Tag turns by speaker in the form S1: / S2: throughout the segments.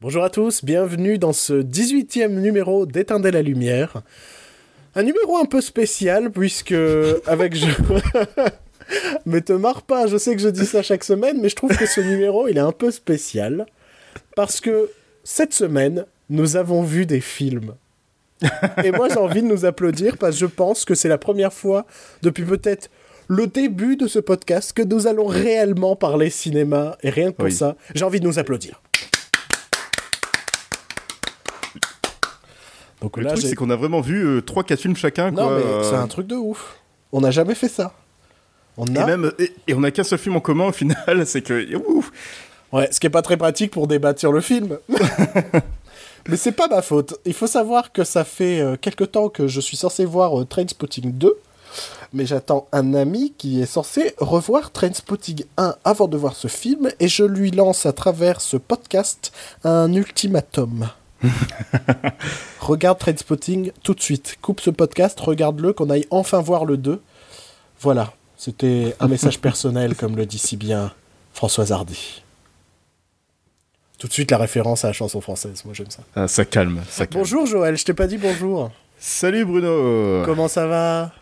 S1: Bonjour à tous, bienvenue dans ce 18e numéro d'Éteindre la lumière. Un numéro un peu spécial puisque avec je... mais te marre pas, je sais que je dis ça chaque semaine, mais je trouve que ce numéro il est un peu spécial parce que cette semaine nous avons vu des films. Et moi j'ai envie de nous applaudir parce que je pense que c'est la première fois depuis peut-être le début de ce podcast que nous allons réellement parler cinéma et rien que pour
S2: Oui.
S1: ça, j'ai envie de nous applaudir. Donc
S2: Le
S1: là,
S2: truc, c'est qu'on a vraiment vu 3-4 films chacun.
S1: non
S2: quoi,
S1: mais
S2: euh,
S1: c'est un truc de ouf. On n'a jamais fait ça. On
S2: Et,
S1: a.
S2: même, et, et on a qu'un seul film en commun au final, c'est que. ouf,
S1: Ouais, ce qui est pas très pratique pour débattre sur le film. mais c'est pas ma faute. Il faut savoir que ça fait euh, quelque temps que je suis censé voir euh, Trainspotting 2. Mais j'attends un ami qui est censé revoir Trainspotting 1 avant de voir ce film et je lui lance à travers ce podcast un ultimatum. Regarde Trainspotting tout de suite. Coupe ce podcast, regarde-le, qu'on aille enfin voir le 2. Voilà, c'était un message personnel, comme le dit si bien Françoise Hardy. Tout de suite la référence à la chanson française, moi j'aime ça.
S2: ah, ça calme, ça calme.
S1: Bonjour Joël, je t'ai pas dit bonjour.
S2: Salut Bruno
S1: Comment ça va?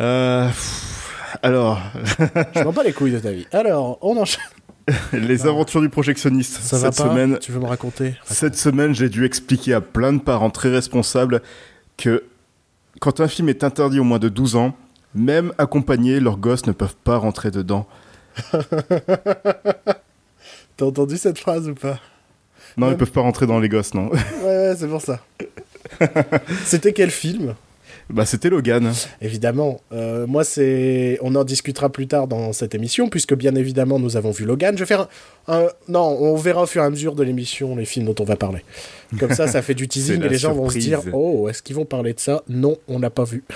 S2: Euh, pff, Alors,
S1: Je m'en bats les couilles de ta vie. Alors, on enchaîne.
S2: Les aventures du projectionniste.
S1: Ça va
S2: cette
S1: pas
S2: semaine,
S1: Tu veux me raconter?
S2: Cette semaine, j'ai dû expliquer à plein de parents très responsables que quand un film est interdit au moins de 12 ans, même accompagnés, leurs gosses ne peuvent pas rentrer dedans.
S1: T'as entendu cette phrase ou pas?
S2: Non,
S1: Ouais.
S2: ils peuvent pas rentrer dans les gosses, non.
S1: Ouais, ouais, c'est pour ça. C'était quel film?
S2: Bah, c'était Logan.
S1: Évidemment. Euh, moi, c'est. On en discutera plus tard dans cette émission, puisque bien évidemment, nous avons vu Logan. Je vais faire un. un- Non, on verra au fur et à mesure de l'émission les films dont on va parler. Comme ça, ça fait du teasing et les gens vont se dire Oh, est-ce qu'ils vont parler de ça? Non, on l'a pas vu.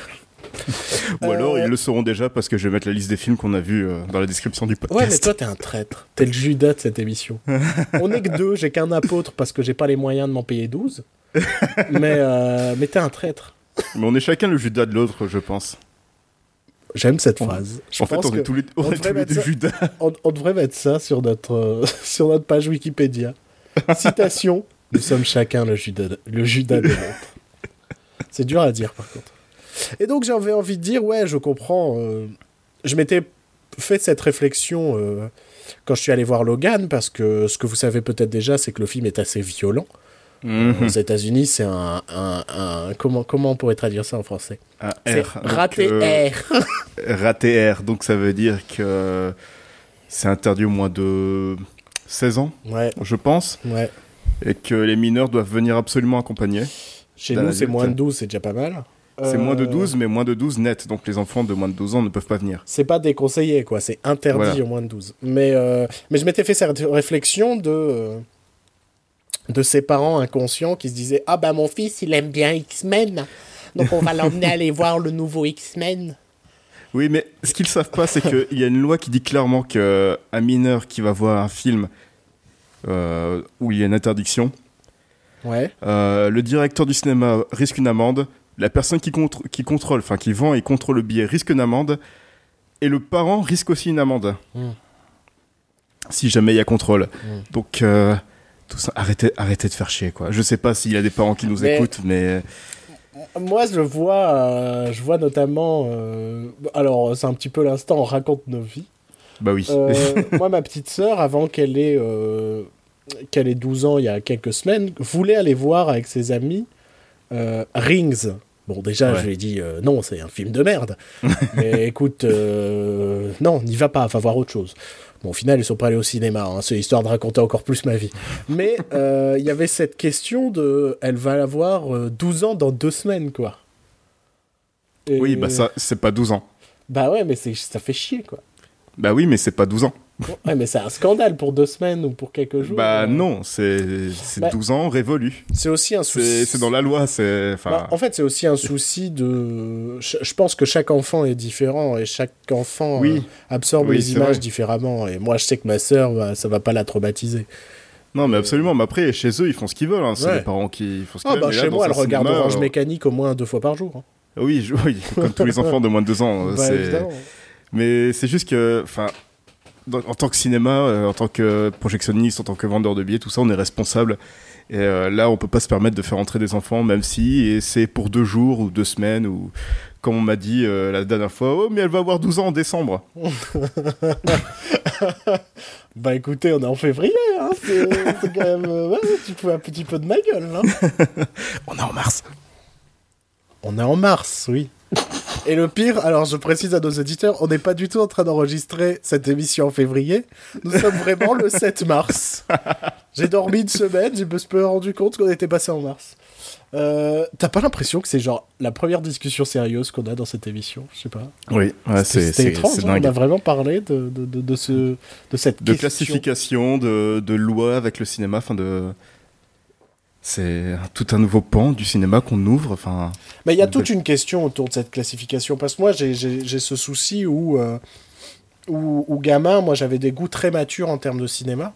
S2: Ou alors,
S1: Euh,
S2: ils le sauront déjà parce que je vais mettre la liste des films qu'on a vus euh, dans la description du podcast.
S1: Ouais, mais toi, t'es un traître. T'es le Judas de cette émission. On est que deux, j'ai qu'un apôtre parce que j'ai pas les moyens de m'en payer 12. mais euh, mais t'es un traître.
S2: Mais on est chacun le Judas de l'autre, je pense.
S1: J'aime cette phrase. Je
S2: en fait, on est tous les, on
S1: on
S2: est
S1: devrait
S2: tous les
S1: mettre
S2: deux
S1: ça-
S2: Judas.
S1: on, devrait mettre ça sur notre, euh, sur notre page Wikipédia. Citation Nous sommes chacun le Judas, de- le Judas de l'autre. C'est dur à dire, par contre. Et donc, j'avais envie de dire, ouais, je comprends. euh, je m'étais fait cette réflexion euh, quand je suis allé voir Logan, parce que ce que vous savez peut-être déjà, c'est que le film est assez violent.
S2: Mhm.
S1: Aux États-Unis, c'est un, un- un- comment, comment on pourrait traduire ça en français?
S2: Un R. Donc,
S1: raté
S2: euh,
S1: R.
S2: Raté R. Donc ça veut dire que c'est interdit au moins de 16 ans,
S1: Ouais,
S2: je pense.
S1: ouais.
S2: Et que les mineurs doivent venir absolument accompagnés.
S1: Chez nous, c'est moins de 12, c'est déjà pas mal.
S2: C'est moins de
S1: Euh,
S2: 12, mais moins de 12 net. Donc les enfants de moins de 12 ans ne peuvent pas venir.
S1: c'est pas déconseillé, quoi. C'est interdit
S2: Voilà.
S1: au moins de 12. Mais, euh, mais je m'étais fait cette réflexion de, euh, de ses parents inconscients qui se disaient Ah bah mon fils, il aime bien X-Men. Donc on va l'emmener aller voir le nouveau X-Men.
S2: Oui, mais ce qu'ils savent pas, c'est qu'il y a une loi qui dit clairement qu'un mineur qui va voir un film euh, où il y a une interdiction,
S1: Ouais.
S2: Euh, le directeur du cinéma risque une amende, la personne qui, contre- qui contrôle, enfin qui vend et contrôle le billet risque une amende, et le parent risque aussi une amende.
S1: Mm.
S2: Si jamais il y a contrôle.
S1: Mm.
S2: Donc, euh, tout ça, arrêtez, arrêtez de faire chier, quoi. Je sais pas s'il y a des parents qui nous
S1: Mais-
S2: écoutent, mais
S1: Moi, je vois, euh, je vois notamment. euh, alors, c'est un petit peu l'instant, on raconte nos vies.
S2: bah oui.
S1: Euh, moi, ma petite sœur, avant qu'elle ait, euh, qu'elle ait 12 ans, il y a quelques semaines, voulait aller voir avec ses amis euh, Rings. Bon, déjà,
S2: Ouais.
S1: je lui ai dit euh, non, c'est un film de merde. Mais écoute, euh, non, n'y va pas, va voir autre chose. Bon, au final, ils sont pas allés au cinéma, hein, c'est histoire de raconter encore plus ma vie. Mais euh, il y avait cette question de elle va avoir euh, 12 ans dans deux semaines, quoi. Et-
S2: Oui, bah ça, c'est pas 12 ans.
S1: Bah ouais, mais ça fait chier, quoi.
S2: Bah oui, mais c'est pas 12 ans.
S1: Ouais, mais c'est un scandale pour deux semaines ou pour quelques jours.
S2: Bah
S1: Euh,
S2: non, c'est
S1: Bah,
S2: 12 ans révolus.
S1: C'est aussi un souci.
S2: C'est dans la loi, c'est... Enfin,
S1: Bah, en fait, c'est aussi un souci de. Je pense que chaque enfant est différent et chaque enfant
S2: Oui.
S1: euh, absorbe
S2: Oui,
S1: les images
S2: vrai.
S1: différemment. Et moi, je sais que ma sœur, bah, ça va pas la traumatiser.
S2: Non, mais absolument. Mais après, chez eux, ils font ce qu'ils veulent. Hein. C'est
S1: Ouais.
S2: les parents qui font ce qu'ils
S1: Ah
S2: veulent.
S1: bah
S2: là,
S1: chez moi, elle regarde
S2: cinéma,
S1: Orange
S2: euh,
S1: Mécanique au moins deux fois par jour. hein.
S2: Oui, je- oui, comme tous les enfants de moins de deux ans.
S1: Bah.
S2: Mais c'est juste que, enfin, dans- en tant que cinéma, euh, en tant que projectionniste, en tant que vendeur de billets, tout ça, on est responsable. Et euh, là, on peut pas se permettre de faire entrer des enfants, même si et c'est pour deux jours ou deux semaines ou comme on m'a dit euh, la dernière fois, oh mais elle va avoir 12 ans en décembre.
S1: bah écoutez, on est en février, hein, c'est quand même... euh, ouais, tu fous un petit peu de ma gueule, hein.
S2: On est en mars.
S1: On est en mars, oui. Et le pire, alors je précise à nos éditeurs, on n'est pas du tout en train d'enregistrer cette émission en février. Nous sommes vraiment le 7 mars. J'ai dormi une semaine, je me suis rendu compte qu'on était passé en mars. Euh, T'as pas l'impression que c'est genre la première discussion sérieuse qu'on a dans cette émission Je sais pas?
S2: Oui, ouais, c'est
S1: étrange, hein, on a vraiment parlé de, de, de, de ce, de cette
S2: De
S1: question.
S2: classification, de, de loi avec le cinéma, enfin de. C'est tout un nouveau pan du cinéma qu'on ouvre. Enfin,
S1: Mais il y a toute une question autour de cette classification. Parce que moi, j'ai- ce souci où, euh, où, où gamin, moi, j'avais des goûts très matures en termes de cinéma.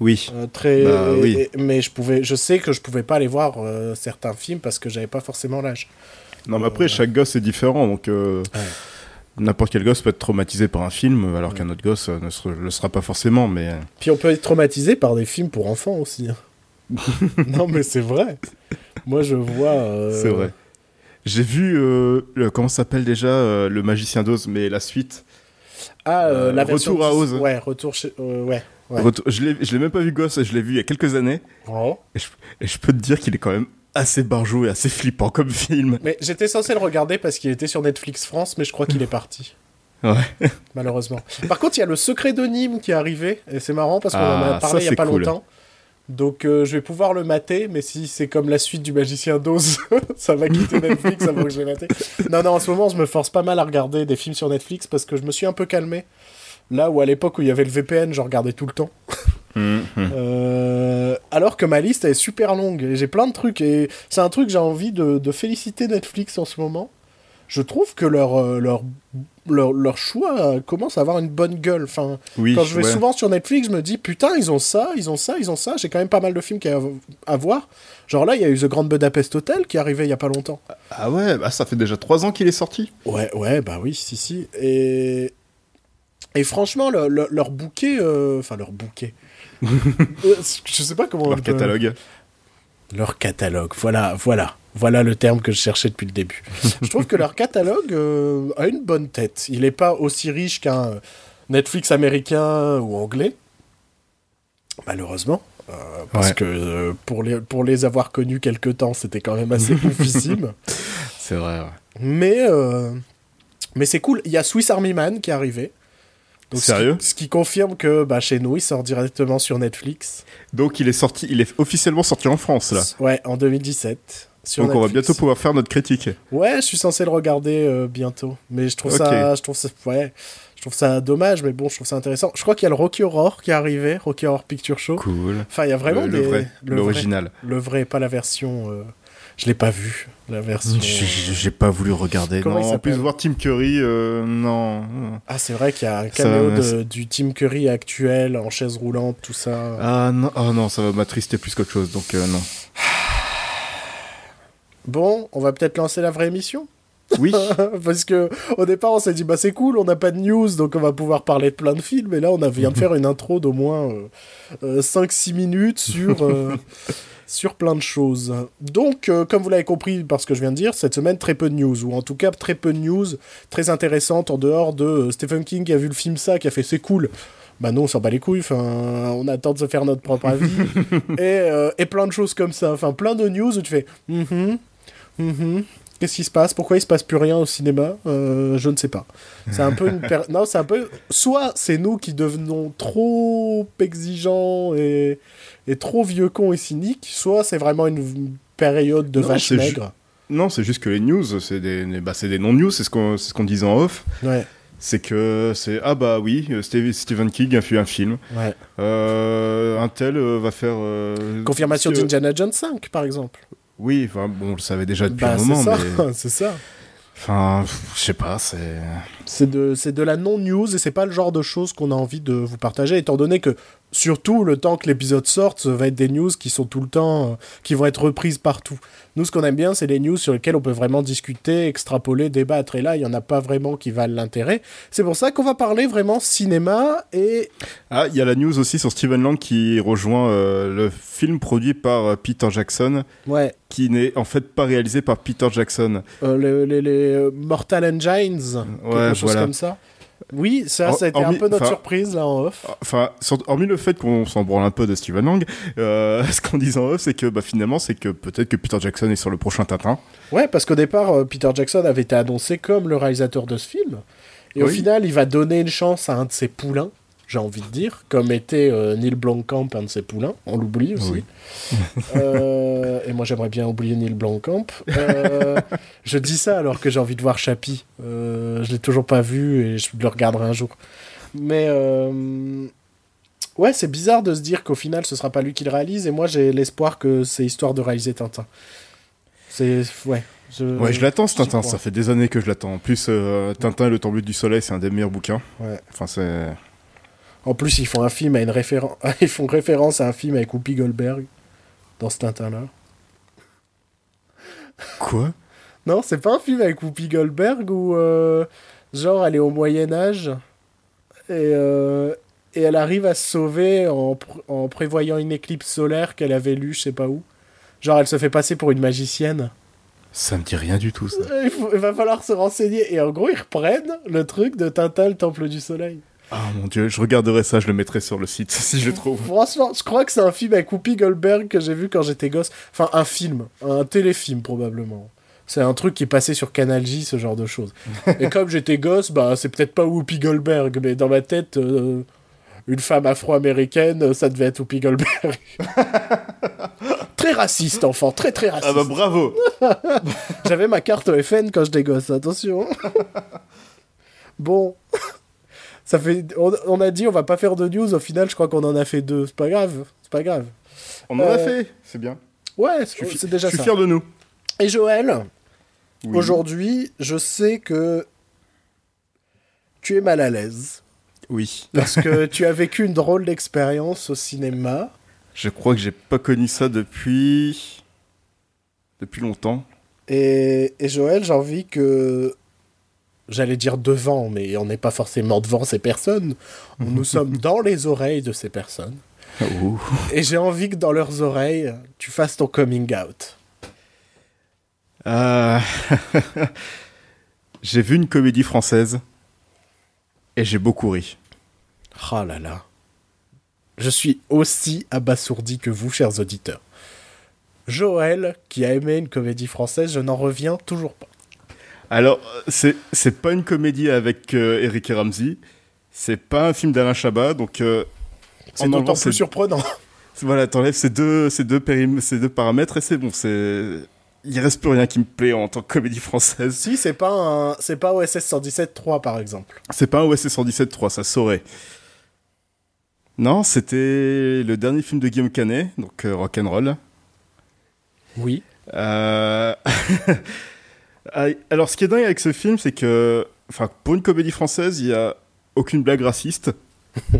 S2: oui.
S1: Euh, très,
S2: Bah, oui.
S1: mais je, pouvais, je sais que je pouvais pas aller voir euh, certains films parce que j'avais pas forcément l'âge.
S2: Non, mais après, chaque gosse est différent, donc euh,
S1: Ouais.
S2: n'importe quel gosse peut être traumatisé par un film, alors qu'un autre gosse ne se- le sera pas forcément. Mais
S1: Puis on peut être traumatisé par des films pour enfants aussi. Hein. non, mais c'est vrai. Moi, je vois. euh,
S2: c'est vrai. J'ai vu euh, le, comment s'appelle déjà euh, le Magicien d'Oz, mais la suite.
S1: Ah, la version
S2: Retour à Oz.
S1: Ouais, retour chez. ouais. Ouais.
S2: Retour- je l'ai même pas vu gosse, je l'ai vu il y a quelques années,
S1: Oh.
S2: et je, et je peux te dire qu'il est quand même assez barjou et assez flippant comme film.
S1: Mais j'étais censé le regarder parce qu'il était sur Netflix France, mais je crois qu'il est parti.
S2: Ouais.
S1: malheureusement. Par contre, il y a le secret de Nîmes qui est arrivé, et c'est marrant parce qu'on en
S2: Ah,
S1: a parlé
S2: ça,
S1: il y a pas
S2: cool.
S1: longtemps. Donc euh, je vais pouvoir le mater, mais si c'est comme la suite du Magicien d'Oz, ça va quitter Netflix avant que je l'ai maté. Non, non, en ce moment, je me force pas mal à regarder des films sur Netflix parce que je me suis un peu calmé. Là où à l'époque où il y avait le VPN, je regardais tout le temps.
S2: Hum, hum.
S1: Euh, alors que ma liste elle est super longue et j'ai plein de trucs et c'est un truc que j'ai envie de, de féliciter Netflix en ce moment. Je trouve que leur, euh, leur, leur, leur choix euh, commence à avoir une bonne gueule. Enfin,
S2: Oui,
S1: quand je vais
S2: ouais.
S1: souvent sur Netflix, je me dis putain, ils ont ça, ils ont ça, ils ont ça. J'ai quand même pas mal de films à- à voir. Genre là, il y a eu The Grand Budapest Hotel qui est arrivé il y a pas longtemps.
S2: Ah ouais, bah ça fait déjà trois ans qu'il est sorti.
S1: Ouais, ouais, bah oui, si, si. Et, et franchement, le- le- leur bouquet, euh, enfin leur bouquet. Euh, je sais pas comment. on
S2: Leur
S1: peut-
S2: catalogue.
S1: Leur catalogue, voilà, voilà. Voilà le terme que je cherchais depuis le début. je trouve que leur catalogue euh, a une bonne tête. Il n'est pas aussi riche qu'un Netflix américain ou anglais, malheureusement. euh, parce
S2: Ouais.
S1: que euh, pour, les, pour les avoir connus quelque temps, c'était quand même assez oufissime.
S2: C'est vrai, ouais.
S1: Mais, mais c'est cool. Il y a Swiss Army Man qui est arrivé. ce qui-
S2: Sérieux?
S1: ce qui, confirme que bah, chez nous, il sort directement sur Netflix.
S2: Donc il est sorti, il est officiellement sorti en France là.
S1: Ouais, en 2017. Sur
S2: Donc on va bientôt pouvoir faire notre critique.
S1: Ouais, je suis censé le regarder euh, bientôt. Mais je trouve ça, je trouve ça, ouais, je trouve ça dommage, mais bon, je trouve ça intéressant. Je crois qu'il y a le Rocky Horror qui est arrivé, Rocky Horror Picture Show.
S2: Cool.
S1: Enfin, il y a vraiment
S2: le,
S1: des,
S2: le vrai,
S1: le
S2: l'original.
S1: vrai, le vrai, pas la version. euh, Je l'ai pas vu, la version.
S2: J'ai j'ai pas voulu regarder.
S1: Comment il
S2: non, en plus voir Tim Curry, euh, non.
S1: Ah, c'est vrai qu'il y a un caméo
S2: va,
S1: de- du Tim Curry actuel en chaise roulante, tout ça.
S2: Ah non, oh non, ça va m'attrister plus qu'autre chose, donc euh, non.
S1: Bon, on va peut-être lancer la vraie émission.
S2: Oui,
S1: Parce que au départ, on s'est dit, bah c'est cool, on n'a pas de news, donc on va pouvoir parler de plein de films. Et là, on a- vient de faire une intro d'au moins euh, 5-6 minutes sur, euh, sur plein de choses. Donc, euh, comme vous l'avez compris par ce que je viens de dire, cette semaine, très peu de news, ou en tout cas très peu de news très intéressantes en dehors de euh, Stephen King qui a vu le film ça, qui a fait c'est cool. Bah non, on s'en bat les couilles, enfin, on attend de se faire notre propre avis. et, euh, et plein de choses comme ça, enfin plein de news où tu fais Mhm, mhm. Qu'est-ce qui se passe? Pourquoi il se passe plus rien au cinéma? Euh, Je ne sais pas. C'est un peu une per- non, c'est un peu soit c'est nous qui devenons trop exigeants et, et trop vieux cons et cyniques, soit c'est vraiment une période de
S2: Non,
S1: vache
S2: ju-
S1: maigre.
S2: non, c'est juste que les news, c'est des, bah, des non-news, c'est ce qu'on ce qu'on disait en off.
S1: Ouais,
S2: C'est que c'est ah bah oui, euh, Stephen King a fait un film.
S1: ouais.
S2: Euh, un tel euh, va faire. euh,
S1: Confirmation d'Indiana Jones 5, par exemple.
S2: Oui, enfin bon, on le savait déjà depuis
S1: Bah,
S2: un
S1: c'est
S2: moment,
S1: ça,
S2: mais
S1: c'est ça.
S2: enfin, je sais pas, c'est.
S1: C'est de, c'est de la non-news et c'est pas le genre de choses qu'on a envie de vous partager, étant donné que surtout le temps que l'épisode sorte, ça va être des news qui sont tout le temps, euh, qui vont être reprises partout. Nous, ce qu'on aime bien, c'est les news sur lesquelles on peut vraiment discuter, extrapoler, débattre. Et là, il n'y en a pas vraiment qui valent l'intérêt. C'est pour ça qu'on va parler vraiment cinéma et.
S2: Ah, il y a la news aussi sur Steven Lang qui rejoint euh, le film produit par euh, Peter Jackson.
S1: Ouais.
S2: Qui n'est en fait pas réalisé par Peter Jackson.
S1: Euh, les, les, Mortal Engines. Ouais, comme ça. Oui, ça, ça a été un peu notre surprise là en off.
S2: Enfin, hormis le fait qu'on s'en branle un peu de Steven Lang, euh, ce qu'on dit en off, c'est que bah, finalement, c'est que peut-être que Peter Jackson est sur le prochain Tintin.
S1: Ouais, parce qu'au départ, euh, Peter Jackson avait été annoncé comme le réalisateur de ce film. Et au final, il va donner une chance à un de ses poulains j'ai envie de dire, comme était euh, Neil Blomkamp, un de ses poulains, on l'oublie aussi. Euh, et moi j'aimerais bien oublier Neil Blomkamp. Euh, je dis ça alors que j'ai envie de voir Chappie. je l'ai toujours pas vu et je le regarderai un jour. Mais ouais, c'est bizarre de se dire qu'au final ce sera pas lui qui le réalise et moi j'ai l'espoir que c'est histoire de réaliser Tintin. C'est ouais.
S2: Je... Ouais, je l'attends ce Tintin, ça fait des années que je l'attends. En plus, Tintin et le tombeau du soleil, c'est un des meilleurs bouquins.
S1: Ouais.
S2: Enfin, c'est.
S1: En plus, ils font un film à une référence, ils font référence à un film avec Whoopi Goldberg dans ce Tintin-là.
S2: Quoi?
S1: Non, c'est pas un film avec Whoopi Goldberg où euh, genre elle est au Moyen Âge et euh, et elle arrive à se sauver en, en prévoyant une éclipse solaire qu'elle avait lue, je sais pas où. Genre elle se fait passer pour une magicienne.
S2: Ça me dit rien du tout ça.
S1: Il, il va falloir se renseigner et en gros ils reprennent le truc de Tintin, le Temple du Soleil.
S2: Ah mon dieu, je regarderai ça, je le mettrai sur le site si je trouve.
S1: Franchement, je crois que c'est un film avec Whoopi Goldberg que j'ai vu quand j'étais gosse. Enfin, un film, un téléfilm probablement. C'est un truc qui est passé sur Canal J, ce genre de choses. Et comme j'étais gosse, bah c'est peut-être pas Whoopi Goldberg, mais dans ma tête, euh, une femme afro-américaine, ça devait être Whoopi Goldberg. très raciste, enfant, très très raciste.
S2: Ah bah bravo
S1: J'avais ma carte FN quand j'étais gosse, attention. bon ça fait, on, a dit on va pas faire de news, au final je crois qu'on en a fait deux, c'est pas grave, c'est pas grave.
S2: On en a euh, fait, c'est bien.
S1: Ouais, c'est déjà ça.
S2: Je suis fier de nous.
S1: Et Joël, aujourd'hui, je sais que tu es mal à l'aise.
S2: Oui.
S1: Parce que tu as vécu une drôle d'expérience au cinéma.
S2: Je crois que j'ai pas connu ça depuis depuis longtemps.
S1: Et, et Joël, j'ai envie que j'allais dire devant, mais on n'est pas forcément devant ces personnes. Nous sommes dans les oreilles de ces personnes. Et j'ai envie que dans leurs oreilles, tu fasses ton coming out.
S2: Euh, j'ai vu une comédie française et j'ai beaucoup ri.
S1: Oh là là. Je suis aussi abasourdi que vous, chers auditeurs. Joël, qui a aimé une comédie française, je n'en reviens toujours pas.
S2: Alors, c'est, c'est pas une comédie avec euh, Eric et Ramsey. C'est pas un film d'Alain Chabat, donc. Euh,
S1: c'est d'autant plus surprenant.
S2: Voilà, t'enlèves ces deux, ces, deux ces deux paramètres et c'est bon. C'est... Il reste plus rien qui me plaît en tant que comédie française.
S1: Si, c'est pas un... c'est pas OSS 117.3 par exemple.
S2: C'est pas un OSS 117.3, ça saurait. Non, c'était le dernier film de Guillaume Canet, donc euh, Rock'n'Roll.
S1: Oui.
S2: Euh... Alors, ce qui est dingue avec ce film, c'est que, enfin, pour une comédie française, il y a aucune blague raciste.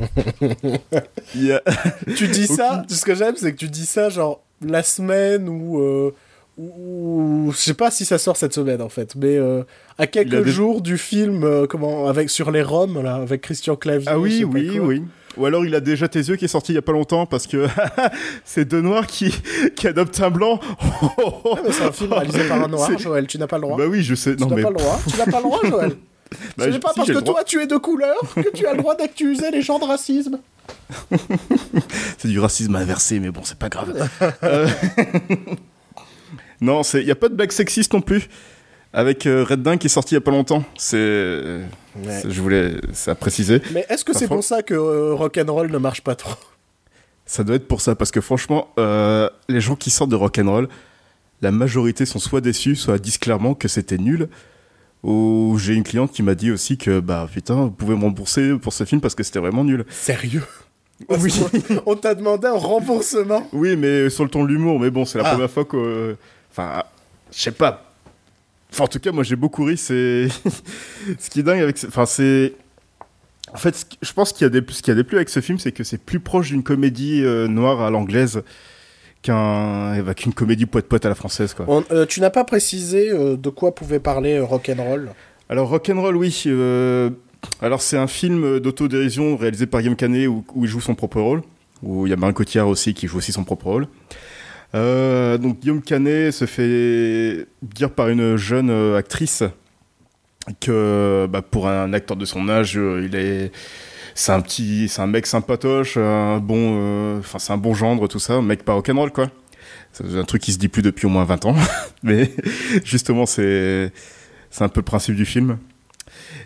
S1: tu dis ça, ce que j'aime, c'est que tu dis ça genre la semaine ou, euh, ou, je sais pas si ça sort cette semaine en fait, mais euh, à quelques jours du film, euh, comment avec sur les Roms là, avec Christian Clavier.
S2: Ah oui, oui, oui. Ou alors il a déjà tes yeux qui est sorti il y a pas longtemps parce que c'est deux noirs qui, qui adoptent un blanc.
S1: c'est un film réalisé par un noir, Joël. Tu n'as pas le droit.
S2: Bah oui, je sais.
S1: Tu n'as pas le droit. Tu n'as pas le droit, Joël. Bah, Ce n'est pas parce que toi tu es de couleur que tu as le droit d'accuser les gens de racisme.
S2: c'est du racisme inversé, mais bon, c'est pas grave. Euh, non, il n'y a pas de blague sexiste non plus avec euh, Red Redin qui est sorti il y a pas longtemps. C'est, je voulais ça préciser.
S1: Mais est-ce que c'est pour ça que euh, Rock'n'Roll ne marche pas trop?
S2: Ça doit être pour ça parce que franchement, euh, les gens qui sortent de Rock'n'Roll, la majorité sont soit déçus, soit disent clairement que c'était nul. Ou j'ai une cliente qui m'a dit aussi que bah putain, vous pouvez me rembourser pour ce film parce que c'était vraiment nul.
S1: Sérieux? Oui. On t'a demandé un remboursement?
S2: Oui, mais sur le ton de l'humour. Mais bon, c'est la ah. première fois que. Enfin, je sais pas en tout cas, moi j'ai beaucoup ri. C'est ce qui est dingue avec. Enfin, c'est. En fait, ce qui- je pense qu'il y a des, ce qui a déplu avec ce film, c'est que c'est plus proche d'une comédie euh, noire à l'anglaise qu'un, bah, qu'une comédie poète-poète à la française, quoi.
S1: On- euh, tu n'as pas précisé euh, de quoi pouvait parler Rock'n'Roll?
S2: Alors Rock'n'Roll, oui. alors c'est un film d'autodérision réalisé par Guillaume Canet où, où il joue son propre rôle. Où il y a Marin Cotillard aussi qui joue aussi son propre rôle. Euh, donc Guillaume Canet se fait dire par une jeune euh, actrice que bah, pour un acteur de son âge, euh, il est c'est un petit c'est un mec sympatoche, un bon enfin c'est un bon gendre tout ça, un mec pas rock'n'roll quoi. C'est un truc qui se dit plus depuis au moins 20 ans, mais justement c'est c'est un peu le principe du film.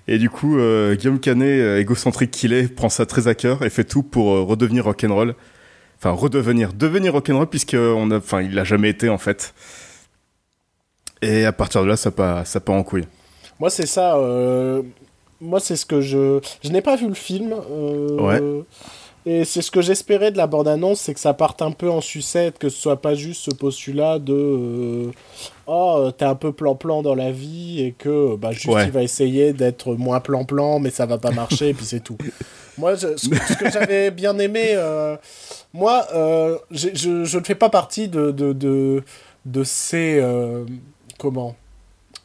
S2: Et du coup, Guillaume Canet, égocentrique qu'il est, prend ça très à cœur et fait tout pour redevenir rock'n'roll. Enfin, redevenir, devenir rock'n'roll puisque on a, enfin, il l'a jamais été en fait. Et à partir de là, ça part, ça part en couille.
S1: Moi, c'est ça. euh, Moi, c'est ce que je. Je n'ai pas vu le film. euh,
S2: Ouais.
S1: Et c'est ce que j'espérais de la bande-annonce, c'est que ça parte un peu en sucette, que ce soit pas juste ce postulat de euh, oh t'es un peu plan-plan dans la vie et que bah juste
S2: Ouais.
S1: il va essayer d'être moins plan-plan mais ça va pas marcher et puis c'est tout. Moi, je- ce, que- ce que j'avais bien aimé, euh, moi, euh, je, je ne fais pas partie de de de, de ces euh, comment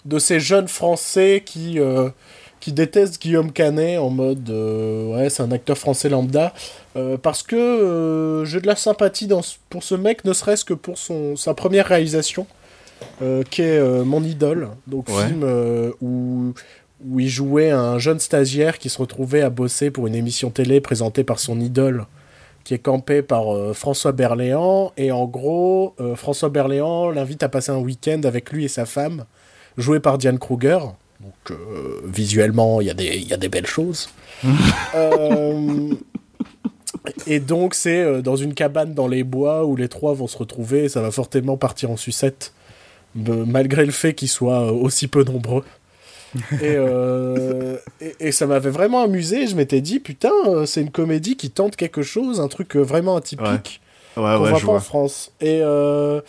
S1: de ces jeunes Français qui euh, qui détestent Guillaume Canet en mode ouais c'est un acteur français lambda parce que j'ai de la sympathie dans pour ce mec ne serait-ce que pour son sa première réalisation qui est mon idole donc
S2: Ouais.
S1: film où où il jouait un jeune stagiaire qui se retrouvait à bosser pour une émission télé présentée par son idole qui est campé par euh, François Berléand et en gros euh, François Berléand l'invite à passer un week-end avec lui et sa femme joué par Diane Kruger. Donc euh, visuellement, il y, a des- il y a des belles choses. Et donc c'est dans une cabane dans les bois où les trois vont se retrouver et ça va fortement partir en sucette, malgré le fait qu'ils soient aussi peu nombreux. Et, euh, et, et ça m'avait vraiment amusé. Je m'étais dit, putain, euh, c'est une comédie qui tente quelque chose, un truc euh, vraiment atypique
S2: Ouais,
S1: qu'on
S2: ouais,
S1: voit
S2: je
S1: pas en. France. Et, euh,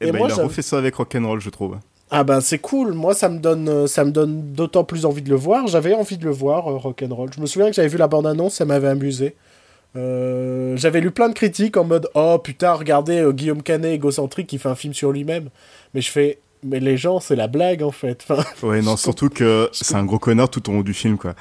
S2: Et,
S1: et
S2: ben,
S1: moi,
S2: il a refait ça avec rock'n'roll, je trouve.
S1: ah ben c'est cool, moi ça me donne ça me donne d'autant plus envie de le voir. J'avais envie de le voir, euh, Rock'n'Roll. Je me souviens que j'avais vu la bande-annonce, ça m'avait amusé. Euh, j'avais lu plein de critiques en mode oh putain regardez euh, Guillaume Canet égocentrique qui fait un film sur lui-même. Mais je fais mais les gens c'est la blague en fait. Enfin,
S2: Ouais, non, surtout que c'est un gros connard tout au long du film, quoi.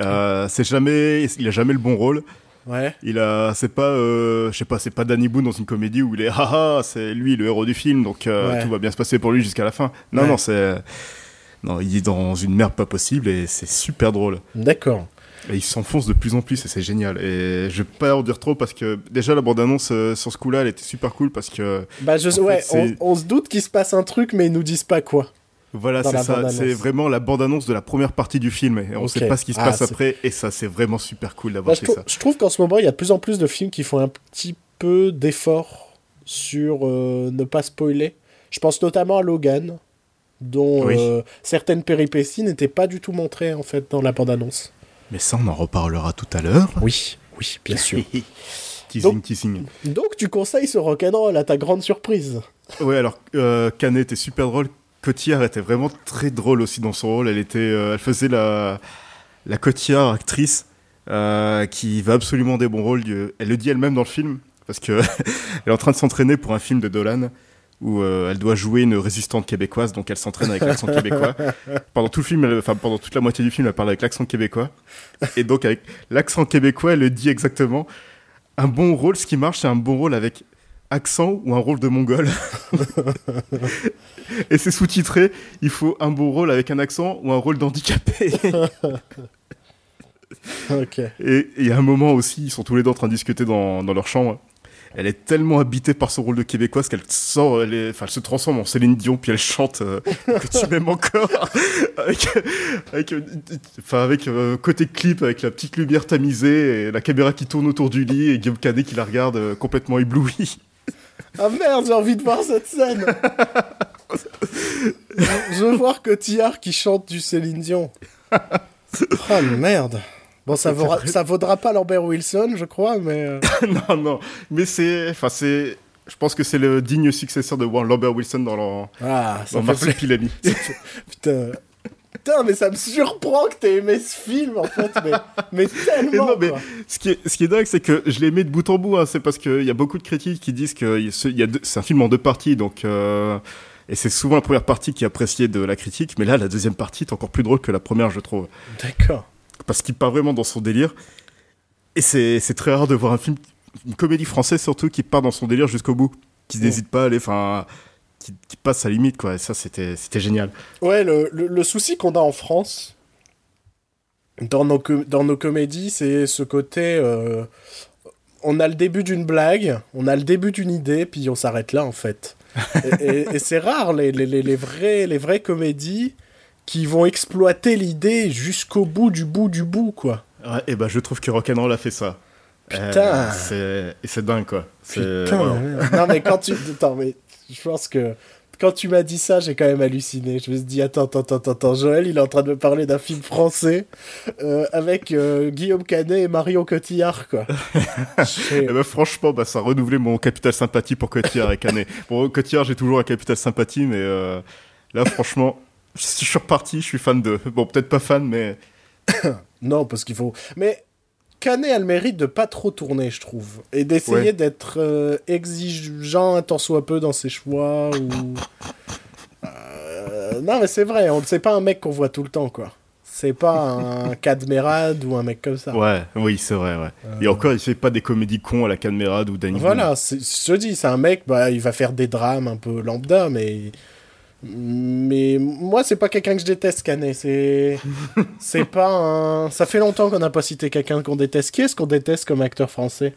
S2: Euh, c'est jamais, il a jamais le bon rôle.
S1: ouais.
S2: Il a, c'est pas, euh, je sais pas, c'est pas Danny Boone dans une comédie où il est, haha, c'est lui le héros du film, donc euh,
S1: Ouais.
S2: tout va bien se passer pour lui jusqu'à la fin. Non,
S1: Ouais.
S2: non, c'est, non, il est dans une merde pas possible et c'est super drôle.
S1: D'accord.
S2: Et il s'enfonce de plus en plus et c'est génial. Et je vais pas en dire trop parce que déjà la bande annonce euh, sur ce coup-là, elle était super cool parce que
S1: Bah je
S2: fait,
S1: ouais, on, on se doute qu'il se passe un truc mais ils nous disent pas quoi.
S2: voilà, c'est ça,
S1: bande-annonce.
S2: c'est vraiment la bande annonce de la première partie du film et on sait pas ce qui se
S1: Ah,
S2: passe après et ça c'est vraiment super cool d'avoir fait ça.
S1: je trouve qu'en ce moment, il y a de plus en plus de films qui font un petit peu d'effort sur euh, ne pas spoiler. Je pense notamment à Logan, dont
S2: Oui.
S1: euh, certaines péripéties n'étaient pas du tout montrées en fait dans la bande-annonce.
S2: Mais ça, on en reparlera tout à l'heure.
S1: Oui, oui, bien sûr.
S2: teasing,
S1: Donc-
S2: teasing.
S1: Donc tu conseilles ce rock'n'roll à ta grande surprise.
S2: Ouais, alors euh, Canet était super drôle. Cotillard était vraiment très drôle aussi dans son rôle. Elle était, euh, elle faisait la la Cotillard actrice euh, qui va absolument des bons rôles. Elle le dit elle-même dans le film parce que elle est en train de s'entraîner pour un film de Dolan où euh, elle doit jouer une résistante québécoise, donc elle s'entraîne avec l'accent québécois. Pendant tout le film, elle- enfin pendant toute la moitié du film, elle parle avec l'accent québécois. Et donc avec l'accent québécois, elle le dit exactement. Un bon rôle, ce qui marche, c'est un bon rôle avec accent ou un rôle de mongol. Et c'est sous-titré, il faut un bon rôle avec un accent ou un rôle d'handicapé.
S1: ok.
S2: Et il y a un moment aussi, ils sont tous les deux en train de discuter dans, dans leur chambre. Elle est tellement habitée par son rôle de québécoise qu'elle sort, elle, est- enfin, elle se transforme en Céline Dion, puis elle chante euh, que tu m'aimes encore, avec, avec, euh, enfin, avec euh, côté clip, avec la petite lumière tamisée, et la caméra qui tourne autour du lit, et Guillaume Canet qui la regarde euh, complètement ébloui.
S1: Ah merde, j'ai envie de voir cette scène. Je veux voir Cotillard qui chante du Céline Dion. Ah merde. Bon, ça vaudra, ça vaudra pas Lambert Wilson, je crois, mais. euh,
S2: non, non, mais c'est, enfin, c'est, je pense que c'est le digne successeur de Lambert Wilson dans, leur,
S1: Ah, ça
S2: dans
S1: fait. Putain. Putain, mais ça me surprend que t'aies aimé ce film, en fait, mais, mais tellement.
S2: non, mais
S1: quoi.
S2: ce qui est, ce qui est dingue, c'est que je l'ai aimé de bout en bout. hein. C'est parce qu'il y a beaucoup de critiques qui disent que c'est un film en deux parties, donc euh, et c'est souvent la première partie qui est appréciée de la critique, mais là, la deuxième partie est encore plus drôle que la première, je trouve,
S1: D'accord.
S2: Parce qu'il part vraiment dans son délire. Et c'est très rare de voir un film, une comédie française surtout, qui part dans son délire jusqu'au bout, qui
S1: Mm.
S2: n'hésite pas à aller, enfin, qui, qui passe sa limite, quoi. Et ça, c'était génial.
S1: Ouais, le, le, le souci qu'on a en France, dans nos, dans nos comédies, c'est ce côté. euh, on a le début d'une blague, on a le début d'une idée, puis on s'arrête là, en fait. et et- et c'est rare, les, les, les, les, vrais, les vraies comédies qui vont exploiter l'idée jusqu'au bout du bout du bout, quoi.
S2: Ouais, et ben, je trouve que Rock'n'Roll a fait ça.
S1: Putain.
S2: Euh, c'est- et c'est dingue, quoi.
S1: Putain, ouais. non mais quand tu... Attends, mais je pense que quand tu m'as dit ça, j'ai quand même halluciné. Je me suis dit, attends, attends, attends, attends, Joël, il est en train de me parler d'un film français euh, avec euh, Guillaume Canet et Marion Cotillard, quoi.
S2: Eh ben, franchement, bah, ça a renouvelé mon capital sympathie pour Cotillard et Canet. Bon, Cotillard, j'ai toujours un capital sympathie, mais euh, là, franchement, je suis reparti, je suis fan de. Bon, peut-être pas fan, mais.
S1: non, parce qu'il faut... Mais Canet a le mérite de pas trop tourner, je trouve. Et d'essayer
S2: Ouais.
S1: d'être euh, exigeant un tant soit peu dans ses choix, ou... Euh, non, mais c'est vrai, on c'est pas un mec qu'on voit tout le temps, quoi. C'est pas un Cadmerade ou un mec comme ça.
S2: Ouais, oui, c'est vrai, ouais. Et encore, il fait pas des comédies cons à la Cadmerade ou Danny
S1: Voilà, je te dis, c'est un mec, bah, il va faire des drames un peu lambda, mais. Mais moi, c'est pas quelqu'un que je déteste, Canet. C'est. c'est pas un. Ça fait longtemps qu'on n'a pas cité quelqu'un qu'on déteste. Qui est-ce qu'on déteste comme acteur français?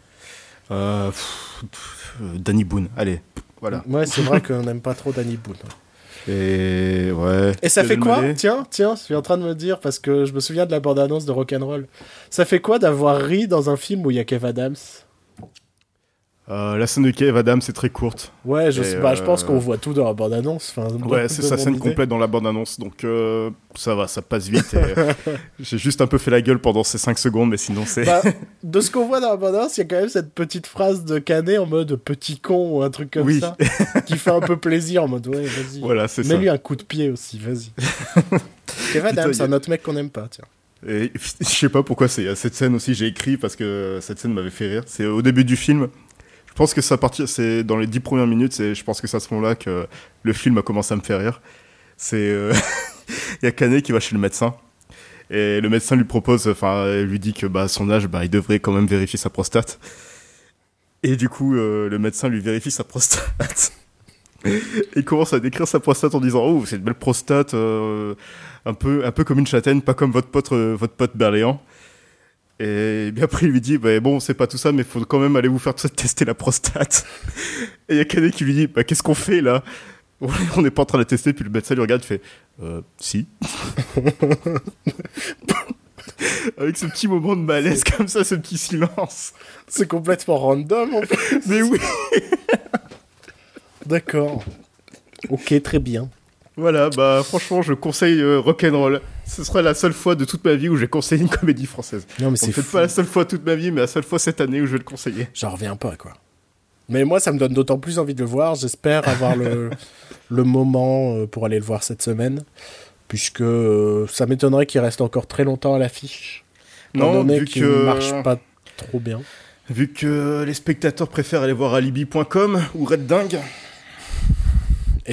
S2: Euh, pff, pff, Danny Boone, allez. Voilà.
S1: Ouais, c'est vrai qu'on n'aime pas trop Danny Boone.
S2: Et ouais.
S1: Et ça fait quoi? Tiens, tiens, je suis en train de me dire, parce que je me souviens de la bande-annonce de Rock'n'Roll. Ça fait quoi d'avoir ri dans un film où il y a Kev Adams?
S2: Euh, la scène de Kev Adams c'est très courte.
S1: Ouais, je, bah, je pense
S2: euh,
S1: qu'on voit tout dans la bande-annonce. Enfin,
S2: Ouais, c'est sa scène
S1: idée.
S2: complète dans la bande-annonce, donc euh, ça va, ça passe vite. euh, J'ai juste un peu fait la gueule pendant ces 5 secondes, mais sinon c'est.
S1: Bah, de ce qu'on voit dans la bande-annonce, il y a quand même cette petite phrase de Canet en mode petit con ou un truc comme
S2: Oui.
S1: ça, qui fait un peu plaisir en mode ouais, vas-y.
S2: voilà.
S1: Mets-lui un coup de pied aussi, vas-y. Kev
S2: Putain,
S1: c'est un autre mec qu'on n'aime pas, tiens.
S2: Et je sais pas pourquoi c'est cette scène aussi j'ai écrit parce que cette scène m'avait fait rire. C'est au début du film. Je pense que ça partir c'est dans les dix premières minutes, c'est je pense que c'est à ce moment-là que le film a commencé à me faire rire. Euh, il y a Canet qui va chez le médecin et le médecin lui propose enfin lui dit que bah son âge bah il devrait quand même vérifier sa prostate. Et du coup euh, le médecin lui vérifie sa prostate. Et il commence à décrire sa prostate en disant oh c'est une belle prostate euh, un peu un peu comme une châtaigne pas comme votre pote votre pote Berléand et bien après il lui dit bah, bon c'est pas tout ça mais faut quand même aller vous faire tester la prostate et il y a Canet qui lui dit bah qu'est-ce qu'on fait là? On n'est pas en train de la tester puis le médecin lui regarde il fait euh, si avec ce petit moment de malaise comme ça ce petit silence
S1: C'est complètement random, en fait.
S2: mais oui
S1: D'accord. Ok, très bien.
S2: Voilà bah franchement je conseille euh, Rock'n'Roll ce sera la seule fois de toute ma vie où j'ai conseillé une comédie française
S1: Non, mais
S2: c'est peut-être pas la seule fois de toute ma vie mais la seule fois cette année où je vais le conseiller
S1: J'en reviens pas, quoi. Mais moi, ça me donne d'autant plus envie de le voir. J'espère avoir le, le moment euh, pour aller le voir cette semaine. Puisque euh, ça m'étonnerait qu'il reste encore très longtemps à l'affiche.
S2: non vu
S1: qu'il
S2: que
S1: marche pas trop bien.
S2: Vu que les spectateurs préfèrent aller voir alibi.com ou Red Dingue.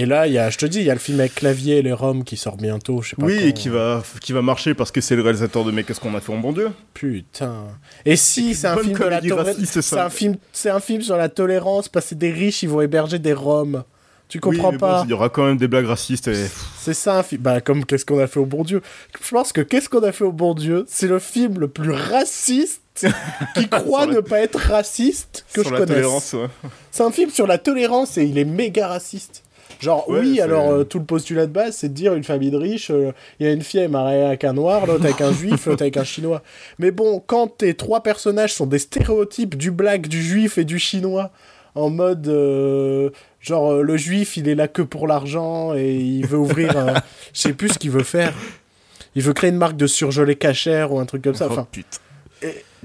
S1: Et là, il y a, je te dis, il y a le film avec Clavier et les Roms qui sort bientôt. Je sais pas
S2: Oui,
S1: quand.
S2: et qui va, qui va marcher parce que c'est le réalisateur de Mais qu'est-ce qu'on a fait en bon Dieu?
S1: Putain. Et si c'est un film de la tolérance,
S2: c'est
S1: un film, c'est un film sur la tolérance parce que des riches ils vont héberger des Roms. Tu comprends
S2: Oui, mais
S1: pas
S2: Il y aura quand même des blagues racistes. Et...
S1: C'est ça un film. Bah comme qu'est-ce qu'on a fait au bon Dieu? Je pense que qu'est-ce qu'on a fait au bon Dieu, c'est le film le plus raciste qui croit
S2: la-
S1: ne pas être raciste que
S2: sur
S1: je
S2: la
S1: connaisse.
S2: ouais.
S1: C'est un film sur la tolérance et il est méga raciste. Genre,
S2: Ouais,
S1: oui, alors euh, tout le postulat de base, c'est de dire une famille de riches, euh, il y a une fille elle mariée avec un noir, l'autre avec un juif, l'autre avec un chinois. Mais bon, quand tes trois personnages sont des stéréotypes du black, du juif et du chinois, en mode euh, genre le juif il est là que pour l'argent et il veut ouvrir, un- je sais plus ce qu'il veut faire. Il veut créer une marque de surgelé cachère ou un truc comme ça.
S2: Oh,
S1: Enfin,
S2: putain.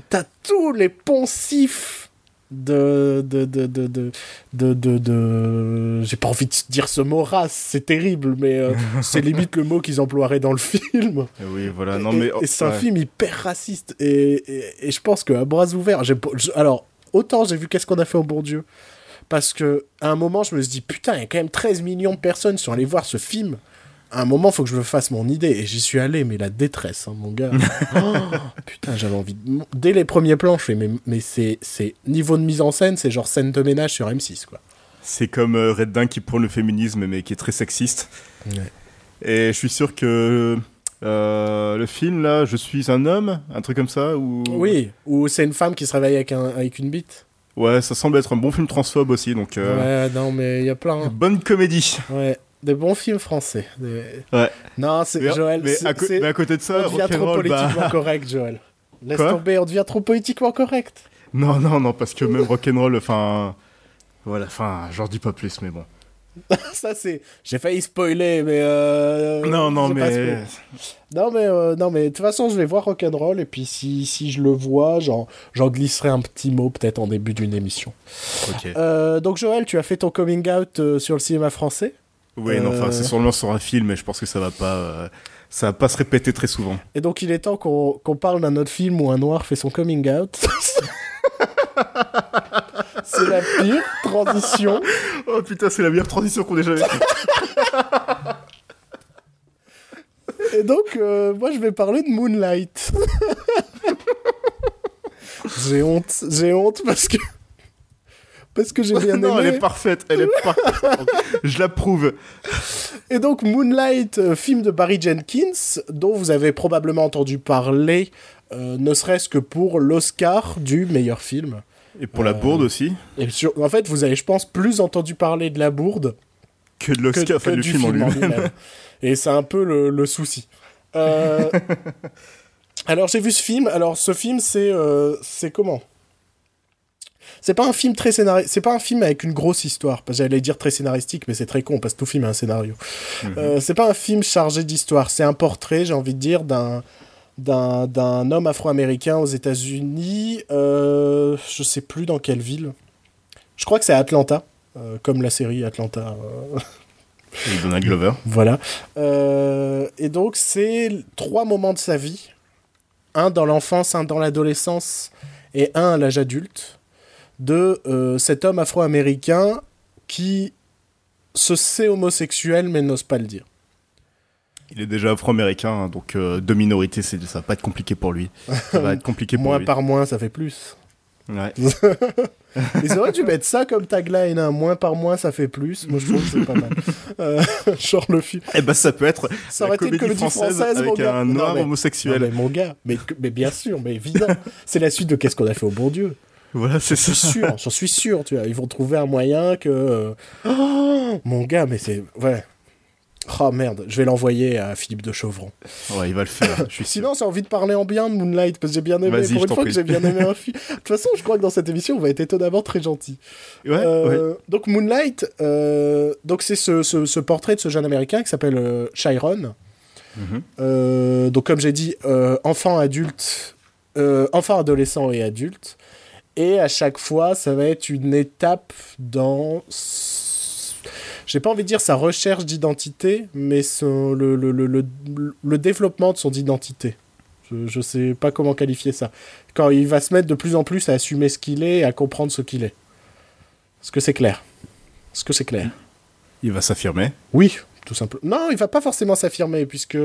S1: t'as tous les poncifs de de de de de de, de, de- j'ai pas envie de dire ce mot race c'est terrible mais euh, c'est limite le mot qu'ils emploieraient dans le film
S2: Et Oui, voilà. Non,
S1: et,
S2: mais.
S1: c'est un film hyper raciste et, et, et je pense qu'à bras ouverts j'ai alors autant j'ai vu qu'est-ce qu'on a fait au bon Dieu parce que à un moment je me suis dit putain il y a quand même 13 millions de personnes qui sont allées voir ce film à un moment, faut que je me fasse mon idée. Et j'y suis allé, mais la détresse, hein, mon gars. Oh, putain, j'avais envie de... Dès les premiers plans, je fais, mais, mais c'est, c'est... Niveau de mise en scène, c'est genre scène de ménage sur M6, quoi.
S2: C'est comme euh, Red Dawn qui prône le féminisme, mais qui est très sexiste. Et je suis sûr que euh, le film, là, Je suis un homme, un truc comme ça, ou...
S1: Oui, ou c'est une femme qui se réveille avec, un, avec une bite.
S2: Ouais, ça semble être un bon film transphobe aussi, donc... euh,
S1: Ouais, non, mais il y a plein.
S2: Bonne comédie.
S1: Ouais, des bons films français.
S2: Ouais.
S1: Non, c'est Joël.
S2: mais à, mais côté de ça,
S1: on devient trop
S2: bah-
S1: politiquement correct, Joël. Laisse
S2: Quoi
S1: tomber, on devient trop politiquement correct.
S2: Non, non, non, parce que même rock'n'roll, enfin... Voilà, enfin, j'en dis pas plus, mais bon.
S1: Ça, c'est. J'ai failli spoiler, mais. Euh...
S2: non, non, mais...
S1: Non, mais, euh, non, mais de toute façon, je vais voir Rock'n'Roll, et puis si, si je le vois, j'en, j'en glisserai un petit mot peut-être en début d'une émission.
S2: Ok.
S1: Euh, donc, Joël, tu as fait ton coming out euh, sur le cinéma français?
S2: Oui, non, enfin,
S1: euh,
S2: c'est sûrement sur un film, mais je pense que ça va pas... euh, Ça va pas se répéter très souvent.
S1: Et donc, il est temps qu'on, parle d'un autre film où un noir fait son coming out. c'est la pire transition.
S2: Oh putain, c'est la meilleure transition qu'on ait jamais faite.
S1: Et donc, euh, moi, je vais parler de Moonlight. j'ai honte, j'ai honte parce que. Parce que j'ai bien
S2: non,
S1: aimé.
S2: elle est parfaite, elle est parfaite. je l'approuve.
S1: Et donc, Moonlight, euh, film de Barry Jenkins, dont vous avez probablement entendu parler, euh, ne serait-ce que pour l'Oscar du meilleur film.
S2: Et pour la
S1: Euh,
S2: bourde aussi,
S1: Et sur- en fait, vous avez, je pense, plus entendu parler de la bourde
S2: que de l'Oscar, enfin du
S1: du
S2: film en lui-même.
S1: Et c'est un peu le, le souci. Euh, alors j'ai vu ce film. Alors ce film c'est c'est comment? C'est pas un film très scénaristique. C'est pas un film avec une grosse histoire. J'allais dire très scénaristique, mais c'est très con parce que tout film a un scénario.
S2: Mhm.
S1: Euh, c'est pas un film chargé d'histoire. C'est un portrait, j'ai envie de dire, d'un d'un homme afro-américain aux États-Unis. Euh, je sais plus dans quelle ville. Je crois que c'est Atlanta, euh, comme la série Atlanta. euh,
S2: Et Donald Glover.
S1: voilà. Euh, et donc, c'est trois moments de sa vie. Un dans l'enfance, un dans l'adolescence et un à l'âge adulte. De euh, cet homme afro-américain qui se sait homosexuel mais n'ose pas le dire.
S2: Il est déjà afro-américain, hein, donc euh, deux minorités, c'est, ça va pas être compliqué pour lui. Ça va être compliqué pour
S1: Moins
S2: lui.
S1: par moins, ça fait plus.
S2: Ouais.
S1: Ils auraient dû mettre ça comme tagline. Hein. Moins par moins, ça fait plus. Moi, je trouve que c'est pas mal. Euh, genre le film.
S2: Eh ben, ça peut être
S1: Ça aurait été une
S2: comédie française,
S1: française, mon
S2: avec
S1: gars.
S2: un
S1: Non,
S2: noir
S1: mais-
S2: homosexuel.
S1: Non, mais mon gars, mais, mais bien sûr, mais évident. c'est la suite de Qu'est-ce qu'on a fait au bon Dieu.
S2: Voilà, c'est ça.
S1: sûr, j'en suis sûr, tu vois. Ils vont trouver un moyen que. euh, oh, mon gars, mais c'est. Ouais. Oh merde, je vais l'envoyer à Philippe de Chauvron.
S2: Ouais, il va le faire, je suis.
S1: Sinon, j'ai envie de parler en bien de Moonlight, parce que j'ai bien aimé. Pour une fois que j'ai bien aimé un film. De toute façon, je crois que dans cette émission, on va être étonnamment très gentil.
S2: Ouais, ouais.
S1: Euh, Donc Moonlight, euh, donc c'est ce, ce- ce portrait de ce jeune américain qui s'appelle euh, Chiron.
S2: Mhm.
S1: Donc comme j'ai dit, enfant, adulte, enfant, adolescent et adulte. Et à chaque fois, ça va être une étape dans... J'ai pas envie de dire sa recherche d'identité, mais son- le, le, le, le, le développement de son identité. Je, je sais pas comment qualifier ça. Quand il va se mettre de plus en plus à assumer ce qu'il est et à comprendre ce qu'il est. Est-ce que c'est clair? Est-ce que c'est clair?
S2: Il va s'affirmer?
S1: oui, tout simplement. Non, il va pas forcément s'affirmer, puisque.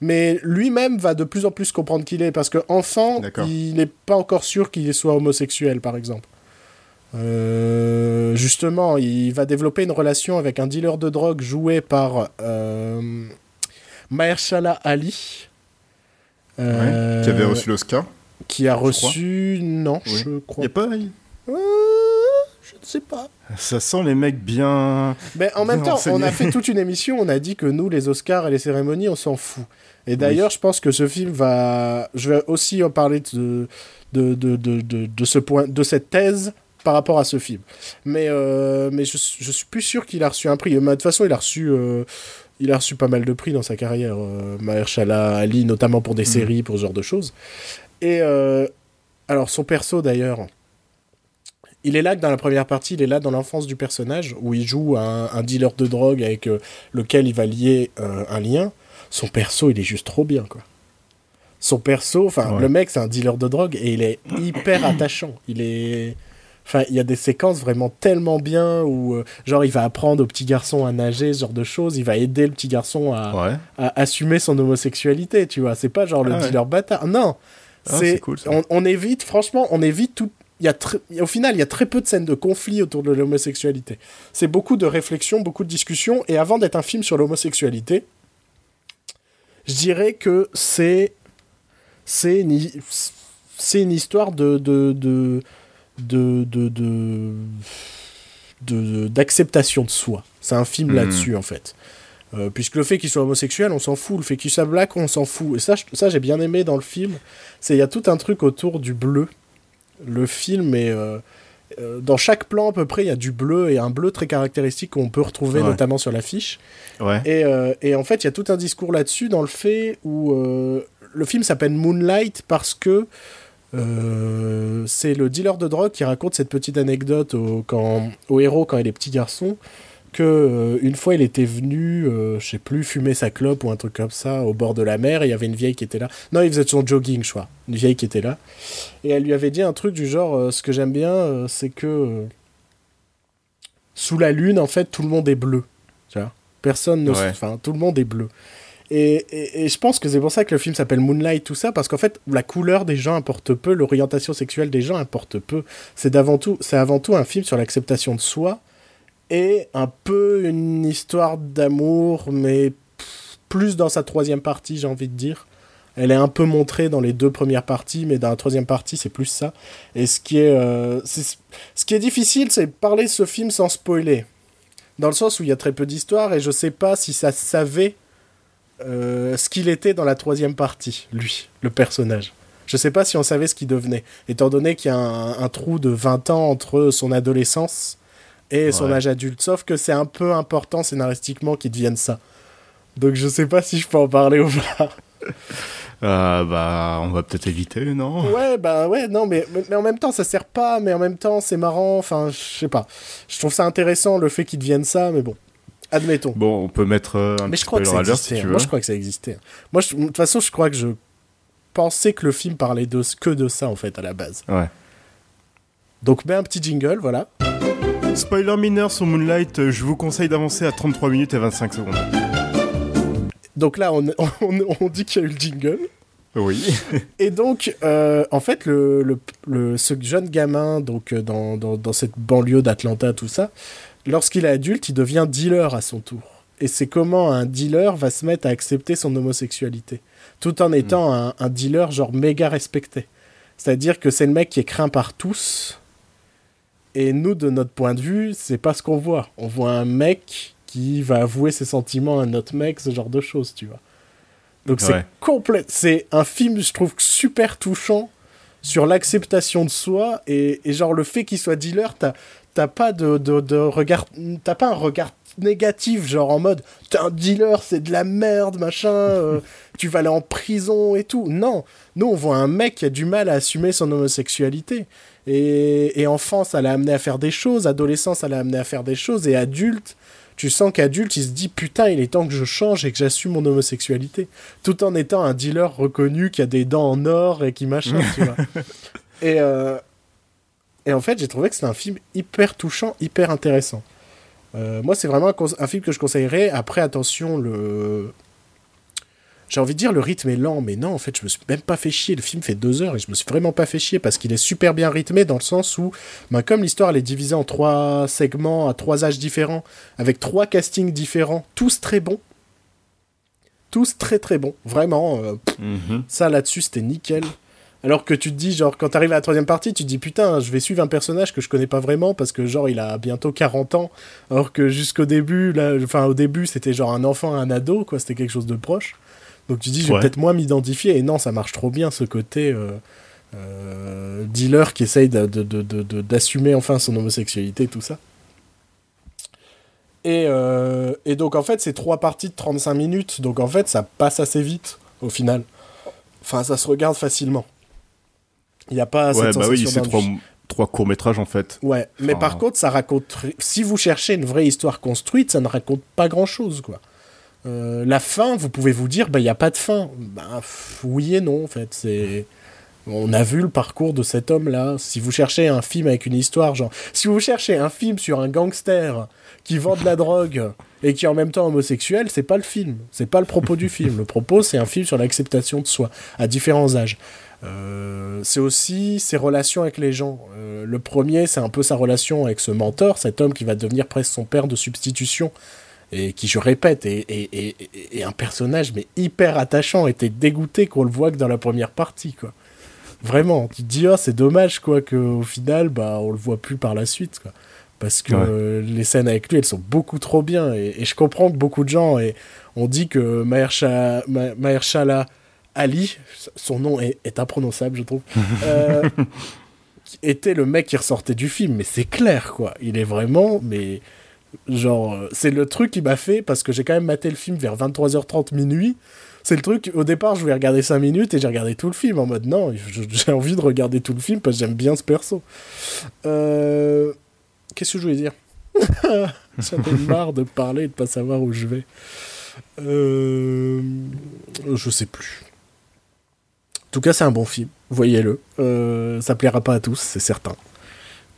S1: Mais lui-même va de plus en plus comprendre qui il est, parce que enfant,
S2: D'accord.
S1: il n'est pas encore sûr qu'il soit homosexuel, par exemple. Euh, justement, il va développer une relation avec un dealer de drogue joué par euh, Mahershala Ali. Euh,
S2: Qui avait reçu l'Oscar.
S1: qui a reçu. Non,
S2: Oui.
S1: je
S2: Il
S1: crois.
S2: y a pas.
S1: Je ne sais pas.
S2: Ça sent les mecs bien.
S1: Mais en même temps, on a fait toute une émission, on a dit que nous, les Oscars et les cérémonies, on s'en fout. Et d'ailleurs, je pense que ce film va... Je vais aussi en parler de, de, de, de, de, ce point, de cette thèse par rapport à ce film. Mais, euh, mais je, je suis plus sûr qu'il a reçu un prix. Mais De toute façon, il a reçu... euh, il a reçu pas mal de prix dans sa carrière, euh, Mahershala Ali, notamment pour des séries, pour ce genre de choses. Et euh, alors, son perso d'ailleurs, il est là que dans la première partie, il est là dans l'enfance du personnage, où il joue un, un dealer de drogue avec euh, lequel il va lier euh, un lien. Son perso, il est juste trop bien, quoi. Son perso, enfin,
S2: Ouais.
S1: le mec, c'est un dealer de drogue et il est hyper attachant. Il est. Enfin, il y a des séquences vraiment tellement bien où, euh, genre, il va apprendre au petit garçon à nager, ce genre de choses. Il va aider le petit garçon à,
S2: Ouais.
S1: à assumer son homosexualité, tu vois. C'est pas genre le
S2: Ah ouais.
S1: dealer bâtard. Non.
S2: Ah,
S1: c'est
S2: cool.
S1: On, on évite, franchement, on évite tout. Y a au final, il y a très peu de scènes de conflit autour de l'homosexualité. C'est beaucoup de réflexion, beaucoup de discussions. Et avant d'être un film sur l'homosexualité, je dirais que c'est c'est une, c'est une histoire de de de de de- de- de- d'acceptation de soi. C'est un film
S2: Mhm.
S1: là-dessus en fait. Euh, puisque le fait qu'il soit homosexuel, on s'en fout. Le fait qu'il soit black, on s'en fout. Et ça, ça j'ai bien aimé dans le film. C'est il y a tout un truc autour du bleu. Le film est euh, euh, dans chaque plan à peu près, il y a du bleu et un bleu très caractéristique qu'on peut retrouver
S2: Ouais.
S1: notamment sur l'affiche.
S2: Ouais.
S1: Et, euh, et en fait, il y a tout un discours là-dessus dans le fait où euh, le film s'appelle Moonlight parce que euh, c'est le dealer de drogue qui raconte cette petite anecdote au, quand, au héros quand il est petit garçon que euh, une fois il était venu, euh, je sais plus, fumer sa clope ou un truc comme ça au bord de la mer et il y avait une vieille qui était là. Non, il faisait son jogging, je crois. Une vieille qui était là. Et elle lui avait dit un truc du genre euh, ce que j'aime bien, c'est que sous la lune, en fait, tout le monde est bleu. Tu vois? Personne ne.
S2: Ouais.
S1: Enfin, tout le monde est bleu. Et, et- et je pense que c'est pour ça que le film s'appelle Moonlight, tout ça, parce qu'en fait, la couleur des gens importe peu, l'orientation sexuelle des gens importe peu. C'est d'avant tout, c'est avant tout un film sur l'acceptation de soi et un peu une histoire d'amour, mais plus dans sa troisième partie, j'ai envie de dire. Elle est un peu montrée dans les deux premières parties, mais dans la troisième partie, c'est plus ça. Et ce qui est, euh, ce qui est difficile, c'est parler de ce film sans spoiler. Dans le sens où il y a très peu d'histoire, et je sais pas si ça savait euh, ce qu'il était dans la troisième partie, lui, le personnage. Je sais pas si on savait ce qu'il devenait, étant donné qu'il y a un, un trou de 20 ans entre son adolescence et son âge adulte. Sauf que c'est un peu important scénaristiquement qu'il devienne ça. Donc je sais pas si je peux en parler ou pas.
S2: Euh, bah, on va peut-être éviter, non?
S1: Ouais, bah ouais, non, mais, mais, mais en même temps, ça sert pas, mais en même temps, c'est marrant, enfin, je sais pas. Je trouve ça intéressant le fait qu'il devienne ça, mais bon, admettons.
S2: Bon, on peut mettre euh, un
S1: mais
S2: petit
S1: je crois que
S2: spoiler
S1: ça
S2: alert
S1: existait.
S2: si tu
S1: hein.
S2: veux.
S1: Moi, je crois que ça existait. Moi, de toute façon, je crois que je pensais que le film parlait de que de ça, en fait, à la base.
S2: Ouais.
S1: Donc, mets un petit jingle, voilà.
S2: Spoiler mineur sur Moonlight, euh, je vous conseille d'avancer à 33 minutes et 25 secondes.
S1: Donc là, on, on, on dit qu'il y a eu le jingle.
S2: Oui.
S1: Et donc, euh, en fait, le, le, le- ce jeune gamin, donc euh, dans, dans, dans cette banlieue d'Atlanta, tout ça, lorsqu'il est adulte, il devient dealer à son tour. Et c'est comment un dealer va se mettre à accepter son homosexualité, tout en étant un, un dealer genre méga respecté. C'est-à-dire que c'est le mec qui est craint par tous. Et nous, de notre point de vue, c'est pas ce qu'on voit. On voit un mec qui va avouer ses sentiments à un autre mec, ce genre de choses, tu vois. Donc c'est complet. C'est un film, je trouve, super touchant sur l'acceptation de soi et, et genre le fait qu'il soit dealer, t'as t'as pas de, de, de regard, t'as pas un regard négatif, genre en mode t'es un dealer, c'est de la merde, machin, euh, tu vas aller en prison et tout. Non, nous on voit un mec qui a du mal à assumer son homosexualité. Et, et enfant, ça l'a amené à faire des choses, adolescent, ça l'a amené à faire des choses, et adulte, tu sens qu'adulte, il se dit putain, il est temps que je change et que j'assume mon homosexualité. Tout en étant un dealer reconnu qui a des dents en or et qui machin, tu vois. Et, euh, et en fait, j'ai trouvé que c'était un film hyper touchant, hyper intéressant. Euh, moi, c'est vraiment un film que je conseillerais. Après, attention, le. J'ai envie de dire le rythme est lent, mais non, en fait, je me suis même pas fait chier. Le film fait deux heures et je me suis vraiment pas fait chier parce qu'il est super bien rythmé dans le sens où, ben, comme l'histoire elle est divisée en trois segments à trois âges différents, avec trois castings différents, tous très bons, tous très très bons, vraiment. euh,
S2: Mhm.
S1: ça là-dessus, c'était nickel. Alors que tu te dis, genre, quand t'arrives à la troisième partie, tu te dis, putain, je vais suivre un personnage que je connais pas vraiment parce que, genre, il a bientôt 40 ans. Alors que jusqu'au début, là, enfin, au début, c'était genre un enfant, un ado, quoi, c'était quelque chose de proche. Donc tu dis, je vais
S2: Ouais.
S1: peut-être moins m'identifier. Et non, ça marche trop bien, ce côté euh, euh, dealer qui essaye d'assumer enfin son homosexualité, tout ça. Et, euh, et donc, en fait, c'est trois parties de 35 minutes. Donc, en fait, ça passe assez vite, au final. Enfin, ça se regarde facilement. Il n'y a pas
S2: Ouais,
S1: cette
S2: bah oui, c'est trois, trois courts métrages en fait.
S1: Ouais, mais par contre, ça raconte. Si vous cherchez une vraie histoire construite, ça ne raconte pas grand chose, quoi. Euh, la fin, vous pouvez vous dire, bah, il n'y a pas de fin. Bah, oui et non, en fait. C'est. On a vu le parcours de cet homme-là. Si vous cherchez un film avec une histoire, genre. Si vous cherchez un film sur un gangster qui vend de la drogue et qui est en même temps homosexuel, c'est pas le film. C'est pas le propos du film. Le propos, c'est un film sur l'acceptation de soi, à différents âges. Euh, c'est aussi ses relations avec les gens. Euh, le premier, c'est un peu sa relation avec ce mentor, cet homme qui va devenir presque son père de substitution, et qui, je répète, est, est- est- est- est un personnage mais hyper attachant. Et t'es dégoûté qu'on le voit que dans la première partie, quoi. Vraiment, tu te dis, oh, c'est dommage, quoi, qu'au final, bah, on le voit plus par la suite, quoi. Parce que
S2: Ouais.
S1: les scènes avec lui, elles sont beaucoup trop bien. Et, et je comprends que beaucoup de gens et, ont dit que Mahershala, Ma- Mahershala Ali, son nom est, est imprononçable, je trouve, euh, était le mec qui ressortait du film. Mais c'est clair, quoi. Il est vraiment, mais genre, euh, c'est le truc qui m'a fait, parce que j'ai quand même maté le film vers 23h30 minuit. C'est le truc, au départ, je voulais regarder 5 minutes et j'ai regardé tout le film en mode non, j'ai envie de regarder tout le film parce que j'aime bien ce perso. Euh, Qu'est-ce que je voulais dire? J'en ai marre de parler et de pas savoir où je vais. Euh... Je sais plus. En tout cas, c'est un bon film. Voyez-le. Euh, ça plaira pas à tous, c'est certain.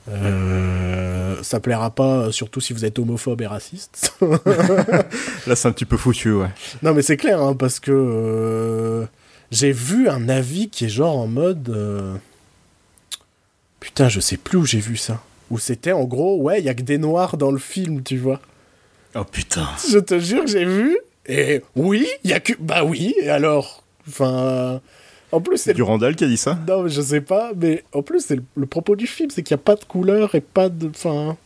S1: Euh, ça plaira pas, surtout si vous êtes homophobe et raciste.
S2: Là, c'est un petit peu foutu, ouais.
S1: non, mais c'est clair, hein, parce que euh, j'ai vu un avis qui est genre en mode. euh, Putain, je sais plus où j'ai vu ça. Où c'était en gros, ouais, il y a que des noirs dans le film, tu vois.
S2: Oh putain.
S1: Je te jure que j'ai vu. Et oui, il y a que. Bah oui, et alors Enfin. En plus, c'est le
S2: Durandal qui a dit ça
S1: non, mais je sais pas, mais en plus, c'est le, le propos du film, c'est qu'il n'y a pas de couleur et pas de. Enfin.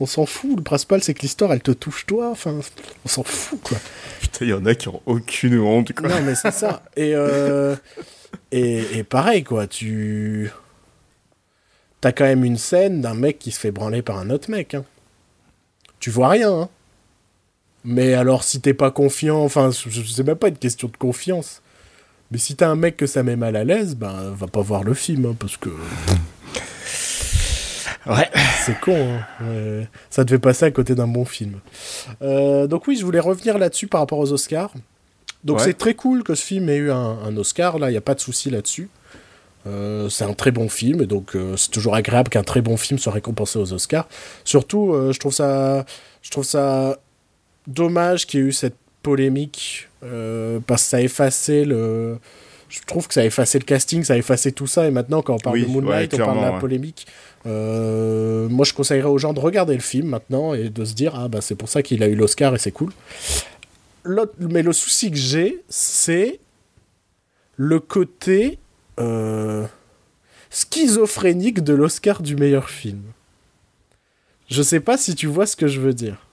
S1: On s'en fout. Le principal, c'est que l'histoire, elle te touche toi. Enfin, on s'en fout, quoi.
S2: Putain, il y en a qui ont aucune honte, quoi.
S1: Non, mais c'est ça. Et, euh, et, et pareil, quoi. Tu. T'as quand même une scène d'un mec qui se fait branler par un autre mec. Hein. Tu vois rien, hein. Mais alors, si t'es pas confiant, enfin, je sais même pas une question de confiance. Mais si t'as un mec que ça met mal à l'aise, ben, va pas voir le film, hein, parce que
S2: Ouais.
S1: c'est con. Hein. Ouais. Ça devait passer à côté d'un bon film. Euh, donc oui, je voulais revenir là-dessus par rapport aux Oscars. Donc
S2: Ouais.
S1: c'est très cool que ce film ait eu un, un Oscar, là, il n'y a pas de souci là-dessus. Euh, c'est un très bon film, et donc euh, c'est toujours agréable qu'un très bon film soit récompensé aux Oscars. Surtout, je trouve ça, je trouve ça dommage qu'il y ait eu cette polémique, euh, parce que ça a effacé le... Je trouve que ça a effacé le casting, ça a effacé tout ça, et maintenant quand on parle
S2: Oui,
S1: de Moonlight,
S2: ouais,
S1: on parle de la
S2: ouais.
S1: polémique. Euh, moi, je conseillerais aux gens de regarder le film maintenant et de se dire ah bah c'est pour ça qu'il a eu l'Oscar et c'est cool. Mais le souci que j'ai, c'est le côté euh, schizophrénique de l'Oscar du meilleur film. Je sais pas si tu vois ce que je veux dire.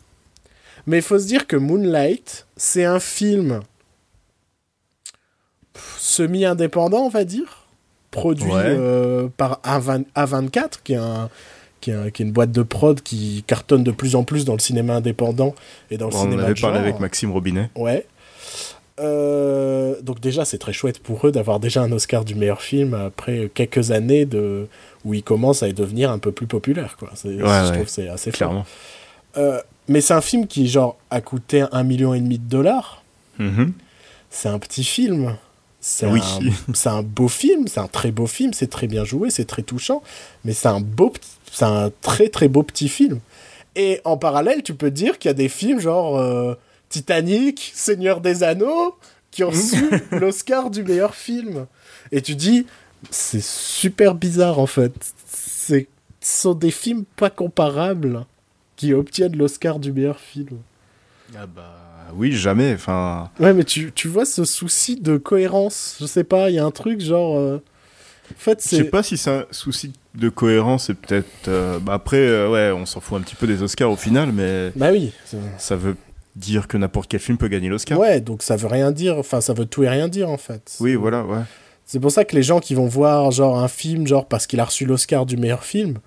S1: Mais il faut se dire que Moonlight, c'est un film semi-indépendant, on va dire, produit
S2: Ouais.
S1: euh, par A20 A24, qui est, un, qui, est un- qui est une boîte de prod qui cartonne de plus en plus dans le cinéma indépendant et dans le
S2: On
S1: cinéma
S2: avait
S1: de
S2: parlé
S1: genre.
S2: avec Maxime Robinet.
S1: Ouais. Euh, donc déjà, c'est très chouette pour eux d'avoir déjà un Oscar du meilleur film après quelques années de où ils commencent à devenir un peu plus populaires. Quoi. C'est- je
S2: ouais.
S1: trouve que c'est assez fort.
S2: Clairement.
S1: Euh, mais c'est un film qui genre a coûté un million et demi de dollars.
S2: Mhm.
S1: C'est un petit film. C'est
S2: Oui.
S1: un, c'est un beau film, c'est un très beau film, c'est très bien joué, c'est très touchant, mais c'est un beau, c'est un très très beau petit film. Et en parallèle, tu peux dire qu'il y a des films genre euh, Titanic, Seigneur des Anneaux, qui ont reçu l'Oscar du meilleur film. Et tu dis, c'est super bizarre en fait. C'est, ce sont des films pas comparables qui obtiennent l'Oscar du meilleur film.
S2: Ah bah oui, jamais. Enfin,
S1: Ouais, mais tu, tu vois ce souci de cohérence. Je sais pas, il y a un truc genre. euh, En fait,
S2: je sais pas si c'est un souci de cohérence. C'est peut-être. euh, bah après, euh, ouais, on s'en fout un petit peu des Oscars au final, mais
S1: Bah oui.
S2: ça veut dire que n'importe quel film peut gagner l'Oscar.
S1: Ouais, donc ça veut rien dire. Enfin, ça veut tout et rien dire en fait.
S2: Oui, voilà, ouais.
S1: C'est pour ça que les gens qui vont voir genre un film, genre parce qu'il a reçu l'Oscar du meilleur film,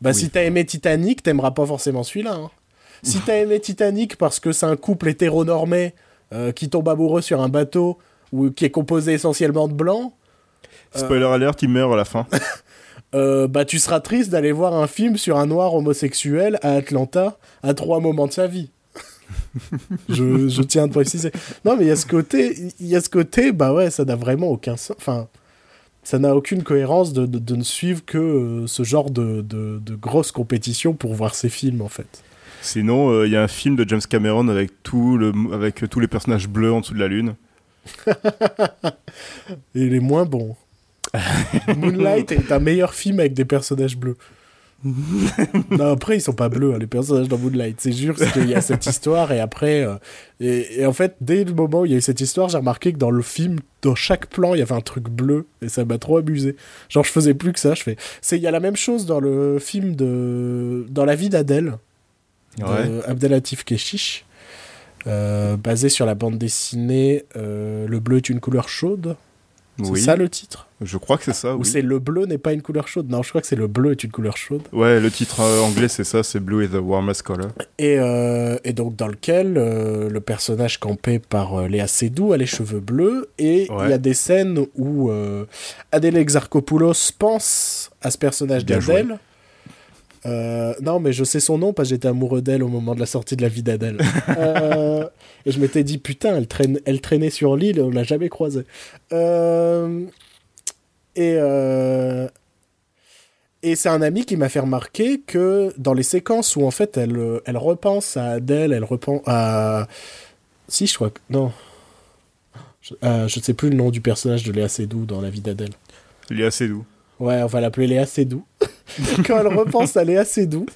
S1: bah
S2: Oui.
S1: si t'as aimé Titanic, t'aimeras pas forcément celui-là. hein. Si t'as aimé Titanic parce que c'est un couple hétéronormé euh, qui tombe amoureux sur un bateau ou qui est composé essentiellement de blancs,
S2: Spoiler alert, il meurt à la fin.
S1: euh, bah tu seras triste d'aller voir un film sur un noir homosexuel à Atlanta à trois moments de sa vie. je, je, tiens à préciser. Non, mais il y a ce côté, il y a ce côté, bah ouais, ça n'a vraiment aucun sens. Enfin, ça n'a aucune cohérence de, de, de, ne suivre que euh, ce genre de, de, grosse compétition pour voir ces films, en fait.
S2: Sinon, euh, il y a un film de James Cameron avec, tout le, avec tous les personnages bleus en dessous de la Lune.
S1: Il est moins bon. Moonlight est un meilleur film avec des personnages bleus. Non, après, ils sont pas bleus, hein, les personnages dans Moonlight. C'est sûr qu'il y a cette histoire, et après. Euh, et, en fait, dès le moment où il y a eu cette histoire, j'ai remarqué que dans le film, dans chaque plan, il y avait un truc bleu, et ça m'a trop amusé. Genre, je faisais plus que ça. Je fais. Il y a la même chose dans le film de. Dans la vie d'Adèle, ouais. Abdelatif Keshish, euh, basé sur la bande dessinée euh, Le bleu est une couleur chaude. C'est ça le titre
S2: Je crois que c'est ça.
S1: Ou c'est le bleu n'est pas une couleur chaude? Non, je crois que c'est le bleu est une couleur chaude.
S2: Ouais, le titre euh, anglais c'est ça, c'est Blue is the warmest color.
S1: Et, euh, et donc dans lequel euh, le personnage campé par Léa Seydoux a les cheveux bleus et il y a des scènes où Adèle Exarchopoulos pense à ce personnage d'Adèle non, mais je sais son nom parce que j'étais amoureux d'elle au moment de la sortie de la vie d'Adèle. euh, et je m'étais dit, putain, elle, traîne, elle traînait sur l'île on l'a jamais croisée. Euh, et euh, et c'est un ami qui m'a fait remarquer que dans les séquences où en fait elle, elle repense à Adèle, elle repense à. Si, je crois que. Non. Je, ne sais plus le nom du personnage de Léa Seydoux dans la vie d'Adèle.
S2: Léa Seydoux.
S1: Ouais, on va l'appeler Léa Seydoux. quand elle repense à Léa Seydoux,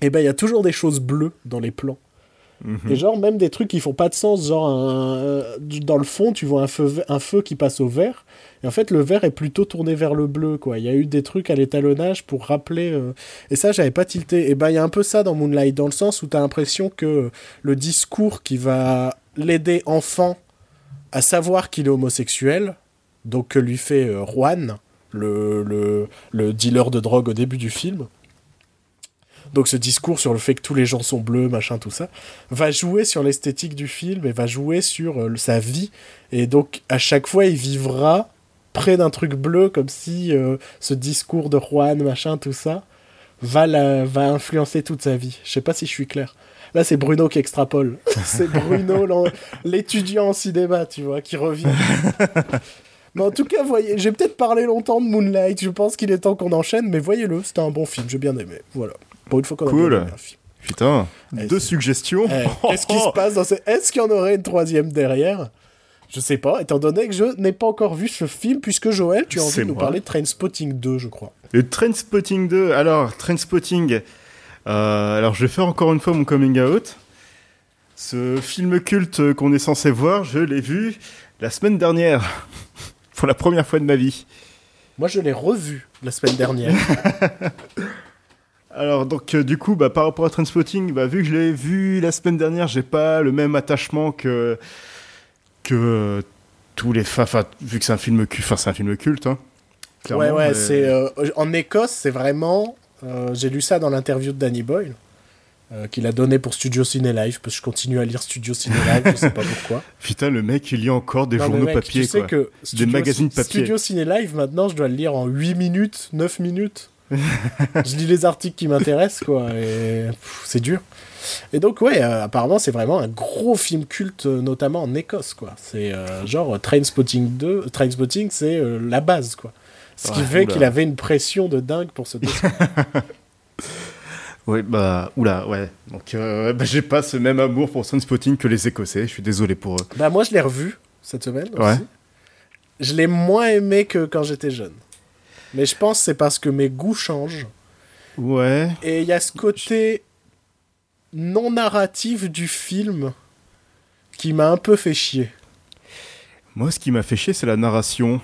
S1: eh ben il y a toujours des choses bleues dans les plans. Mhm. Et genre même des trucs qui font pas de sens, genre dans le fond tu vois un feu, un feu qui passe au vert, et en fait le vert est plutôt tourné vers le bleu quoi. Il y a eu des trucs à l'étalonnage pour rappeler, euh, et ça j'avais pas tilté. Et ben il y a un peu ça dans Moonlight, dans le sens où tu as l'impression que le discours qui va l'aider enfant à savoir qu'il est homosexuel, donc que lui fait euh, Juan, le, le, le, dealer de drogue au début du film. Donc ce discours sur le fait que tous les gens sont bleus, machin, tout ça, va jouer sur l'esthétique du film et va jouer sur euh, sa vie. Et donc à chaque fois, il vivra près d'un truc bleu, comme si euh, ce discours de Juan, machin, tout ça, va, la, va influencer toute sa vie. Je sais pas si je suis clair. Là, c'est Bruno qui extrapole. c'est Bruno, l'étudiant en cinéma, tu vois, qui revient. Mais en tout cas, voyez, j'ai peut-être parlé longtemps de Moonlight. Je pense qu'il est temps qu'on enchaîne, mais voyez-le, c'était un bon film. J'ai bien aimé. Voilà. Pour une fois qu'on
S2: cool. a. Putain, deux suggestions.
S1: Eh, qu'est-ce qui se passe dans ces... Est-ce qu'il y en aurait une troisième derrière? Je sais pas, étant donné que je n'ai pas encore vu ce film, puisque Joël, tu as envie de nous parler de Trainspotting 2, je crois.
S2: Le Trainspotting 2, alors, Trainspotting, euh, alors je vais faire encore une fois mon coming out. Ce film culte qu'on est censé voir, je l'ai vu la semaine dernière pour la première fois de ma vie.
S1: Moi, je l'ai revu la semaine dernière.
S2: Alors, donc, euh, du coup, bah, par rapport à Transpotting, bah, vu que je l'ai vu la semaine dernière, j'ai pas le même attachement que, que euh, tous les. Enfin, vu que c'est un film, enfin, c'est un film culte. Hein,
S1: ouais, ouais, c'est. Euh, en Écosse, c'est vraiment. j'ai lu ça dans l'interview de Danny Boyle. Qu'il a donné pour Studio Ciné Live, parce que je continue à lire Studio Ciné Live, je sais pas pourquoi.
S2: Putain, le mec, il lit encore des journaux papier, tu sais que des magazines papier.
S1: Studio Ciné Live, maintenant, je dois le lire en 8 minutes, 9 minutes. je lis les articles qui m'intéressent, quoi, et c'est dur. Et donc, ouais, euh, apparemment, c'est vraiment un gros film culte, euh, notamment en Écosse, quoi. C'est genre Trainspotting 2, Trainspotting, c'est la base, quoi. Ce qui fait qu'il avait une pression de dingue pour ce dossier.
S2: Oui, bah, oula, ouais. Donc, euh, bah, j'ai pas ce même amour pour Sunspotting que les Écossais. Je suis désolé pour eux.
S1: Bah, moi, je l'ai revu cette semaine aussi. Je l'ai moins aimé que quand j'étais jeune. Mais je pense que c'est parce que mes goûts changent.
S2: Ouais.
S1: Et il y a ce côté non narratif du film qui m'a un peu fait chier.
S2: Moi, ce qui m'a fait chier, c'est la narration.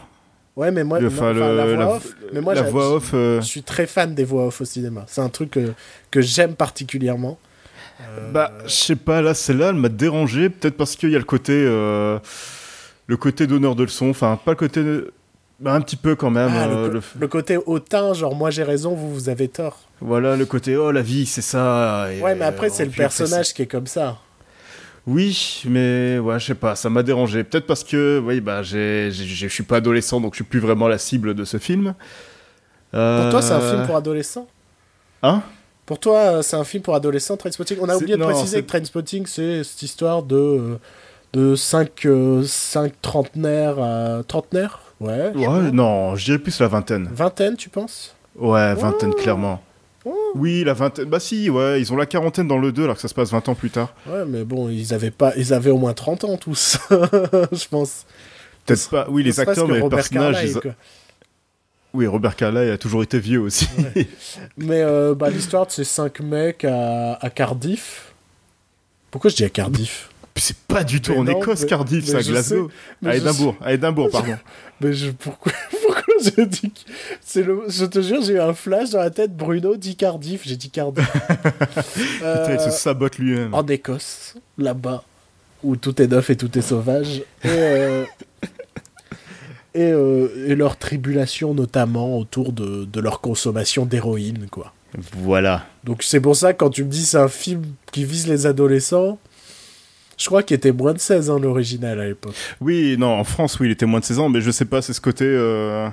S1: Ouais, mais moi, la voix off, mais moi,
S2: voix off, euh,
S1: je suis très fan des voix off au cinéma. C'est un truc que, que j'aime particulièrement.
S2: Euh, bah, je sais pas, là, celle-là, elle m'a dérangé, peut-être parce qu'il y a le côté, euh, le côté donneur de leçons, enfin, pas le côté, bah, un petit peu quand même. Ah,
S1: le, le... côté hautain, genre, moi j'ai raison, vous, vous avez tort.
S2: Voilà, le côté, oh, la vie, c'est ça.
S1: ouais, mais après, c'est le personnage qui est comme ça.
S2: Oui, mais ouais, je sais pas, ça m'a dérangé. Peut-être parce que, oui, bah, je suis pas adolescent, donc je suis plus vraiment la cible de ce film.
S1: Pour toi, c'est un film pour adolescents?
S2: Hein?
S1: Pour toi, euh, c'est un film pour adolescents, Trainspotting On a oublié de
S2: non,
S1: préciser que Trainspotting, c'est cette histoire de, euh, de 5 euh, cinq trentenaires à... Trentenaires? Ouais.
S2: non, je dirais plus la vingtaine.
S1: Vingtaine, tu penses?
S2: Ouais, vingtaine, clairement.
S1: Oh.
S2: Oui, la vingtaine. Bah si, ouais, ils ont la quarantaine dans le 2 alors que ça se passe 20 ans plus tard.
S1: Ouais, mais bon, ils avaient, pas... ils avaient au moins 30 ans tous, je pense.
S2: Peut-être pas. Oui, les acteurs, mais les personnages.
S1: Carlyle,
S2: ils-
S1: quoi.
S2: Oui, Robert Carlyle a toujours été vieux aussi.
S1: Mais euh, bah, l'histoire de ces 5 mecs à... à Cardiff... Pourquoi je dis à Cardiff?
S2: C'est pas du tout
S1: Mais
S2: en
S1: non,
S2: Écosse,
S1: mais-
S2: Cardiff, c'est à Glasgow.
S1: Mais
S2: À
S1: je
S2: Édimbourg, à Édimbourg, pardon.
S1: Mais je, pourquoi, pourquoi je dis c'est le, je te jure, j'ai eu un flash dans la tête. Bruno dit Cardiff, j'ai dit Cardiff. Euh,
S2: Putain, il se sabote lui-même.
S1: en Écosse, là-bas, où tout est neuf et tout est sauvage. Et, euh, et, euh, et leur tribulation, notamment autour de, de leur consommation d'héroïne, quoi.
S2: Voilà.
S1: Donc c'est pour ça, quand tu me dis c'est un film qui vise les adolescents, je crois qu'il était moins de 16 ans l'original à l'époque.
S2: Oui, non, en France, oui, il était moins de 16 ans, mais je sais pas, c'est ce côté. euh,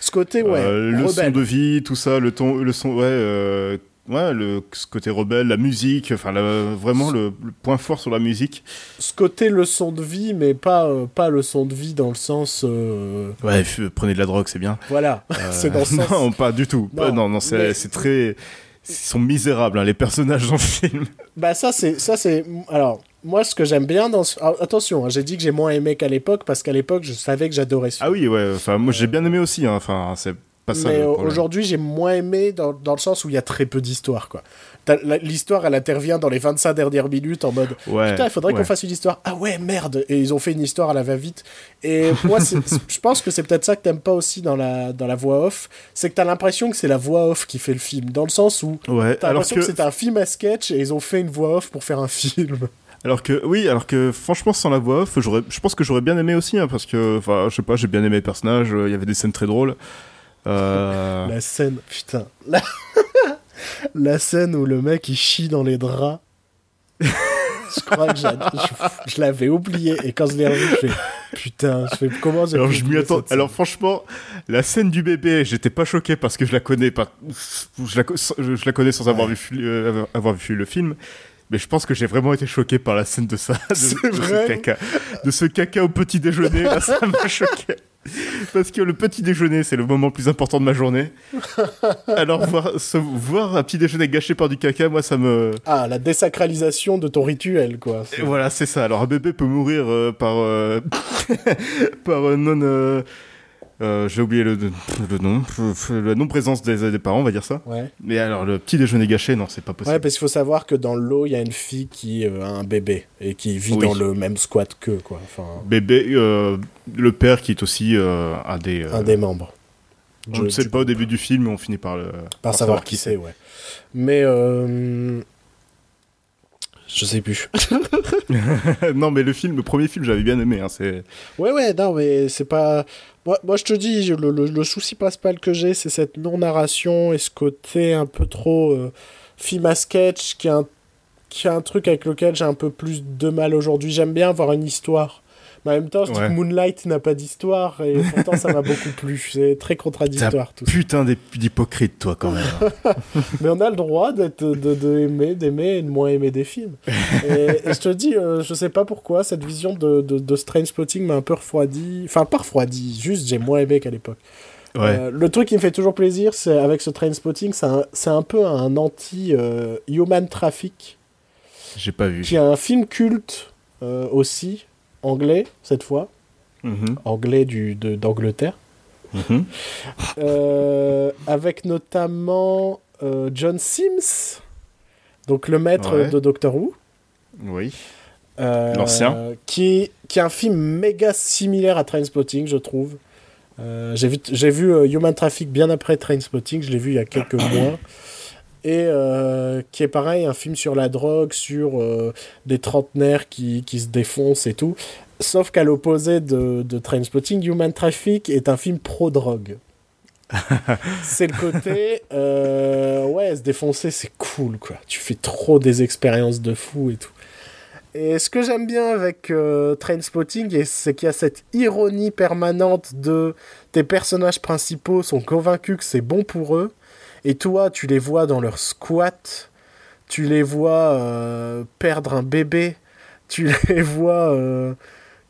S1: Ce côté, ouais,
S2: euh, le son de vie, tout ça, le ton, le son, ouais, euh, ouais, le ce côté rebelle, la musique, enfin, la- vraiment le, le point fort sur la musique.
S1: ce côté leçon de vie, mais pas, euh, pas leçon de vie dans le sens. euh,
S2: Ouais, prenez de la drogue, c'est bien.
S1: voilà,
S2: Euh,
S1: c'est dans ce sens.
S2: Non, pas du tout.
S1: Non,
S2: Non, c'est
S1: mais-
S2: très. Ils sont misérables, hein, les personnages dans le film.
S1: Bah, ça, c'est. ça c'est Alors, moi, ce que j'aime bien dans ce. ah, attention, hein, j'ai dit que j'ai moins aimé qu'à l'époque, parce qu'à l'époque, je savais que j'adorais ce
S2: Ah oui, ouais, enfin, moi j'ai bien aimé aussi, hein, enfin, c'est pas ça
S1: mais aujourd'hui, j'ai moins aimé dans, dans le sens où il y a très peu d'histoire, quoi. L'histoire, elle intervient dans les 25 dernières minutes en mode
S2: Ouais,
S1: Putain, il faudrait
S2: ouais.
S1: qu'on fasse une histoire. Ah ouais, merde Et ils ont fait une histoire à la va-vite. Et moi, c'est- c'est- je pense que c'est peut-être ça que t'aimes pas aussi dans la, dans la voix off. C'est que t'as l'impression que c'est la voix off qui fait le film. Dans le sens où
S2: Ouais,
S1: t'as l'impression
S2: que,
S1: que, c'était un film à sketch et ils ont fait une voix off pour faire un film.
S2: Alors que, oui, alors que, franchement, sans la voix off, j'aurais, je pense que j'aurais bien aimé aussi, hein, parce que, enfin, je sais pas, j'ai bien aimé les personnages, euh, il y avait des scènes très drôles. Euh,
S1: La scène, putain. La... la scène où le mec il chie dans les draps. je crois que je, je l'avais oublié. Et quand je l'ai revu, je fais putain, je fais comment j'ai
S2: Alors je m'y attends. Alors franchement, la scène du bébé, j'étais pas choqué parce que je la connais pas. Je la, co- je, je la connais sans avoir
S1: Ouais.
S2: vu euh, avoir vu le film. Mais je pense que j'ai vraiment été choqué par la scène de ça, de,
S1: vrai
S2: ce caca, de ce caca au petit déjeuner. Là, ça m'a choqué. Parce que le petit déjeuner, c'est le moment le plus important de ma journée. Alors voir, se- voir un petit déjeuner gâché par du caca, moi ça me.
S1: Ah, la désacralisation de ton rituel, quoi.
S2: Et voilà, c'est ça. Alors un bébé peut mourir euh, par euh, par euh, non. Euh, J'ai oublié le, le nom, la non présence des, des parents, on va dire ça.
S1: Ouais.
S2: Mais alors le petit déjeuner gâché, non, c'est pas possible.
S1: Ouais, parce qu'il faut savoir que dans l'eau, il y a une fille qui euh, a un bébé et qui vit
S2: Oui.
S1: dans le même squat qu'eux, quoi. Enfin,
S2: Bébé, euh, le père qui est aussi un des.
S1: un des membres.
S2: ne
S1: Je-
S2: sait
S1: du
S2: pas au début du film, mais on finit par le.
S1: Par savoir qui c'est, ouais. Mais euh... je sais plus.
S2: non, mais le film, le premier film, j'avais bien aimé. Hein, c'est.
S1: ouais, ouais, non, mais c'est pas. Moi, moi, je te dis, le- le souci principal que j'ai, c'est cette non-narration et ce côté un peu trop euh, film à sketch, qui est un, qui est un truc avec lequel j'ai un peu plus de mal aujourd'hui. J'aime bien avoir une histoire. Mais en même temps, je dis
S2: Ouais.
S1: que Moonlight n'a pas d'histoire et pourtant ça m'a beaucoup plu. C'est très contradictoire tout.
S2: Putain d'hy- d'hypocrite, toi, quand même.
S1: Mais on a le droit d'être, de, de aimer, d'aimer et de moins aimer des films. et, et je te dis, euh, je sais pas pourquoi, cette vision de, de, de Trainspotting m'a un peu refroidi. Enfin, pas refroidi, juste j'ai moins aimé qu'à l'époque.
S2: Ouais.
S1: Euh, le truc qui me fait toujours plaisir, c'est avec ce Trainspotting, c'est un, c'est un peu un anti-human traffic,
S2: J'ai pas vu.
S1: qui est un film culte euh, aussi, anglais cette fois,
S2: Mhm,
S1: anglais du, de, d'Angleterre.
S2: mhm.
S1: Euh, avec notamment euh, John Sims, donc le maître
S2: Ouais.
S1: de Doctor Who.
S2: Oui.
S1: euh,
S2: L'ancien.
S1: Qui, qui est un film méga similaire à Trainspotting, je trouve. J'ai vu, j'ai vu Human Traffic bien après Trainspotting, je l'ai vu il y a quelques mois. Et euh, qui est pareil, un film sur la drogue, sur euh, des trentenaires qui, qui se défoncent et tout. Sauf qu'à l'opposé de, de Trainspotting, Human Traffic est un film pro-drogue. c'est le côté, euh, ouais, se défoncer, c'est cool, quoi. Tu fais trop des expériences de fou et tout. Et ce que j'aime bien avec euh, Trainspotting, c'est qu'il y a cette ironie permanente de tes personnages principaux sont convaincus que c'est bon pour eux, et toi, tu les vois dans leur squat, tu les vois euh, perdre un bébé, tu les vois, euh,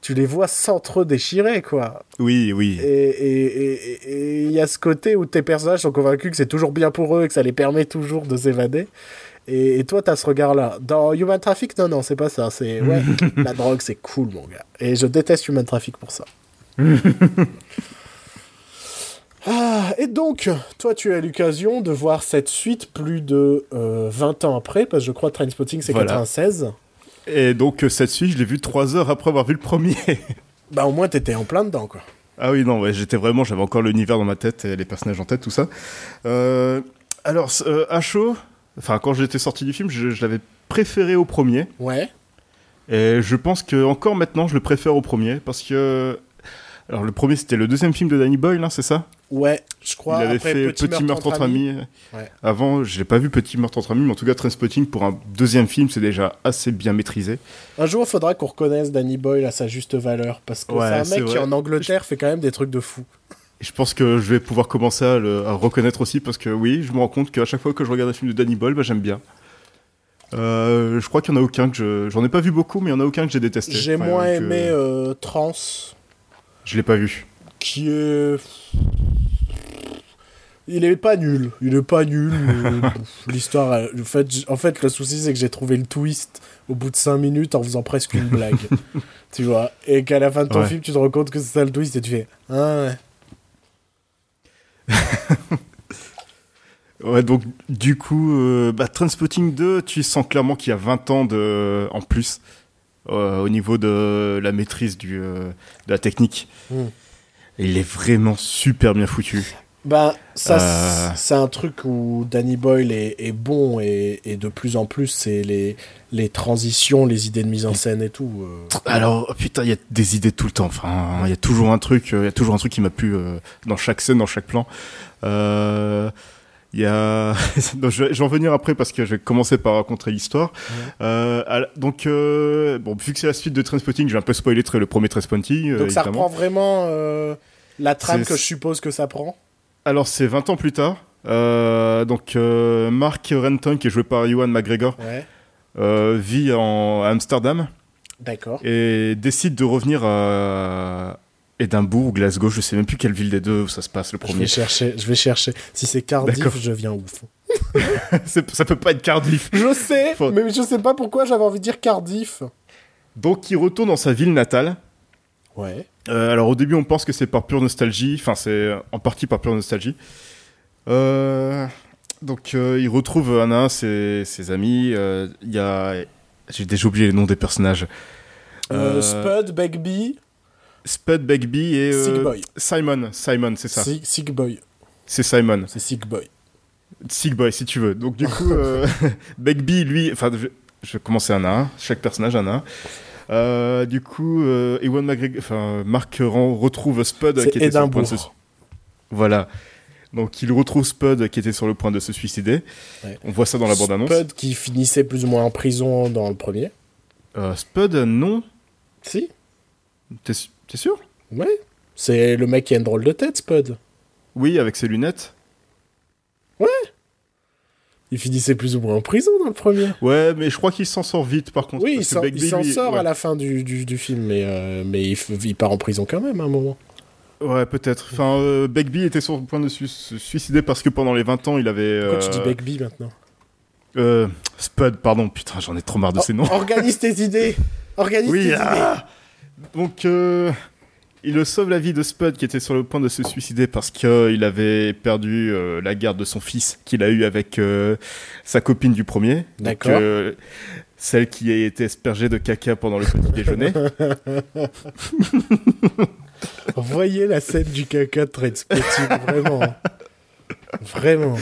S1: tu les vois s'entre-déchirer, quoi.
S2: Oui, oui.
S1: Et il y a ce côté où tes personnages sont convaincus que c'est toujours bien pour eux et que ça les permet toujours de s'évader. Et, et toi, t'as ce regard-là. Dans Human Traffic, non, non, c'est pas ça. C'est ouais, la drogue, c'est cool, mon gars. Et je déteste Human Traffic pour ça. Ah, et donc, toi, tu as eu l'occasion de voir cette suite plus de euh, 20 ans après, parce que je crois que Trainspotting, c'est
S2: Voilà.
S1: 96.
S2: Et donc, euh, cette suite, je l'ai vue trois heures après avoir vu le premier.
S1: Bah, au moins, t'étais en plein dedans, quoi.
S2: Ah oui, non, ouais, j'étais vraiment, j'avais encore l'univers dans ma tête, et les personnages en tête, tout ça. Euh, alors, euh, à chaud, enfin, quand j'étais sorti du film, je, je l'avais préféré au premier.
S1: Ouais.
S2: Et je pense que encore maintenant, je le préfère au premier, parce que. Alors, le premier, c'était le deuxième film de Danny Boyle, hein, c'est ça?
S1: Ouais, je crois.
S2: Il avait
S1: après
S2: fait Petit, meurtre entre amis.
S1: Ouais.
S2: Avant, je l'ai pas vu Petit meurtre entre amis, mais en tout cas, Trainspotting, pour un deuxième film, c'est déjà assez bien maîtrisé.
S1: Un jour, il faudra qu'on reconnaisse Danny Boyle à sa juste valeur. Parce que
S2: Ouais,
S1: c'est un mec qui, en Angleterre, fait quand même des trucs de fou.
S2: Je pense que je vais pouvoir commencer à le à reconnaître aussi parce que oui, je me rends compte qu'à chaque fois que je regarde un film de Danny Boyle, bah, j'aime bien. Euh, je crois qu'il y en a aucun que je. J'en ai pas vu beaucoup, mais il y en a aucun que j'ai détesté.
S1: J'ai
S2: Enfin,
S1: moins
S2: que-
S1: aimé euh, Trans,
S2: Je l'ai pas vu.
S1: qui est. Il est pas nul. Il est pas nul. pff, L'histoire. euh, En fait, en fait, le souci, c'est que j'ai trouvé le twist au bout de 5 minutes en faisant presque une blague. tu vois? Et qu'à la fin de ton
S2: Ouais.
S1: film, tu te rends compte que c'est ça le twist et tu fais. Ah ouais.
S2: Ouais, donc du coup, euh, bah, Trainspotting 2, tu sens clairement qu'il y a 20 ans de en plus euh, au niveau de la maîtrise du, euh, de la technique.
S1: Hmm.
S2: Il est vraiment super bien foutu.
S1: Ben, ça,
S2: Euh.
S1: c'est- un truc où Danny Boyle est, est bon et, et de plus en plus, c'est les, les transitions, les idées de mise en scène et tout. euh.
S2: Alors putain, il y a des idées tout le temps. Enfin, il y a toujours un truc, euh, il y a toujours un truc qui m'a plu euh, dans chaque scène, dans chaque plan. Euh, Il y a, Donc, je vais- je vais en venir après parce que je vais commencer par raconter l'histoire. Euh, donc, euh, bon, vu que c'est la suite de Trainspotting, je vais un peu spoiler le premier Trainspotting. euh,
S1: Donc ça
S2: évidemment.
S1: reprend vraiment la trame
S2: C'est-
S1: que je suppose que ça prend.
S2: Alors, c'est 20 ans plus tard. Euh, donc, euh, Mark Renton, qui est joué par Ewan McGregor,
S1: Ouais,
S2: euh, vit en à Amsterdam
S1: d'accord.
S2: et décide de revenir à Édimbourg ou Glasgow. Je sais même plus quelle ville des deux où ça se passe le
S1: Je vais
S2: premier.
S1: chercher, je vais chercher. Si c'est Cardiff, je viens ouf.
S2: Ça peut pas être Cardiff.
S1: Je sais,
S2: Faut-
S1: mais je sais pas pourquoi j'avais envie de dire Cardiff.
S2: Donc, il retourne dans sa ville natale.
S1: Ouais.
S2: Euh, alors au début on pense que c'est par pure nostalgie, enfin c'est en partie par pure nostalgie. Euh, donc euh, il retrouve un ses, ses amis, euh, il y a... J'ai déjà oublié les noms des personnages.
S1: Euh,
S2: Euh,
S1: Spud, Begbie,
S2: Spud, Begbie et euh,
S1: Boy.
S2: Simon. Simon, c'est ça.
S1: Sick, Sick Boy.
S2: C'est Simon.
S1: C'est Sick Boy.
S2: Sick Boy si tu veux. Donc du coup, euh, Begbie, lui, enfin je, je vais commencer un, chaque personnage un. Euh, du coup, euh, Ewan McGregor, enfin Mark Ren- retrouve Spud qui était sur le point de se. Voilà. Donc il retrouve Spud qui était sur le point de se suicider.
S1: Ouais.
S2: On voit ça dans la bande-annonce.
S1: Spud qui finissait plus ou moins en prison dans le premier.
S2: Euh, Spud, non
S1: Si.
S2: T'es sûr?
S1: Ouais. C'est le mec qui a une drôle de tête, Spud.
S2: Oui, avec ses lunettes.
S1: Il finissait plus ou moins en prison dans le premier.
S2: Ouais, mais je crois qu'il s'en sort vite par contre.
S1: Oui, il s'en
S2: Begbie,
S1: il s'en
S2: lui,
S1: sort
S2: ouais.
S1: à la fin du, du, du film, mais, euh, mais il, part en prison quand même à un moment.
S2: Ouais, peut-être. Enfin, euh, Begbie était sur le point de se suicider parce que pendant les 20 ans, il avait.
S1: Pourquoi
S2: euh,
S1: tu dis Begbie maintenant
S2: euh, Spud, pardon, putain, j'en ai trop marre de ces noms.
S1: Oh, Organise tes idées Organise tes
S2: Oui,
S1: idées
S2: ah Donc, euh, il sauve la vie de Spud qui était sur le point de se suicider parce qu'il avait perdu euh, la garde de son fils qu'il a eu avec euh, sa copine du premier.
S1: D'accord.
S2: euh, celle qui a été aspergée de caca pendant le petit déjeuner.
S1: Voyez la scène du caca de Trainspotting, vraiment. Vraiment.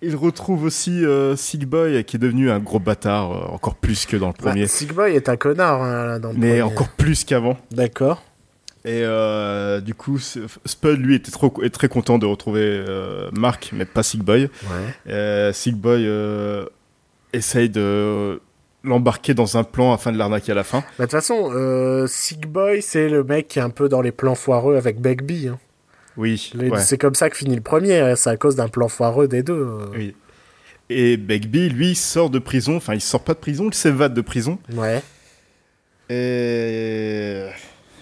S2: Il retrouve aussi euh, Sick Boy qui est devenu un gros bâtard, euh, encore plus que dans le premier.
S1: Bah, Sick Boy est un connard hein, là, dans le
S2: mais
S1: premier.
S2: encore plus qu'avant.
S1: D'accord.
S2: Et euh, du coup, Spud, lui, était trop, est très content de retrouver euh, Mark, mais pas Sick Boy.
S1: Ouais.
S2: Sick Boy euh, essaye de l'embarquer dans un plan afin de l'arnaquer à la fin.
S1: Bah, De toute façon, euh, Sick Boy, c'est le mec qui est un peu dans les plans foireux avec Begbie. hein.
S2: Oui, ouais.
S1: C'est comme ça que finit le premier, hein, c'est à cause d'un plan foireux des deux.
S2: oui. Et Begbie, lui, sort de prison, enfin, il sort pas de prison, il s'évade de prison.
S1: Ouais.
S2: Et,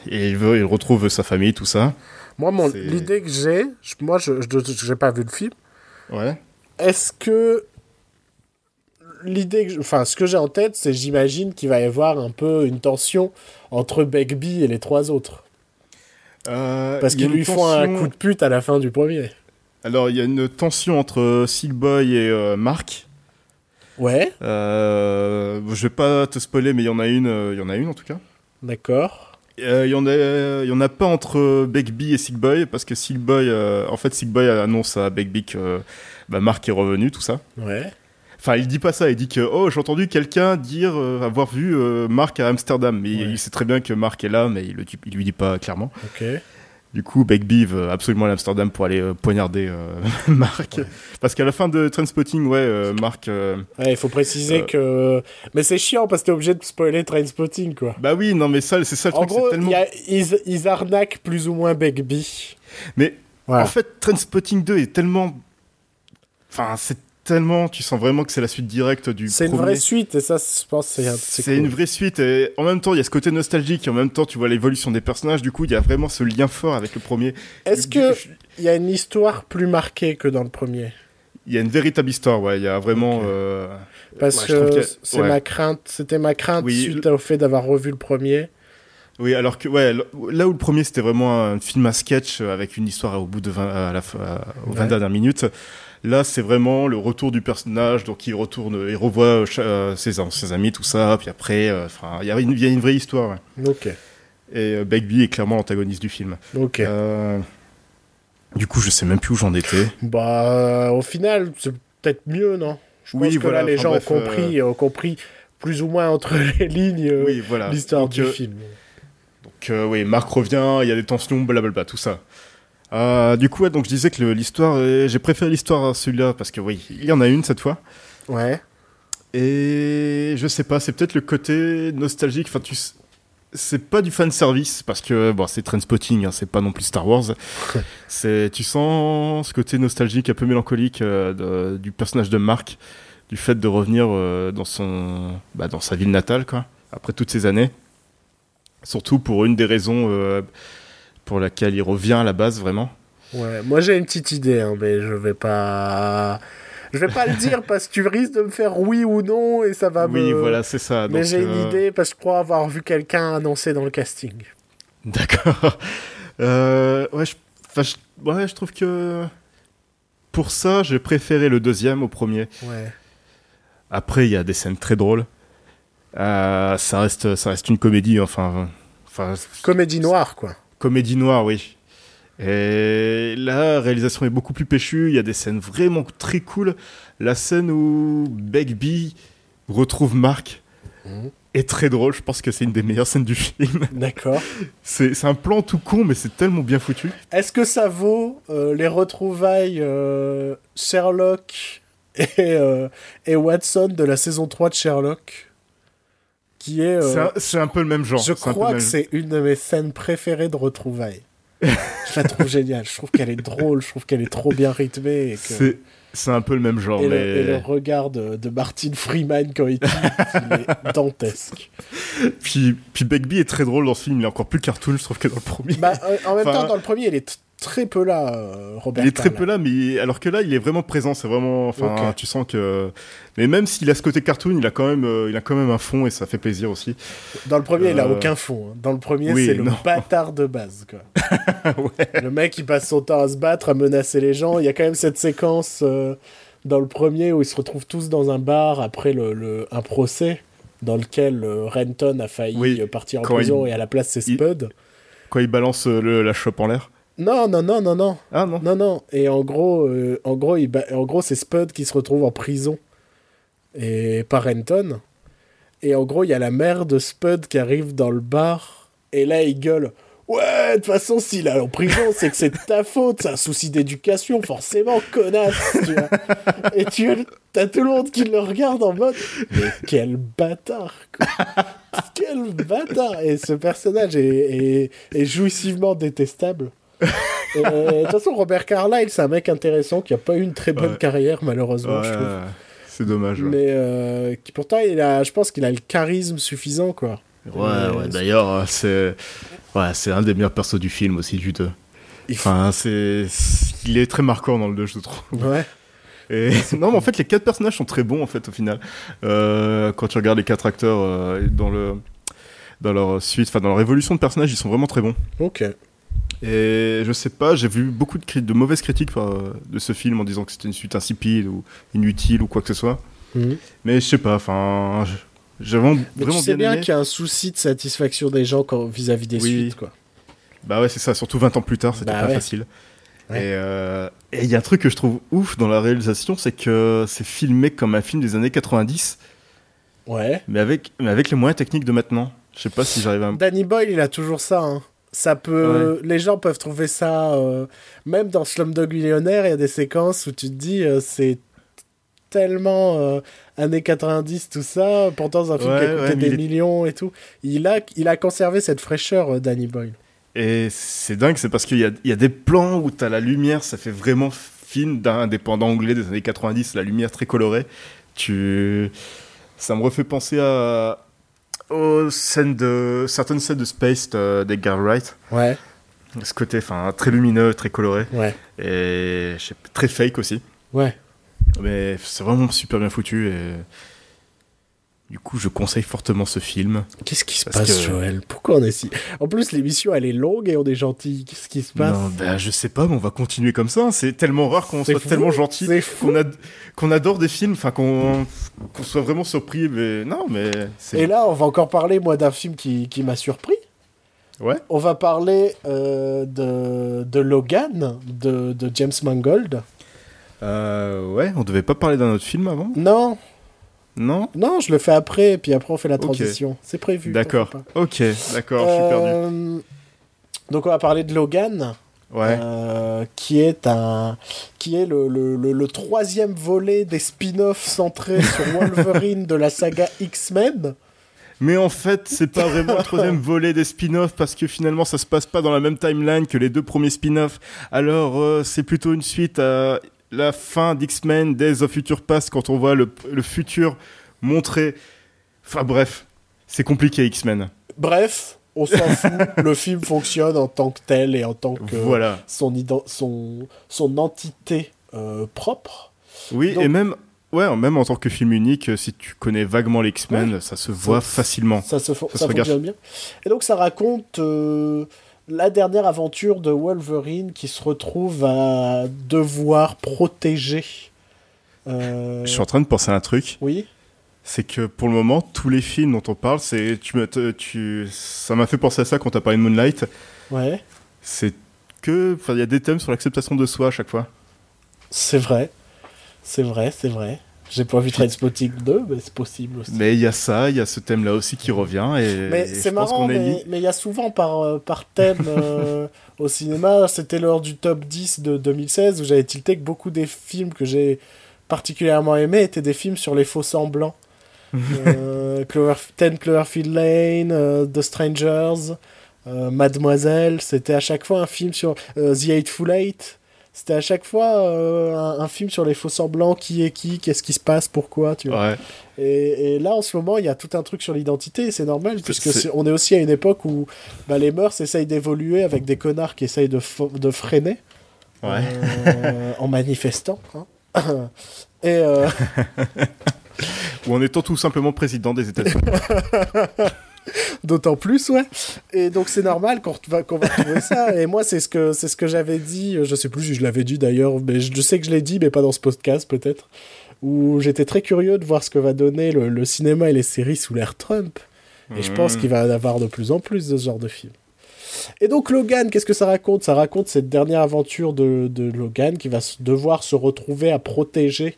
S2: et il, veut, il retrouve sa famille, tout ça.
S1: Moi, mon- l'idée que j'ai, moi, je j'ai pas vu le film.
S2: Ouais.
S1: Est-ce que l'idée, enfin, ce que j'ai en tête, c'est j'imagine qu'il va y avoir un peu une tension entre Begbie et les trois autres,
S2: Euh,
S1: parce qu'ils lui font un coup de pute à la fin du premier.
S2: Alors, il y a une tension entre Sick Boy et euh, Mark.
S1: Ouais,
S2: Euh, je vais pas te spoiler, mais il y en a une, euh, il y en a une en tout cas.
S1: d'accord.
S2: Euh, Il y en a, il y en a pas entre Begbie et Sick Boy parce que Sick Boy, euh, en fait, Sick Boy annonce à Begbie que bah, Mark est revenu, tout ça.
S1: Ouais.
S2: Enfin, il dit pas ça, il dit que oh, j'ai entendu quelqu'un dire euh, avoir vu euh, Mark à Amsterdam, mais
S1: Ouais.
S2: il sait très bien que Mark est là, mais il, le, il lui dit pas clairement.
S1: Ok.
S2: Du coup, Begbie veut absolument à Amsterdam pour aller euh, poignarder euh, Mark, parce qu'à la fin de Trainspotting, ouais, euh, Mark. euh,
S1: Ouais, il faut préciser que. Mais c'est chiant parce que t'es obligé de spoiler Trainspotting, quoi.
S2: Bah oui, non, mais ça, c'est ça le
S1: En
S2: truc,
S1: gros,
S2: tellement.
S1: y a- ils, ils arnaquent plus ou moins Begbie.
S2: Mais. En fait, Trainspotting 2 est tellement. Enfin, c'est tellement. Tu sens vraiment que c'est la suite directe du
S1: C'est une vraie suite, et ça, je pense, c'est
S2: C'est
S1: cool.
S2: une vraie suite et en même temps il y a ce côté nostalgique et en même temps tu vois l'évolution des personnages du coup il y a vraiment ce lien fort avec le premier.
S1: Est-ce que il y a une histoire plus marquée que dans le premier?
S2: Il y a une véritable histoire ouais il y a vraiment euh,
S1: Parce
S2: ouais,
S1: que
S2: qu'il y a-
S1: c'est
S2: ouais.
S1: ma crainte, c'était ma crainte
S2: Oui,
S1: suite au fait d'avoir revu le premier.
S2: Oui, alors que ouais, là où le premier c'était vraiment un film à sketch euh, avec une histoire au bout de 20, à la aux 20
S1: Ouais.
S2: dernières minutes, là c'est vraiment le retour du personnage, donc il retourne, il revoit euh, euh, ses, ses amis, tout ça, puis après, euh, il y a une, il y a une vraie histoire. ouais.
S1: Ok,
S2: Et euh, Begbie est clairement l'antagoniste du film.
S1: ok.
S2: Du coup, je sais même plus où j'en étais.
S1: Bah, au final, c'est peut-être mieux, non? Je
S2: Oui,
S1: pense que
S2: voilà,
S1: là, les gens
S2: bref,
S1: ont compris, ont compris plus ou moins entre les lignes
S2: oui,
S1: l'histoire du film.
S2: Donc euh, oui, Marc revient, il y a des tensions, blablabla, tout ça. Euh, du coup, ouais, donc je disais que l'histoire, est- j'ai préféré l'histoire à celui-là parce que oui, il y en a une cette fois.
S1: Ouais.
S2: Et je sais pas, c'est peut-être le côté nostalgique. Enfin, tu, c'est pas du fan service parce que bon, c'est Trainspotting, hein, c'est pas non plus Star Wars. c'est, tu sens ce côté nostalgique, un peu mélancolique euh, de- du personnage de Marc, du fait de revenir euh, dans son, bah, dans sa ville natale, quoi, après toutes ces années. Surtout pour une des raisons euh, pour laquelle il revient à la base, vraiment.
S1: Ouais, moi j'ai une petite idée, hein, mais je vais pas. Je vais pas le dire parce que tu risques de me faire oui ou non et ça va
S2: oui,
S1: me.
S2: voilà, c'est ça.
S1: Mais j'ai une
S2: euh,
S1: idée parce que je crois avoir vu quelqu'un annoncer dans le casting.
S2: D'accord. Euh, ouais, je, enfin, je- ouais, je trouve que pour ça, j'ai préféré le deuxième au premier.
S1: Ouais.
S2: Après, il y a des scènes très drôles. Euh, ça reste, ça reste une comédie, enfin, enfin,
S1: Comédie noire, quoi.
S2: comédie noire, oui. Et la réalisation est beaucoup plus péchue. Il y a des scènes vraiment très cool. La scène où Begbie retrouve Mark
S1: Mhm.
S2: est très drôle. Je pense que c'est une des meilleures scènes du film.
S1: D'accord.
S2: C'est c'est un plan tout con, mais c'est tellement bien foutu.
S1: Est-ce que ça vaut euh, les retrouvailles euh, Sherlock et, et Watson de la saison 3 de Sherlock? Qui est. euh,
S2: C'est un- peu le même genre.
S1: je crois que c'est une de mes scènes préférées de retrouvailles. je la trouve géniale. Je trouve qu'elle est drôle. Je trouve qu'elle est trop bien rythmée. Et, que-
S2: C'est c'est un peu le même genre,
S1: et,
S2: mais...
S1: le, et le regard de, de Martin Freeman quand il il est dantesque.
S2: Puis, puis Begbie est très drôle dans ce film, il est encore plus cartoon, je trouve, que dans le premier.
S1: Bah, euh, en même
S2: Enfin-
S1: temps, dans le premier, il est très peu là, euh, Robert.
S2: il est très peu là, mais alors que là, il est vraiment présent, c'est vraiment... Enfin, tu sens que... Mais même s'il a ce côté cartoon, il a quand même, euh, il a quand même un fond, et ça fait plaisir aussi.
S1: Dans le premier, il a
S2: Euh,
S1: aucun fond. hein. Dans le premier,
S2: oui,
S1: c'est le bâtard de base. Quoi.
S2: ouais.
S1: Le mec, il passe son temps à se battre, à menacer les gens. Il y a quand même cette séquence euh, dans le premier où ils se retrouvent tous dans un bar après le, le- un procès dans lequel euh, Renton a failli
S2: Oui,
S1: partir en prison
S2: il-
S1: et à la place, c'est
S2: il-
S1: Spud.
S2: Quand il balance le- la chope en l'air.
S1: Non, non, non, non, non.
S2: Ah non
S1: Non, non. Et en gros, euh, en gros, il ba- en gros c'est Spud qui se retrouve en prison. Et par Renton. Et en gros, il y a la mère de Spud qui arrive dans le bar. Et là, il gueule Ouais, de toute façon, s'il est en prison, c'est que c'est de ta faute, c'est un souci d'éducation, forcément, connasse, tu vois. Et tu as tout le monde qui le regarde en mode, mais quel bâtard, quoi. quel bâtard. Et ce personnage est, est, jouissivement détestable. De toute façon, Robert Carlyle, c'est un mec intéressant qui a pas eu une très bonne carrière, malheureusement, je trouve.
S2: C'est dommage.
S1: Mais euh, qui pourtant, il a, je pense qu'il a le charisme suffisant, quoi.
S2: Ouais, ouais. D'ailleurs, euh, c'est ouais, c'est un des meilleurs persos du film aussi, du 2. Enfin, c'est il est très marquant dans le 2, je trouve.
S1: Ouais.
S2: Et non, mais en fait, les quatre personnages sont très bons en fait au final. Euh, quand tu regardes les quatre acteurs euh, dans le dans leur suite, enfin dans leur évolution de personnages, ils sont vraiment très bons.
S1: Ok.
S2: Et je sais pas, j'ai vu beaucoup de, de mauvaises critiques de ce film en disant que c'était une suite insipide ou inutile ou quoi que ce soit. Mhm. Mais je sais pas, enfin, j'ai vraiment, Mais tu
S1: sais
S2: bien,
S1: qu'il y a un souci de satisfaction des gens vis-à-vis des suites, quoi.
S2: Bah ouais, c'est ça, surtout 20 ans plus tard, c'était bah pas facile. Euh, et il y a un truc que je trouve ouf dans la réalisation, c'est que c'est filmé comme un film des années 90.
S1: Ouais.
S2: Mais avec, mais avec les moyens techniques de maintenant. Je sais pas si j'arrive à.
S1: Danny Boyle, il a toujours ça. Hein. Ça peut. Les gens peuvent trouver ça. Euh, même dans Slumdog Millionnaire, il y a des séquences où tu te dis euh, c'est tellement euh, années 90, tout ça. Pourtant, c'est un film qui a coûté des millions et tout. Il a, il a conservé cette fraîcheur, Danny Boyle.
S2: Et c'est dingue, c'est parce qu'il y a, y a, des plans où tu as la lumière, ça fait vraiment film d'un indépendant anglais des années 90, la lumière très colorée. Tu... Ça me refait penser à, aux scènes de, certaines scènes de Space d'Edgar Wright.
S1: Ouais.
S2: Ce côté enfin très lumineux, très coloré.
S1: Ouais.
S2: Et très fake aussi.
S1: Ouais.
S2: Mais c'est vraiment super bien foutu et du coup, je conseille fortement ce film.
S1: Qu'est-ce qui se passe, Joël? Pourquoi on est si. En plus, l'émission, elle est longue et on est gentil. Qu'est-ce qui se passe? Non,
S2: ben, je sais pas, mais on va continuer comme ça. C'est tellement rare qu'on soit tellement gentil, qu'on qu'on adore des films, enfin, qu'on soit vraiment surpris. Mais non, mais.
S1: Et là, on va encore parler, moi, d'un film qui, qui m'a surpris.
S2: Ouais.
S1: On va parler euh, de, de Logan, de, de James Mangold.
S2: Euh, ouais, on devait pas parler d'un autre film avant?
S1: Non.
S2: Non
S1: Non, je le fais après, puis après on fait la transition. C'est prévu.
S2: D'accord. Ok, d'accord, je suis perdu. Euh,
S1: donc on va parler de Logan.
S2: Ouais.
S1: Euh, qui est un qui est le, le, le, troisième volet des spin-offs centrés sur Wolverine de la saga X-Men.
S2: Mais en fait, c'est pas vraiment le troisième volet des spin-offs parce que finalement, ça se passe pas dans la même timeline que les deux premiers spin-offs. Alors, euh, c'est plutôt une suite à la fin d'X-Men, Days of Future Past, quand on voit le, futur montré. Enfin bref, c'est compliqué X-Men.
S1: Bref, on s'en fout. le film fonctionne en tant que tel et en tant que
S2: voilà.
S1: son, son, son entité euh, propre.
S2: Oui, et même, ouais, même en tant que film unique, si tu connais vaguement les X-Men, ça se voit facilement.
S1: Ça se, ça fonctionne bien. Et donc ça raconte euh, la dernière aventure de Wolverine qui se retrouve à devoir protéger.
S2: Euh, Je suis en train de penser à un truc.
S1: Oui.
S2: C'est que pour le moment, tous les films dont on parle, c'est tu me, tu, ça m'a fait penser à ça quand t'as parlé de Moonlight.
S1: Ouais.
S2: C'est que, il y a des thèmes sur l'acceptation de soi à chaque fois.
S1: C'est vrai, c'est vrai, c'est vrai. J'ai pas vu Trainspotting 2, mais c'est possible aussi.
S2: Mais il y a ça, il y a ce thème-là aussi qui revient. Et,
S1: mais c'est marrant, mais il y a souvent par, euh, par thème euh, au cinéma. C'était lors du top 10 de 2016 où j'avais tilté que beaucoup des films que j'ai particulièrement aimés étaient des films sur les faux semblants. euh, Clover, Ten Cloverfield Lane, euh, The Strangers, Mademoiselle. C'était à chaque fois un film sur The Eightful Eight. C'était à chaque fois euh, un, film sur les faux semblants, qui est qui, qu'est-ce qui se passe, pourquoi, tu vois. Et, là, en ce moment, il y a tout un truc sur l'identité, c'est normal, puisque on est aussi à une époque où bah, les mœurs essayent d'évoluer avec des connards qui essayent de, de freiner euh, en manifestant. Hein. et euh,
S2: ou en étant tout simplement président des États-Unis.
S1: D'autant plus, ouais. Et donc c'est normal qu'on va, qu'on va trouver ça. Et moi, c'est ce que, c'est ce que j'avais dit. Je sais plus si je l'avais dit d'ailleurs, mais je, sais que je l'ai dit, mais pas dans ce podcast peut-être. Où j'étais très curieux de voir ce que va donner le, cinéma et les séries sous l'ère Trump. Et je pense mmh. qu'il va y en avoir de plus en plus de ce genre de films. Et donc Logan, qu'est-ce que ça raconte? Ça raconte cette dernière aventure de, de, Logan qui va devoir se retrouver à protéger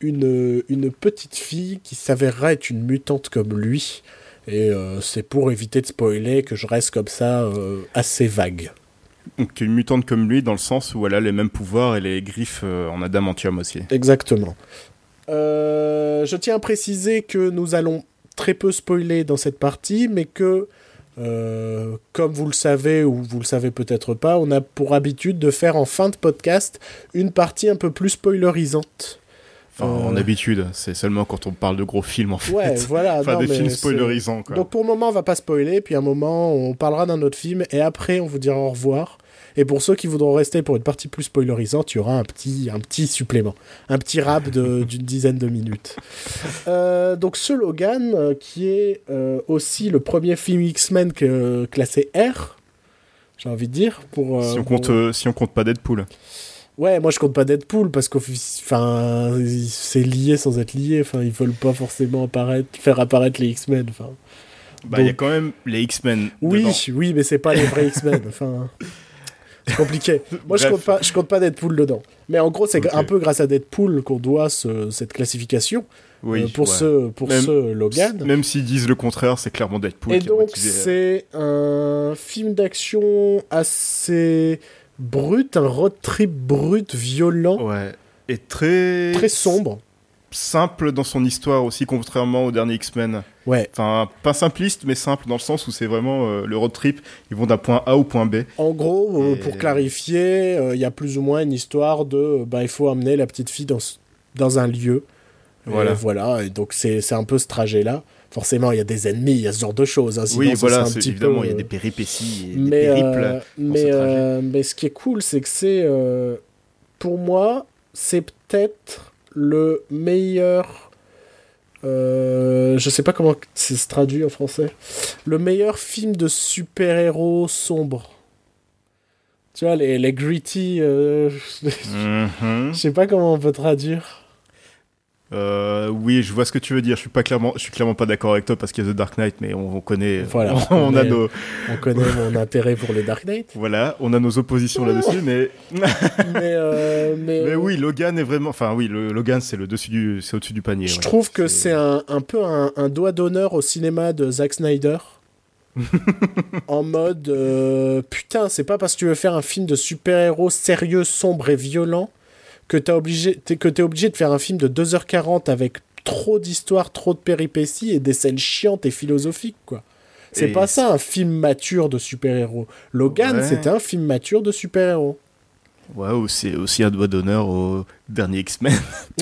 S1: une, une petite fille qui s'avérera être une mutante comme lui Et euh, c'est pour éviter de spoiler que je reste comme ça euh, assez vague.
S2: Donc une mutante comme lui, dans le sens où elle a les mêmes pouvoirs et les griffes euh, en adamantium aussi.
S1: Exactement. Je tiens à préciser que nous allons très peu spoiler dans cette partie, mais que, euh, comme vous le savez ou vous le savez peut-être pas, on a pour habitude de faire en fin de podcast une partie un peu plus spoilerisante.
S2: Enfin,
S1: Euh.
S2: en habitude, c'est seulement quand on parle de gros films en fait.
S1: Ouais, voilà.
S2: enfin,
S1: non,
S2: des films spoilerisants quoi.
S1: Donc pour le moment, on va pas spoiler, puis à un moment, on parlera d'un autre film, et après, on vous dira au revoir. Et pour ceux qui voudront rester pour une partie plus spoilerisante, il y aura un petit, un petit supplément, un petit rap d'une dizaine de minutes. Euh, donc ce Logan, euh, qui est euh, aussi le premier film X-Men classé R, j'ai envie de dire. Pour,
S2: si, on compte, si on compte pas Deadpool.
S1: Ouais, moi je compte pas Deadpool parce qu'au enfin, c'est lié sans être lié. Enfin, ils veulent pas forcément apparaître, faire apparaître les X-Men. Enfin,
S2: Bah, il y a quand même les X-Men.
S1: Oui,
S2: dedans.
S1: oui, mais c'est pas les vrais X-Men. Enfin, c'est compliqué. Moi, je compte pas, je compte pas Deadpool dedans. Mais en gros, c'est un peu grâce à Deadpool qu'on doit ce- cette classification
S2: Oui,
S1: euh, pour
S2: ouais.
S1: ce pour
S2: Même-
S1: ce Logan.
S2: Même s'ils disent le contraire, c'est clairement Deadpool
S1: Et
S2: qui
S1: donc, c'est un film d'action assez brut, un road trip brut, violent,
S2: Ouais. Et très...
S1: très sombre.
S2: simple dans son histoire aussi, contrairement au dernier X-Men.
S1: Ouais.
S2: Enfin, pas simpliste, mais simple dans le sens où c'est vraiment euh, le road trip. Ils vont d'un point A au point B.
S1: En gros, euh, pour clarifier, euh, il y a plus ou moins une histoire de bah, il faut amener la petite fille dans, dans un lieu.
S2: Voilà.
S1: Et voilà, et donc c'est c'est un peu ce trajet-là. Forcément, il y a des ennemis, il y a ce genre de choses. hein, sinon
S2: oui, voilà,
S1: un petit
S2: évidemment,
S1: peu,
S2: il y a
S1: euh,
S2: des péripéties et des périples.
S1: euh, mais, euh, mais ce qui est cool, c'est que c'est. euh, pour moi, c'est peut-être le meilleur. je sais pas comment c'est se traduit en français. Le meilleur film de super-héros sombre. Tu vois, les, les gritty.
S2: Mhm.
S1: je sais pas comment on peut traduire.
S2: Euh, oui, je vois ce que tu veux dire. Je suis pas clairement, je suis clairement pas d'accord avec toi parce qu'il y a The Dark Knight, mais on, on connaît,
S1: Voilà,
S2: on,
S1: on
S2: a
S1: est-
S2: nos,
S1: On connaît mon intérêt pour les Dark Knight.
S2: voilà, on a nos oppositions là-dessus, mais,
S1: Mais, euh, mais,
S2: mais oui, Logan est vraiment, enfin oui, le, Logan c'est le dessus du, c'est au-dessus du panier.
S1: Je
S2: ouais.
S1: trouve que c'est un, un peu un, un doigt d'honneur au cinéma de Zack Snyder. en mode euh, putain, c'est pas parce que tu veux faire un film de super-héros sérieux, sombre et violent que obligé, t'es- que obligé de faire un film de 2h40 avec trop d'histoires, trop de péripéties et des scènes chiantes et philosophiques, quoi. C'est pas ça un film mature de super-héros. Logan,
S2: Ouais.
S1: c'était un film mature de super-héros.
S2: Ouais, ou c'est aussi un doigt d'honneur au dernier X-Men.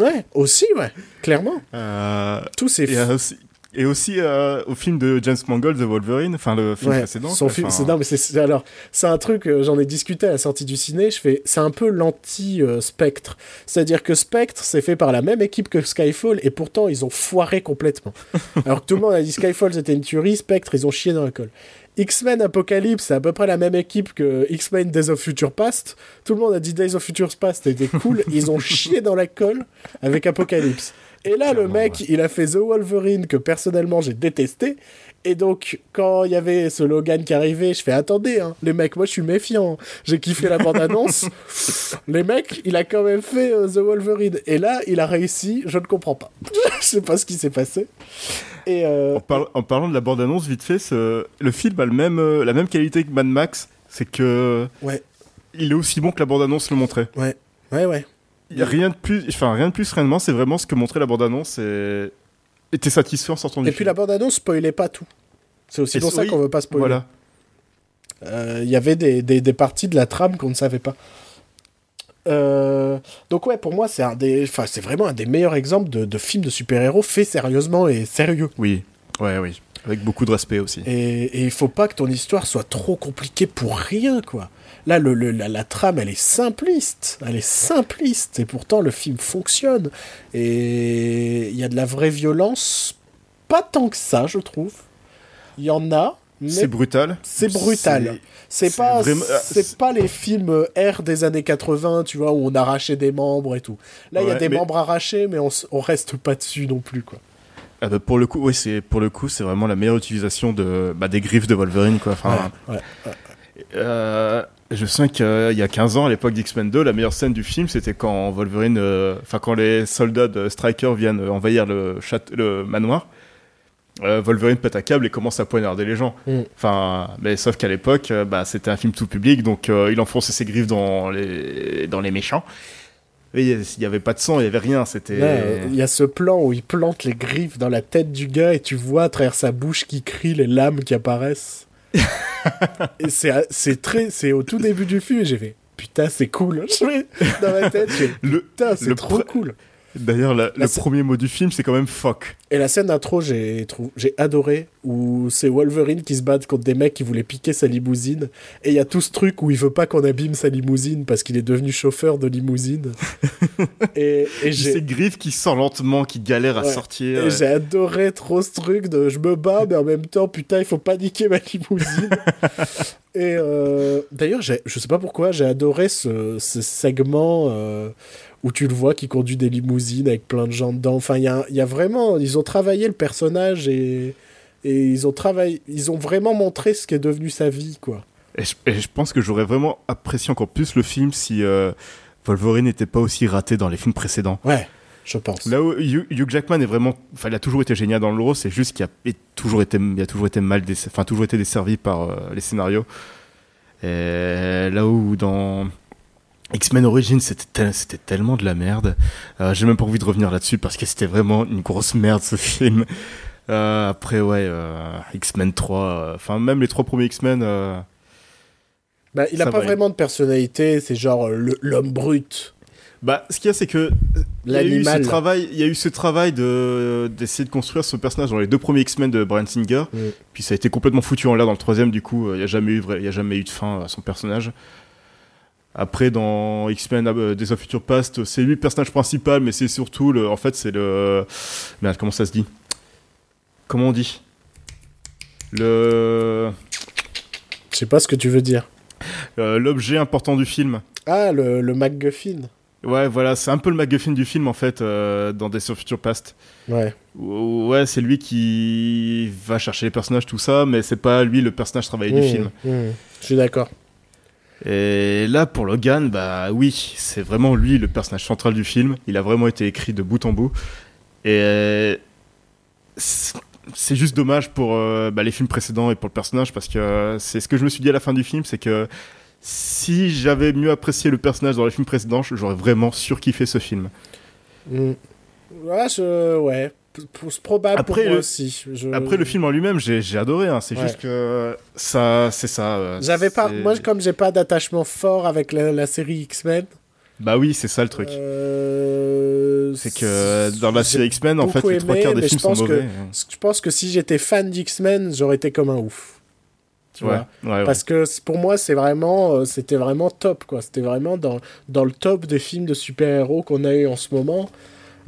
S1: Ouais, aussi, ouais, clairement.
S2: Euh,
S1: Tous ces
S2: aussi, et aussi euh, au film de James Mangold, The Wolverine, enfin le film
S1: Ouais,
S2: précédent.
S1: son
S2: quoi,
S1: film,
S2: enfin,
S1: c'est non, mais c'est- c'est alors c'est un truc euh, j'en ai discuté à la sortie du ciné. Je fais c'est un peu l'anti euh, Spectre, c'est-à-dire que Spectre c'est fait par la même équipe que Skyfall et pourtant ils ont foiré complètement. alors que tout le monde a dit Skyfall c'était une tuerie, Spectre ils ont chié dans la colle. X-Men Apocalypse c'est à peu près la même équipe que X-Men Days of Future Past. Tout le monde a dit Days of Future Past était cool, ils ont chié dans la colle avec Apocalypse. Et là, le mec, il a fait The Wolverine que personnellement j'ai détesté. Et donc, quand il y avait ce Logan qui arrivait, je fais attendez, hein, les mecs, moi je suis méfiant. J'ai kiffé la bande-annonce. les mecs, il a quand même fait euh, The Wolverine. Et là, il a réussi, je ne comprends pas. je sais pas ce qui s'est passé. Et euh,
S2: En, par- en parlant de la bande-annonce, vite fait, ce- le film a le même, euh, la même qualité que Mad Max, c'est que
S1: ouais,
S2: il est aussi bon que la bande-annonce le montrait.
S1: ouais, ouais, ouais.
S2: Il y a rien de plus, enfin rien de plus réellement, c'est vraiment ce que montrait la bande-annonce et et t'es satisfait en sortant du
S1: Et puis la bande-annonce spoilait pas tout. C'est aussi
S2: Et
S1: pour ça
S2: oui,
S1: qu'on veut pas spoiler.
S2: Voilà.
S1: Euh, Il y avait des, des, des parties de la trame qu'on ne savait pas. Euh, donc ouais, pour moi, c'est un des, enfin, c'est vraiment un des meilleurs exemples de, de films de super-héros fait sérieusement et sérieux.
S2: Oui, ouais, oui, avec beaucoup de respect aussi.
S1: Et, et il faut pas que ton histoire soit trop compliquée pour rien, quoi. Là, le, le- la, la trame, elle est simpliste. Elle est simpliste. Et pourtant, le film fonctionne. Et il y a de la vraie violence. Pas tant que ça, je trouve. Il y en a.
S2: C'est brutal.
S1: c'est brutal. C'est pas,
S2: vraiment-
S1: c'est
S2: c'est-
S1: pas les films R des années 80, tu vois, où on arrachait des membres et tout. Là, il y a des
S2: mais-
S1: membres arrachés, mais on, reste pas dessus non plus, quoi.
S2: Ah bah, pour le coup, oui, c'est pour le coup, c'est vraiment la meilleure utilisation de bah, des griffes de Wolverine, quoi. Enfin,
S1: Ouais, ouais.
S2: Euh, je sais qu'il y a 15 ans, à l'époque d'X-Men 2, la meilleure scène du film, c'était quand Wolverine, euh, enfin quand les soldats de Stryker viennent euh, envahir le, châte- le manoir. euh, Wolverine pète un câble et commence à poignarder les gens.
S1: Mm.
S2: Enfin, mais sauf qu'à l'époque, euh, bah, c'était un film tout public, donc euh, il enfonçait ses griffes dans les, dans les méchants. Il n'y avait pas de sang, il n'y avait rien, c'était...
S1: Euh, Il y a ce plan où il plante les griffes dans la tête du gars et tu vois à travers sa bouche qui crie les lames qui apparaissent. C'est c'est très c'est au tout début du film et j'ai fait putain c'est cool. Je fais- dans ma tête
S2: Le,
S1: putain c'est trop cool.
S2: D'ailleurs, le premier mot du film, c'est quand même fuck.
S1: Et la scène d'intro, j'ai trou- adoré, où c'est Wolverine qui se bat contre des mecs qui voulaient piquer sa limousine. Et il y a tout ce truc où il veut pas qu'on abîme sa limousine parce qu'il est devenu chauffeur de limousine. et et
S2: J'ai ces
S1: j'ai
S2: griffes qui sortent lentement, qui galèrent à
S1: Ouais.
S2: sortir.
S1: et j'ai adoré trop ce truc de je me bats, mais en même temps, putain, il faut pas niquer ma limousine. et euh, d'ailleurs, je sais pas pourquoi, j'ai adoré ce, ce segment euh, où tu le vois qui conduit des limousines avec plein de gens dedans. Enfin, il y a, il y a vraiment. Ils ont travaillé le personnage et, et ils, ont travaillé, ils ont vraiment montré ce qu'est devenu sa vie, quoi.
S2: Et je, et je pense que j'aurais vraiment apprécié encore plus le film si euh, Wolverine n'était pas aussi raté dans les films précédents.
S1: Ouais, je pense.
S2: Là où Hugh, Jackman est vraiment, enfin, il a toujours été génial dans le rôle, c'est juste qu'il a, toujours été, il a toujours été mal, enfin, toujours été desservi par euh, les scénarios. Et là où dans X-Men Origins, c'était tel- c'était tellement de la merde. Euh, J'ai même pas envie de revenir là-dessus parce que c'était vraiment une grosse merde ce film. Euh, après, ouais, euh, X-Men 3, euh, enfin, même les trois premiers X-Men.
S1: Bah, il a pas
S2: va,
S1: vraiment de personnalité, c'est genre l'homme brut.
S2: Bah, ce qu'il y a, c'est que il y a eu ce travail, il y a eu ce travail de d'essayer de construire ce personnage dans les deux premiers X-Men de Bryan Singer.
S1: Mm.
S2: Puis ça a été complètement foutu en l'air dans le troisième. Du coup, il n'y a jamais eu, vrai- il y a jamais eu de fin à son personnage. Après, dans X-Men euh, Days of Future Past, c'est lui le personnage principal, mais c'est surtout le, en fait, c'est le, merde, comment ça se dit? Comment on dit? Le,
S1: Je sais pas ce que tu veux dire.
S2: euh, l'objet important du film.
S1: Ah, le, le MacGuffin.
S2: Ouais, voilà, c'est un peu le MacGuffin du film en fait, euh, dans Days of Future Past.
S1: Ouais.
S2: Ouais, c'est lui qui va chercher les personnages, tout ça, mais c'est pas lui le personnage travaillé du
S1: Mmh,
S2: film.
S1: mmh. Je suis d'accord.
S2: Et là, pour Logan, bah oui, c'est vraiment lui le personnage central du film. Il a vraiment été écrit de bout en bout. Et c'est c'est juste dommage pour euh, bah, les films précédents et pour le personnage, parce que euh, c'est ce que je me suis dit à la fin du film, c'est que si j'avais mieux apprécié le personnage dans les films précédents, j'aurais vraiment surkiffé ce film.
S1: Mm. Ouais, ouais. Probable
S2: Après,
S1: pour moi
S2: le-
S1: aussi. Je-
S2: Après, le film en lui-même, j'ai adoré. hein. C'est
S1: Ouais.
S2: juste que ça, c'est ça. euh,
S1: J'avais pas... Moi, comme j'ai pas d'attachement fort avec la, la série X-Men...
S2: Bah oui, c'est ça le truc.
S1: euh,
S2: C'est que dans la série X-Men, en fait,
S1: beaucoup
S2: les trois
S1: aimé,
S2: quarts des films sont
S1: que-
S2: mauvais.
S1: Je pense que si j'étais fan d'X-Men, j'aurais été comme un ouf. Tu
S2: Ouais,
S1: vois
S2: ouais.
S1: Parce que pour moi, c'est vraiment, euh, c'était vraiment top, quoi. C'était vraiment dans, dans le top des films de super-héros qu'on a eu en ce moment,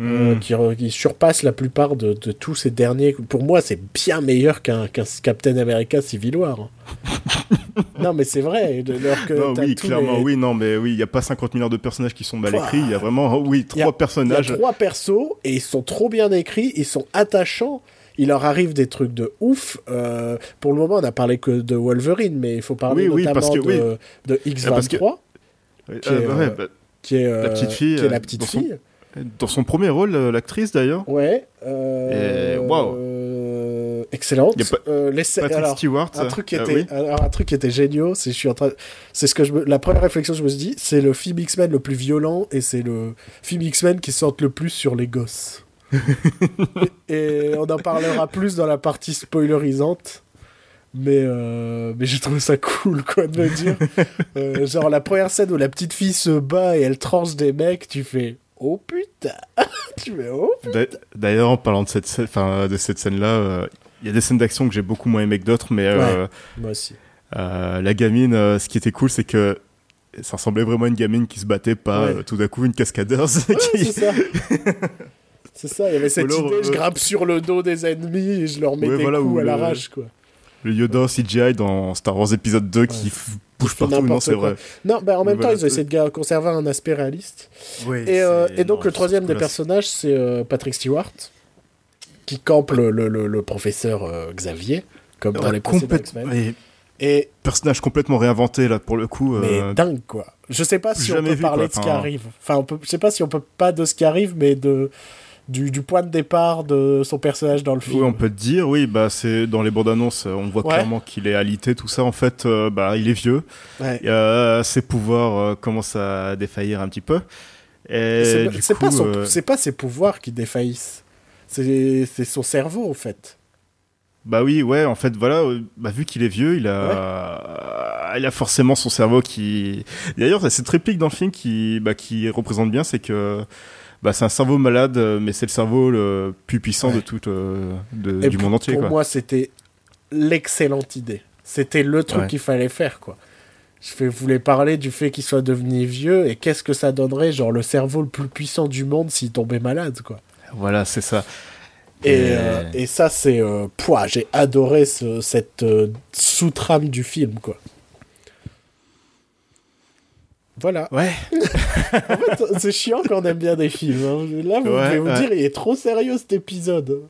S1: euh,
S2: Mm.
S1: qui, surpasse la plupart de, de tous ces derniers. Pour moi, c'est bien meilleur qu'un Captain America Civil War. hein. non, mais c'est vrai. de- alors que
S2: Non, oui, clairement,
S1: les-
S2: oui, non, mais oui, il n'y a pas 50 milliards de personnages qui sont mal écrits. Il y a vraiment, oh, oui,
S1: Il y a-
S2: trois
S1: Il y a
S2: personnages.
S1: trois persos et ils sont trop bien écrits, ils sont attachants. Il leur arrive des trucs de ouf. Euh, pour le moment, on a parlé que de Wolverine, mais il faut parler
S2: Oui,
S1: notamment
S2: que-
S1: de,
S2: oui.
S1: de
S2: que-
S1: X23,
S2: Euh,
S1: qui est,
S2: bah ouais,
S1: euh,
S2: bah,
S1: qui est, euh,
S2: petite fille,
S1: qui est la petite
S2: son-
S1: fille.
S2: Dans son premier rôle, euh, l'actrice d'ailleurs,
S1: Ouais. euh,
S2: waouh.
S1: euh, excellente.
S2: Y a pas-
S1: Euh,
S2: Patrick
S1: alors,
S2: Stewart.
S1: un truc qui était,
S2: oui.
S1: alors, un truc qui était génial, c'est je suis en train, c'est ce que je me- la première réflexion que je me suis dit, c'est le film X-Men le plus violent et c'est le film X-Men qui sort le plus sur les gosses. et on en parlera plus dans la partie spoilerisante. Mais, euh, mais j'ai trouvé ça cool, quoi, de me dire. Euh, genre, la première scène où la petite fille se bat et elle tranche des mecs, tu fais Oh putain Tu fais Oh
S2: D'a- D'ailleurs, en parlant de cette, scène- enfin, de cette scène-là, euh, il y a des scènes d'action que j'ai beaucoup moins aimé que d'autres, mais euh,
S1: Moi aussi.
S2: euh, la gamine, euh, ce qui était cool, c'est que ça ressemblait vraiment à une gamine qui se battait pas
S1: Ouais.
S2: euh, tout d'un coup une cascadeuse.
S1: Ouais,
S2: qui-
S1: c'est ça. C'est ça, il y avait cette
S2: alors,
S1: idée, je
S2: euh,
S1: grimpe sur le dos des ennemis et je leur mets
S2: Ouais,
S1: des
S2: voilà,
S1: coups
S2: ou
S1: à l'arrache, quoi.
S2: le Yoda CGI dans Star Wars épisode 2 qui bouge partout, non,
S1: n'importe
S2: c'est
S1: quoi.
S2: vrai.
S1: Non, bah en même temps, ils ont essayé de conserver un aspect réaliste.
S2: Oui,
S1: Et, euh, et donc,
S2: non,
S1: le troisième des personnages, c'est euh, Patrick Stewart, qui campe le, le, le- le professeur euh, Xavier, comme dans les précédents
S2: complète-
S1: X-Men.
S2: et personnage complètement réinventé là pour le coup.
S1: mais
S2: euh,
S1: dingue, quoi. Je sais pas si on peut
S2: vu,
S1: parler
S2: quoi.
S1: de ce qui arrive. Enfin, on peut, je sais pas si on peut pas de ce qui arrive, mais de, du, du point de départ de son personnage dans le film.
S2: Oui, on peut te dire, oui, bah c'est dans les bandes annonces, on voit
S1: Ouais.
S2: clairement qu'il est alité, tout ça. En fait, euh, bah il est vieux,
S1: Ouais.
S2: Euh, ses pouvoirs euh, commencent à défaillir un petit peu.
S1: C'est c'est pas, c'est pas ses pouvoirs qui défaillissent. C'est c'est son cerveau, en fait.
S2: bah oui, ouais, en fait, voilà, bah, vu qu'il est vieux, il a, il a forcément son cerveau qui. D'ailleurs, cette réplique dans le film qui, bah, qui représente bien, c'est que. Bah, c'est un cerveau malade, euh, mais c'est le cerveau le plus puissant
S1: Ouais.
S2: de tout euh, de- du monde entier.
S1: pour
S2: Quoi.
S1: moi, c'était l'excellente idée. C'était le truc
S2: Ouais.
S1: qu'il fallait faire, quoi. Je fais- voulais parler du fait qu'il soit devenu vieux et qu'est-ce que ça donnerait, genre le cerveau le plus puissant du monde s'il tombait malade, quoi.
S2: Voilà, c'est ça.
S1: Et,
S2: Et-
S1: euh, et ça, c'est. Euh, pouah, j'ai adoré ce- cette euh, sous-trame du film, quoi. Voilà.
S2: Ouais.
S1: En fait, c'est chiant quand on aime bien des films. hein. Là, vous
S2: Ouais,
S1: devez vous
S2: ouais.
S1: dire, il est trop sérieux cet épisode.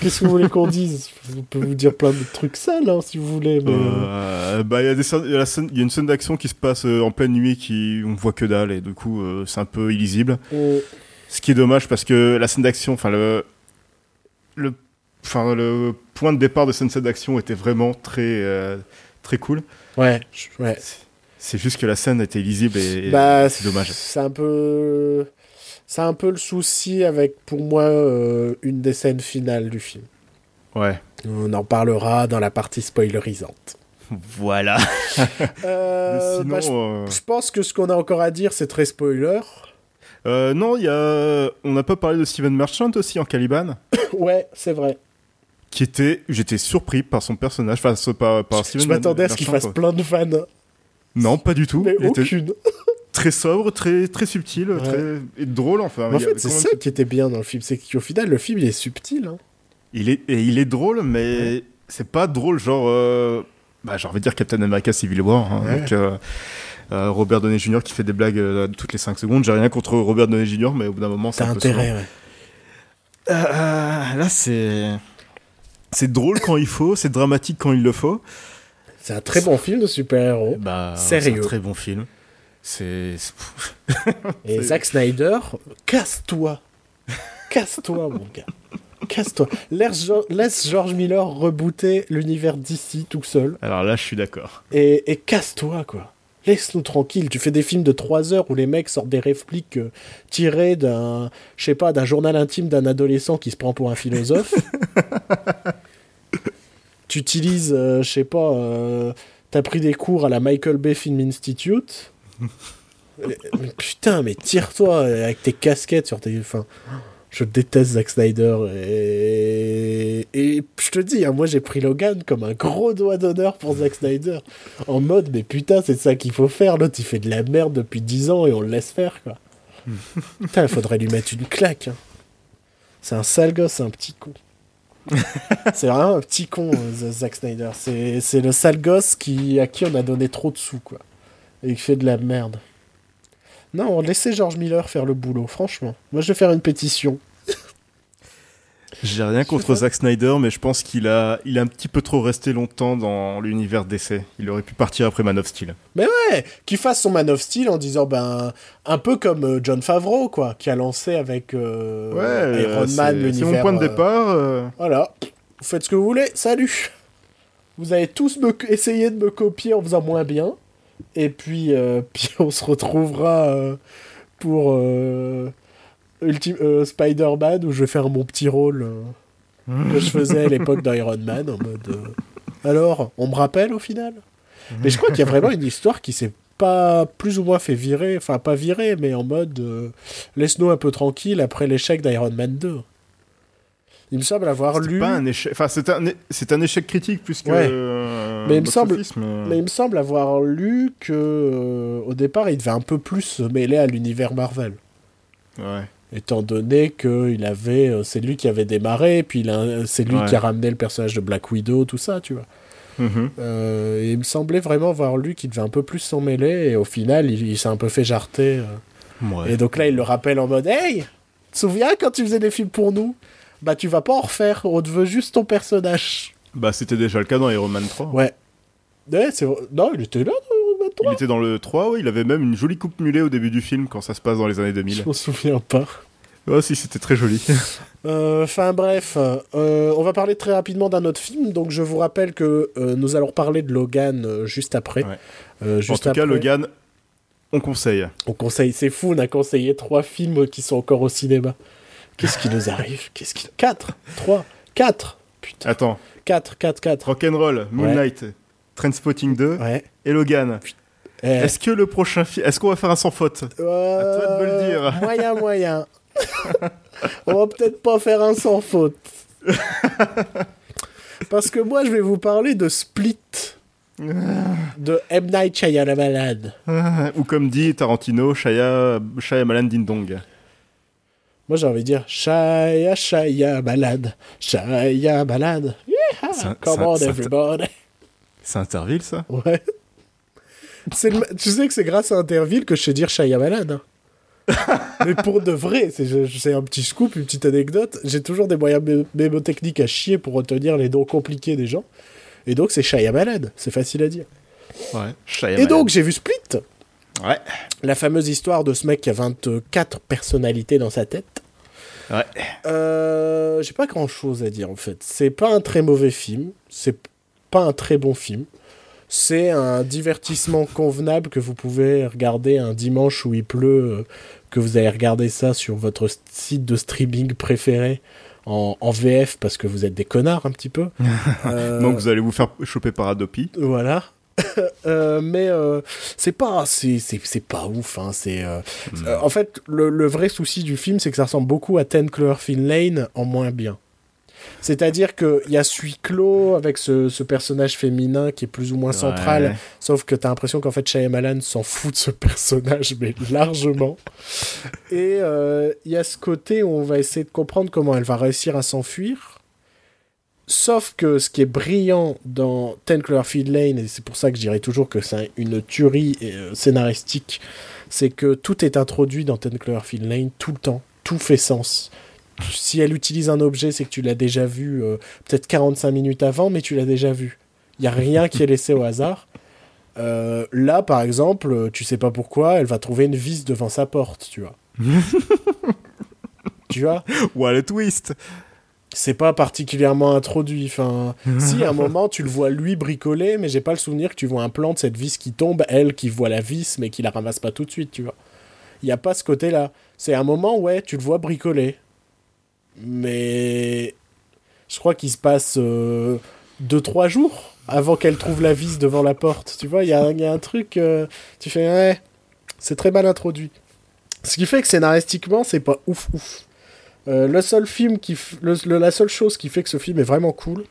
S1: Qu'est-ce que vous voulez qu'on dise Je peux vous dire plein de trucs sales, hein, si vous voulez. Mais... euh,
S2: Euh, bah, il y a y une scène d'action qui se passe euh, en pleine nuit qui on voit que dalle et du coup euh, c'est un peu illisible.
S1: on-
S2: Ce qui est dommage parce que la scène d'action, enfin le le enfin le point de départ de cette scène d'action était vraiment très très cool.
S1: Ouais, ouais.
S2: C'est juste que la scène était illisible et, et
S1: Bah,
S2: c'est dommage.
S1: C'est un peu. C'est un peu le souci avec, pour moi, euh, une des scènes finales du film.
S2: Ouais.
S1: On en parlera dans la partie spoilerisante.
S2: Voilà.
S1: Euh,
S2: Sinon,
S1: bah, je,
S2: euh,
S1: je pense que ce qu'on a encore à dire, c'est très spoiler.
S2: euh, non, il y a on n'a pas parlé de Steven Merchant aussi en Caliban
S1: ouais, c'est vrai.
S2: qui était j'étais surpris par son personnage enfin par par
S1: Je
S2: Steven
S1: m'attendais à ce qu'il fasse
S2: quoi.
S1: plein de fans,
S2: Non, pas du tout.
S1: mais
S2: Il était
S1: aucune.
S2: très sobre, très très subtil,
S1: Ouais.
S2: très et drôle enfin.
S1: Mais en fait, c'est ça qui était bien dans le film, c'est qu'au final, le film, il est subtil. Hein.
S2: Il est, et il est drôle, mais c'est pas drôle, genre. euh, bah, j'ai envie de dire Captain America Civil War. hein,
S1: Ouais.
S2: donc, euh, euh, Robert Downey Jr. qui fait des blagues euh, toutes les 5 secondes. J'ai rien contre Robert Downey Jr., mais au bout d'un moment, c'est un peu
S1: intérêt, ouais.
S2: Euh, là, c'est. C'est drôle quand il faut, c'est dramatique quand il le faut.
S1: C'est un très bon film de super-héros.
S2: Bah,
S1: Sérieux.
S2: C'est un très bon film. C'est.
S1: Et Zack Snyder, casse-toi. Casse-toi, mon gars. Casse-toi. Laisse George Miller rebooter l'univers d'ici tout seul.
S2: Alors là, je suis d'accord.
S1: Et, et casse-toi, quoi. Laisse-nous tranquille. Tu fais des films de 3 heures où les mecs sortent des répliques euh, tirées d'un, je sais pas, d'un journal intime d'un adolescent qui se prend pour un philosophe. tu utilises, euh, je sais pas, euh, t'as pris des cours à la Michael Bay Film Institute. Mais Putain, mais tire-toi avec tes casquettes sur tes. Enfin, je déteste Zack Snyder et, et je te dis, hein, moi j'ai pris Logan comme un gros doigt d'honneur pour Zack Snyder. En mode, mais putain, c'est ça qu'il faut faire. L'autre il fait de la merde depuis 10 ans et on le laisse faire quoi. putain, il faudrait lui mettre une claque. hein. C'est un sale gosse, un petit con. c'est vraiment un petit con, euh, Zack Snyder. C'est le sale gosse qui, à qui on a donné trop de sous quoi. Et qui fait de la merde. Non, laissez George Miller faire le boulot, franchement. Moi, je vais faire une pétition.
S2: J'ai rien contre Zack Snyder, mais je pense qu'il a, il a un petit peu trop resté longtemps dans l'univers d'essai. Il aurait pu partir après Man of Steel.
S1: Ouais, qu'il fasse son Man of Steel en disant, ben, un peu comme euh, John Favreau, quoi, qui a lancé avec euh, Iron Man
S2: c'est- c'est
S1: l'univers.
S2: mon point de
S1: euh,
S2: départ. euh,
S1: Voilà, vous faites ce que vous voulez, salut Vous allez tous me, essayer de me copier en faisant moins bien, et puis, euh, puis on se retrouvera euh, pour euh, Spider-Man, où je vais faire mon petit rôle euh, que je faisais à l'époque d'Iron Man, en mode... euh, alors, on me rappelle au final? Mais je crois qu'il y a vraiment une histoire qui s'est pas plus ou moins fait virer, enfin pas virer, mais en mode euh, laisse-nous un peu tranquille après l'échec d'Iron Man 2. Il me semble avoir lu...
S2: pas un échec. Enfin, c'est un, é- c'est un échec critique plus que.
S1: Ouais.
S2: euh,
S1: Mais il me semble-
S2: office, mais-
S1: Mais il me semble avoir lu que euh, au départ, il devait un peu plus se mêler à l'univers Marvel.
S2: Ouais.
S1: Étant donné que il avait, euh, c'est lui qui avait démarré, puis c'est lui
S2: Ouais.
S1: qui a ramené le personnage de Black Widow, tout ça, tu vois.
S2: Mhm.
S1: Euh, et il me semblait vraiment avoir lu qu'il devait un peu plus s'en mêler, et au final, il, il s'est un peu fait jarter. euh.
S2: Ouais.
S1: Et donc là, il le rappelle en mode Hey, tu te souviens quand tu faisais des films pour nous? Bah, tu vas pas en refaire, on te veut juste ton personnage.
S2: Bah, c'était déjà le cas dans Iron Man 3.
S1: Ouais. Ouais, c'est vrai. Non, il était là Man 3.
S2: Il était dans le 3, ouais, il avait même une jolie coupe mulet au début du film quand ça se passe dans les années 2000.
S1: Je m'en souviens pas.
S2: Oh, si, c'était très joli.
S1: Euh, Enfin bref, euh, on va parler très rapidement d'un autre film. Donc je vous rappelle que euh, nous allons parler de Logan juste après.
S2: Ouais.
S1: Euh,
S2: en
S1: juste
S2: tout cas,
S1: après.
S2: Logan, on conseille.
S1: On conseille, c'est fou, on a conseillé trois films qui sont encore au cinéma. Qu'est-ce qui nous arrive? Qu'est-ce qui... Quatre? Trois? Quatre? Putain,
S2: Attends,
S1: quatre, quatre, quatre.
S2: Rock'n'Roll, Moonlight, Trainspotting 2
S1: Ouais.
S2: et Logan.
S1: Eh.
S2: Est-ce que le prochain film. Est-ce qu'on va faire un sans faute?
S1: Euh,
S2: toi de me le dire.
S1: Moyen, moyen. On va peut-être pas faire un sans faute. Parce que moi, je vais vous parler de Split. De M. Night Shyamalan.
S2: Ou comme dit Tarantino, Shaya, Shyamalan Ding Dong.
S1: Moi, j'ai envie de dire Shaya, Shaya, malade. Shaya, malade. Yeah, come on, everybody.
S2: C'est Interville, ça?
S1: Ouais. C'est le- Tu sais que c'est grâce à Interville que je sais dire Shyamalan. hein. Mais pour de vrai, c'est un petit scoop, une petite anecdote. J'ai toujours des moyens mé- mémotechniques à chier pour retenir les noms compliqués des gens. Et donc, c'est Shyamalan. C'est facile à dire.
S2: Ouais. Shyamalan.
S1: Et donc, j'ai vu Split.
S2: Ouais.
S1: La fameuse histoire de ce mec qui a 24 personnalités dans sa tête.
S2: Ouais.
S1: Euh, j'ai pas grand chose à dire en fait. C'est pas un très mauvais film, c'est pas un très bon film. C'est un divertissement convenable que vous pouvez regarder un dimanche où il pleut, euh, que vous allez regarder ça sur votre site de streaming préféré en, en VF parce que vous êtes des connards un petit peu. Euh,
S2: Donc vous allez vous faire choper par Adopi.
S1: voilà. Euh, mais euh, c'est pas c'est pas ouf hein, c'est euh, euh, en fait le, le vrai souci du film c'est que ça ressemble beaucoup à Ten Cloverfield Lane en moins bien c'est-à-dire que il y a celui clos avec ce, ce personnage féminin qui est plus ou moins central
S2: Ouais.
S1: sauf que t'as l'impression qu'en fait Shyamalan s'en fout de ce personnage mais largement et euh, il y a ce côté où on va essayer de comprendre comment elle va réussir à s'enfuir Sauf que ce qui est brillant dans Ten Cloverfield Lane, et c'est pour ça que je dirais toujours que c'est une tuerie euh, scénaristique, c'est que tout est introduit dans Ten Cloverfield Lane tout le temps. Tout fait sens. Si elle utilise un objet, c'est que tu l'as déjà vu euh, peut-être 45 minutes avant, mais tu l'as déjà vu. Il n'y a rien qui est laissé au hasard. Euh, là, par exemple, euh, tu sais pas pourquoi, elle va trouver une vis devant sa porte, tu vois. tu vois?
S2: What a twist
S1: c'est pas particulièrement introduit. Enfin, si à un moment tu le vois lui bricoler, mais j'ai pas le souvenir que tu vois un plan de cette vis qui tombe, elle qui voit la vis mais qui la ramasse pas tout de suite, tu vois. Il y a pas ce côté-là. C'est un moment ouais, tu le vois bricoler, mais je crois qu'il se passe euh, deux trois jours avant qu'elle trouve la vis devant la porte. Tu vois, il y a, il y a un truc. euh, tu fais ouais, c'est très mal introduit. Ce qui fait que scénaristiquement, c'est pas ouf ouf. Euh, le seul film qui, f- le- le- la seule chose qui fait que ce film est vraiment cool,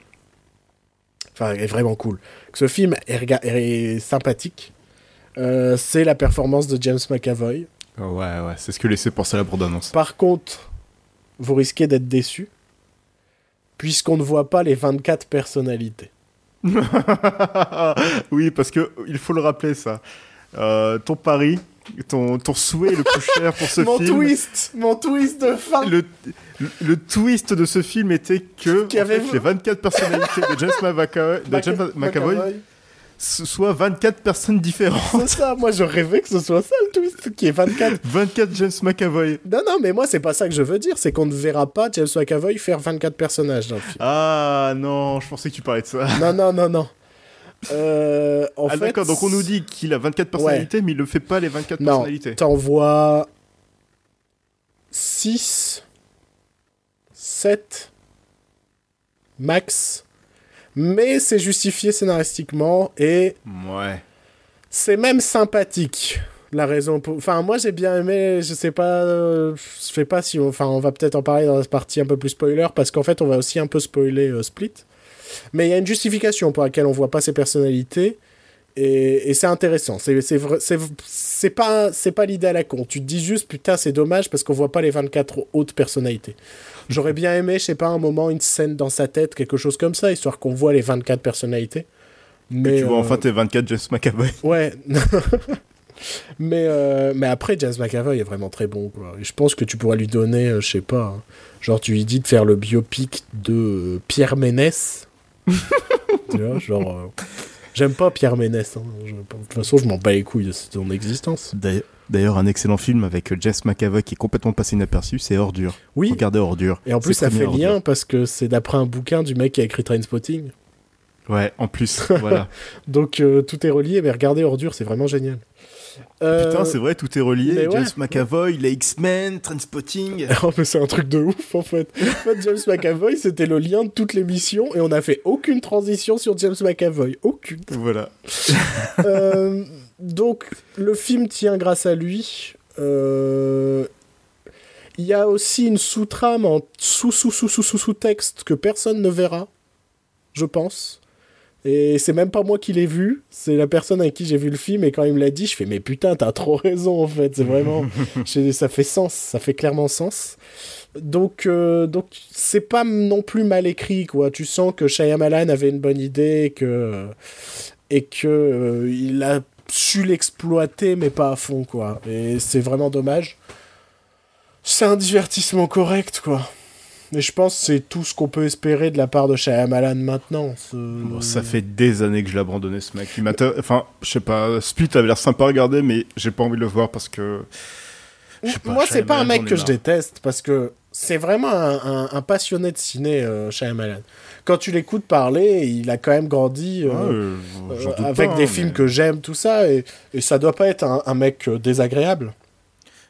S1: enfin est vraiment cool, que ce film est, rega- est sympathique, euh, c'est la performance de James McAvoy.
S2: Ouais, ouais, c'est ce que laissait penser la bande-annonce.
S1: Par contre, vous risquez d'être déçu, puisqu'on ne voit pas les 24 personnalités.
S2: oui, parce que il faut le rappeler ça. Euh, ton pari, ton, ton souhait le plus cher pour ce
S1: mon
S2: film.
S1: twist, mon twist de fin.
S2: Le, le, le twist de ce film était que en fait, les 24 personnalités de James McAvoy, de James McAvoy ce soient 24 personnes différentes.
S1: C'est ça, moi je rêvais que ce soit ça le twist, qui est 24.
S2: 24 James McAvoy.
S1: Non, non, mais moi c'est pas ça que je veux dire, c'est qu'on ne verra pas James McAvoy faire 24 personnages dans le film.
S2: Ah non, je pensais que tu parlais de ça.
S1: Non, non, non, non. Euh, en
S2: ah
S1: fait,
S2: d'accord, donc on nous dit qu'il a 24 personnalités, mais il ne fait pas les 24
S1: Non,
S2: personnalités.
S1: t'en vois 6, 7, max. Mais c'est justifié scénaristiquement et
S2: Ouais.
S1: c'est même sympathique. La raison pour... Enfin, moi j'ai bien aimé, je sais pas, euh, je sais pas si... on- Enfin, on va peut-être en parler dans la partie un peu plus spoiler, parce qu'en fait, on va aussi un peu spoiler euh, Split. Mais il y a une justification pour laquelle on voit pas ses personnalités, et, et c'est intéressant. C'est pas, c'est pas l'idée à la con. Tu te dis juste, putain, c'est dommage, parce qu'on voit pas les 24 autres personnalités. J'aurais bien aimé, je sais pas, un moment, une scène dans sa tête, quelque chose comme ça, histoire qu'on voit les 24 personnalités. Mais,
S2: tu vois
S1: euh,
S2: enfin tes 24 James McAvoy.
S1: Ouais. mais, euh, mais après, James McAvoy est vraiment très bon. Quoi. Et je pense que tu pourrais lui donner, euh, je sais pas, hein, genre tu lui dis de faire le biopic de Pierre Ménès. tu vois, genre. J'aime pas Pierre Ménès. hein. Je- de toute façon, je m'en bats les couilles de son existence.
S2: D'ailleurs, D'ailleurs, un excellent film avec Jess McAvoy qui est complètement passé inaperçu, c'est Ordure.
S1: Oui.
S2: Regardez Ordure.
S1: Et en plus, ça fait lien parce que c'est d'après un bouquin du mec qui a écrit Trainspotting.
S2: Ouais, en plus, voilà.
S1: Donc euh, tout est relié, mais regardez Ordure, c'est vraiment génial. Euh,
S2: Putain, c'est vrai, tout est relié.
S1: ouais.
S2: James McAvoy, les X-Men, Transpotting.
S1: Oh, mais c'est un truc de ouf en fait. En fait, James McAvoy, c'était le lien de toutes les missions et on n'a fait aucune transition sur James McAvoy. Aucune.
S2: voilà.
S1: Euh, donc, le film tient grâce à lui. Euh, Il y a aussi une sous-trame en sous sous sous sous sous sous texte que personne ne verra, je pense. Et c'est même pas moi qui l'ai vu, c'est la personne avec qui j'ai vu le film et quand il me l'a dit, je fais mais putain t'as trop raison en fait, c'est vraiment, ça fait sens, ça fait clairement sens. Donc euh, donc c'est pas non plus mal écrit quoi. Tu sens que Shyamalan avait une bonne idée et que et que euh, il a su l'exploiter mais pas à fond quoi. Et c'est vraiment dommage. C'est un divertissement correct quoi. Et je pense que c'est tout ce qu'on peut espérer de la part de Shyamalan maintenant.
S2: Bon, ça fait des années que je l'ai abandonné, ce mec. Il Enfin, je sais pas, Split avait l'air sympa à regarder, mais j'ai pas envie de le voir parce que. pas,
S1: Moi, c'est pas un mec que je déteste parce que c'est vraiment un, un- un passionné de ciné, euh, Shyamalan. Quand tu l'écoutes parler, il a quand même grandi euh,
S2: Ouais, euh,
S1: euh, avec
S2: pas,
S1: des films
S2: mais
S1: que j'aime, tout ça, et, et ça doit pas être un, un mec euh, désagréable.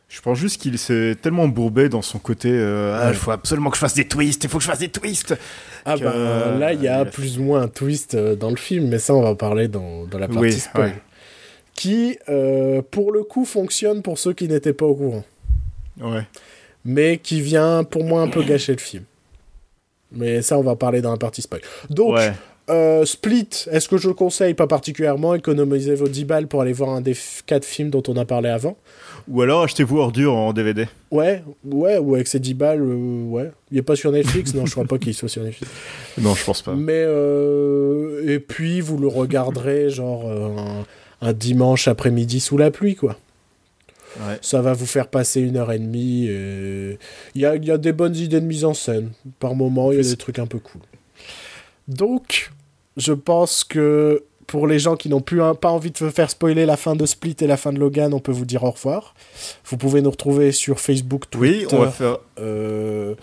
S2: Je pense juste qu'il s'est tellement bourbé dans son côté. euh, Ah, il faut absolument que je fasse des twists, il faut que je fasse des twists.
S1: Ah
S2: Que,
S1: bah
S2: euh,
S1: là, il y a
S2: il a
S1: plus ou moins un twist dans le film, mais ça, on va en parler dans, dans la partie
S2: Oui,
S1: spoil.
S2: ouais.
S1: Qui, euh, pour le coup, fonctionne pour ceux qui n'étaient pas au courant.
S2: Ouais.
S1: mais qui vient pour moi un peu gâcher le film. Mais ça, on va en parler dans la partie spoil. Donc,
S2: ouais.
S1: euh, Split, est-ce que je le conseille Pas particulièrement? Économisez vos 10 balles pour aller voir un des 4 films dont on a parlé avant.
S2: Ou alors achetez-vous Ordure en DVD.
S1: Ouais, ouais, ou avec ces 10 balles, euh, ouais. Il est pas sur Netflix? Non, je crois pas qu'il soit sur Netflix.
S2: Non, je pense pas.
S1: Mais, euh, et puis, vous le regarderez, genre, un, un dimanche après-midi sous la pluie, quoi.
S2: Ouais.
S1: Ça va vous faire passer une heure et demie. et Il y a, il y a des bonnes idées de mise en scène. Par moment, il y a des trucs un peu cool. Donc, je pense que pour les gens qui n'ont plus un- pas envie de se faire spoiler la fin de Split et la fin de Logan, on peut vous dire au revoir. Vous pouvez nous retrouver sur Facebook, Twitter,
S2: Oui, on va faire.
S1: euh,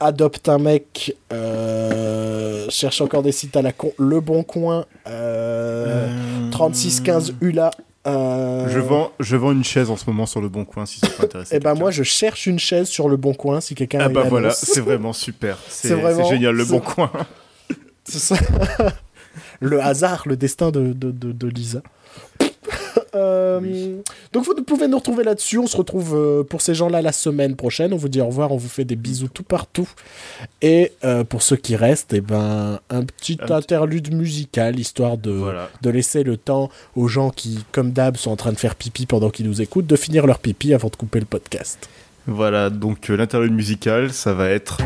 S1: Adopte un mec, euh, cherche encore des sites à la con, Le Bon Coin, euh, 3615 ULA. Euh,
S2: Je vends, je vends une chaise en ce moment sur le bon coin si ça peut intéresser.
S1: Eh ben moi je cherche une chaise sur le bon coin si quelqu'un
S2: Ah bah voilà, c'est vraiment super. C'est
S1: vraiment-
S2: génial, le bon coin.
S1: C'est ça. le hasard, le destin de, de, de, de Lisa. Euh, Donc vous pouvez nous retrouver là-dessus. On se retrouve euh, pour ces gens-là la semaine prochaine. On vous dit au revoir. On vous fait des bisous tout partout. Et euh, pour ceux qui restent, eh ben un petit
S2: Un
S1: interlude musical histoire de
S2: Voilà.
S1: de laisser le temps aux gens qui, comme d'hab, sont en train de faire pipi pendant qu'ils nous écoutent, de finir leur pipi avant de couper le podcast.
S2: Voilà, donc euh, l'interlude musical, ça va être.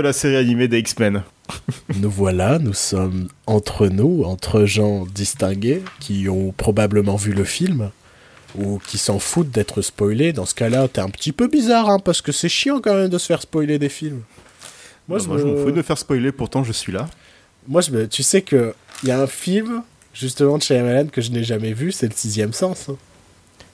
S2: La série animée des X-Men.
S1: Nous voilà, nous sommes entre nous, entre gens distingués qui ont probablement vu le film ou qui s'en foutent d'être spoilés. Dans ce cas-là, t'es un petit peu bizarre, hein, parce que c'est chiant quand même de se faire spoiler des films.
S2: Moi,
S1: je me-
S2: m'en fous de me faire spoiler, pourtant je suis là.
S1: Moi, je me- tu sais que il y a un film justement de Shyamalan que je n'ai jamais vu, c'est le Sixième Sens. hein.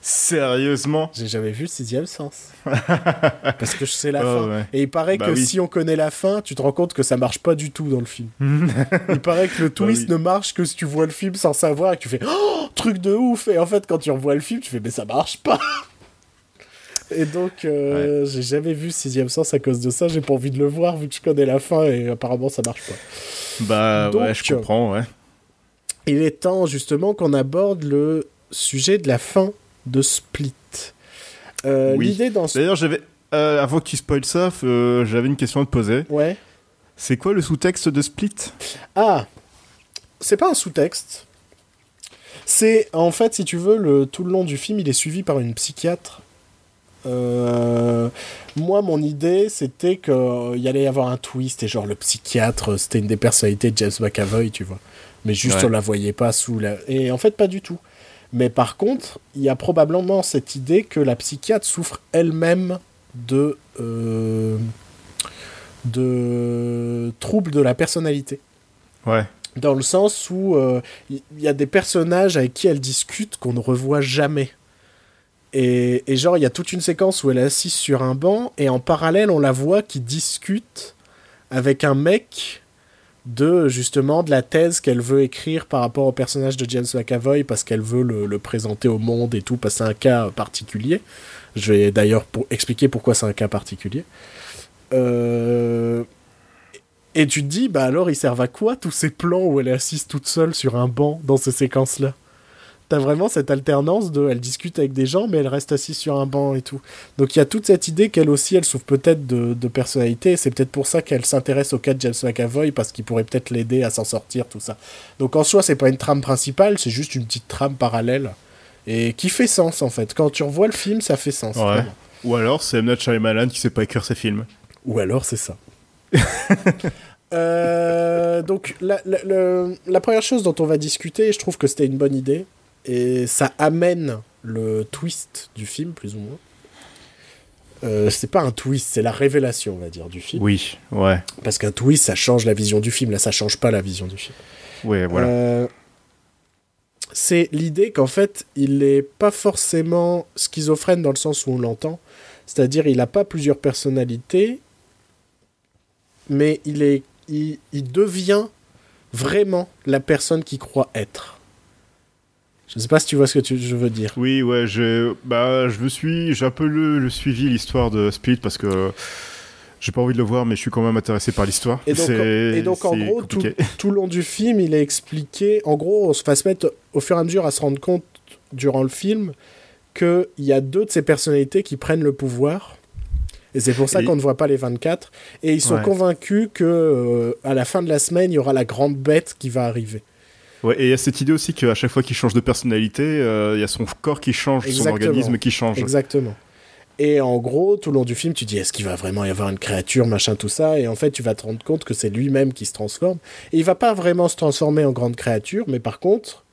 S2: Sérieusement?
S1: J'ai jamais vu le Sixième Sens parce que je sais la
S2: Oh,
S1: fin.
S2: ouais.
S1: Et il paraît
S2: Bah
S1: que
S2: oui.
S1: si on connaît la fin, tu te rends compte que ça marche pas du tout dans le film. il paraît que le twist
S2: Bah oui.
S1: ne marche que si tu vois le film sans savoir et que tu fais oh truc de ouf. Et en fait, quand tu revois le film, tu fais mais ça marche pas. Et donc, euh, j'ai jamais vu Sixième Sens à cause de ça. J'ai pas envie de le voir vu que je connais la fin et apparemment ça marche pas.
S2: Bah ouais, je comprends, ouais.
S1: Il est temps justement qu'on aborde le sujet de la fin de Split. Euh,
S2: Oui.
S1: L'idée dans.
S2: D'ailleurs, j'avais. euh, avant que tu spoiles ça, euh, j'avais une question à te poser.
S1: Ouais.
S2: C'est quoi le sous-texte de Split?
S1: Ah, c'est pas un sous-texte. C'est en fait, si tu veux, le, tout le long du film, il est suivi par une psychiatre. Euh, moi, mon idée, c'était qu'il allait y avoir un twist et genre le psychiatre, c'était une des personnalités de James McAvoy, tu vois. Mais juste
S2: Ouais.
S1: on la voyait pas sous la. Et en fait, pas du tout. Mais par contre, il y a probablement cette idée que la psychiatre souffre elle-même de euh, de troubles de la personnalité
S2: Ouais.
S1: dans le sens où euh, il y, a des personnages avec qui elle discute qu'on ne revoit jamais. Et, et genre, il y a toute une séquence où elle est assise sur un banc, et en parallèle, on la voit qui discute avec un mec de justement de la thèse qu'elle veut écrire par rapport au personnage de James McAvoy parce qu'elle veut le, présenter au monde et tout, parce que c'est un cas particulier. Je vais d'ailleurs pour expliquer pourquoi c'est un cas particulier. Euh, et tu te dis, bah alors ils servent à quoi tous ces plans où elle assise toute seule sur un banc dans ces séquences-là? T'as vraiment cette alternance de elle discute avec des gens, mais elle reste assise sur un banc et tout. Donc il y a toute cette idée qu'elle aussi, elle souffre peut-être de, de personnalité, c'est peut-être pour ça qu'elle s'intéresse au cas de James McAvoy, parce qu'il pourrait peut-être l'aider à s'en sortir, tout ça. Donc en soi, c'est pas une trame principale, c'est juste une petite trame parallèle, et qui fait sens en fait. Quand tu revois le film, ça fait sens.
S2: Ouais. Ou alors, c'est M. Night Shyamalan qui sait pas écrire ses films.
S1: Ou alors c'est ça. Euh, donc la, la première chose dont on va discuter, je trouve que c'était une bonne idée, et ça amène le twist du film, plus ou moins. Euh, c'est pas un twist, c'est la révélation, on va dire, du film.
S2: Oui, ouais.
S1: Parce qu'un twist, ça change la vision du film. Là, ça change pas la vision du film.
S2: Ouais, voilà.
S1: Euh, c'est l'idée qu'en fait, il est pas forcément schizophrène dans le sens où on l'entend. C'est-à-dire, il n'a pas plusieurs personnalités, mais il, est, il, il devient vraiment la personne qu'il croit être. Je sais pas si tu vois ce que tu- je veux dire.
S2: Oui, ouais, je, bah, je me suis, j'ai un peu le, le suivi l'histoire de Split parce que j'ai pas envie de le voir, mais je suis quand même intéressé par l'histoire.
S1: Et donc,
S2: C'est-
S1: et donc en gros, tout, tout le long du film, il est expliqué. En gros, on se va se mettre au fur et à mesure à se rendre compte durant le film qu'il y a deux de ces personnalités qui prennent le pouvoir. Et c'est pour ça
S2: Et-
S1: qu'on ne voit pas les 24. Et ils sont
S2: Ouais.
S1: convaincus que euh, à la fin de la semaine, il y aura la grande bête qui va arriver.
S2: Ouais, et il y a cette idée aussi qu'à chaque fois qu'il change de personnalité, euh, il y a son corps qui change, son organisme qui change.
S1: Exactement. Et en gros, tout le long du film, tu dis est-ce qu'il va vraiment y avoir une créature, machin, tout ça? Et en fait, tu vas te rendre compte que c'est lui-même qui se transforme. Et il va pas vraiment se transformer en grande créature, mais par contre,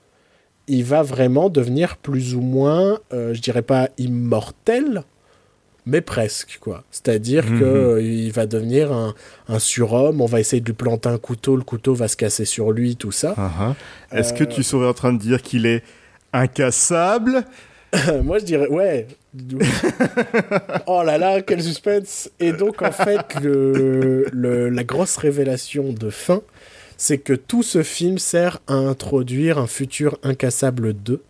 S1: il va vraiment devenir plus ou moins, euh, je dirais pas immortel, mais presque, quoi. C'est-à-dire
S2: Mhm.
S1: que euh, il va devenir un, un surhomme, on va essayer de lui planter un couteau, le couteau va se casser sur lui, tout ça.
S2: Ah, ah. Est-ce que
S1: Euh,
S2: tu serais en train de dire qu'il est incassable?
S1: Moi, je dirais, ouais. oh là là, quel suspense. Et donc, en fait, le, le- la grosse révélation de fin, c'est que tout ce film sert à introduire un futur incassable 2.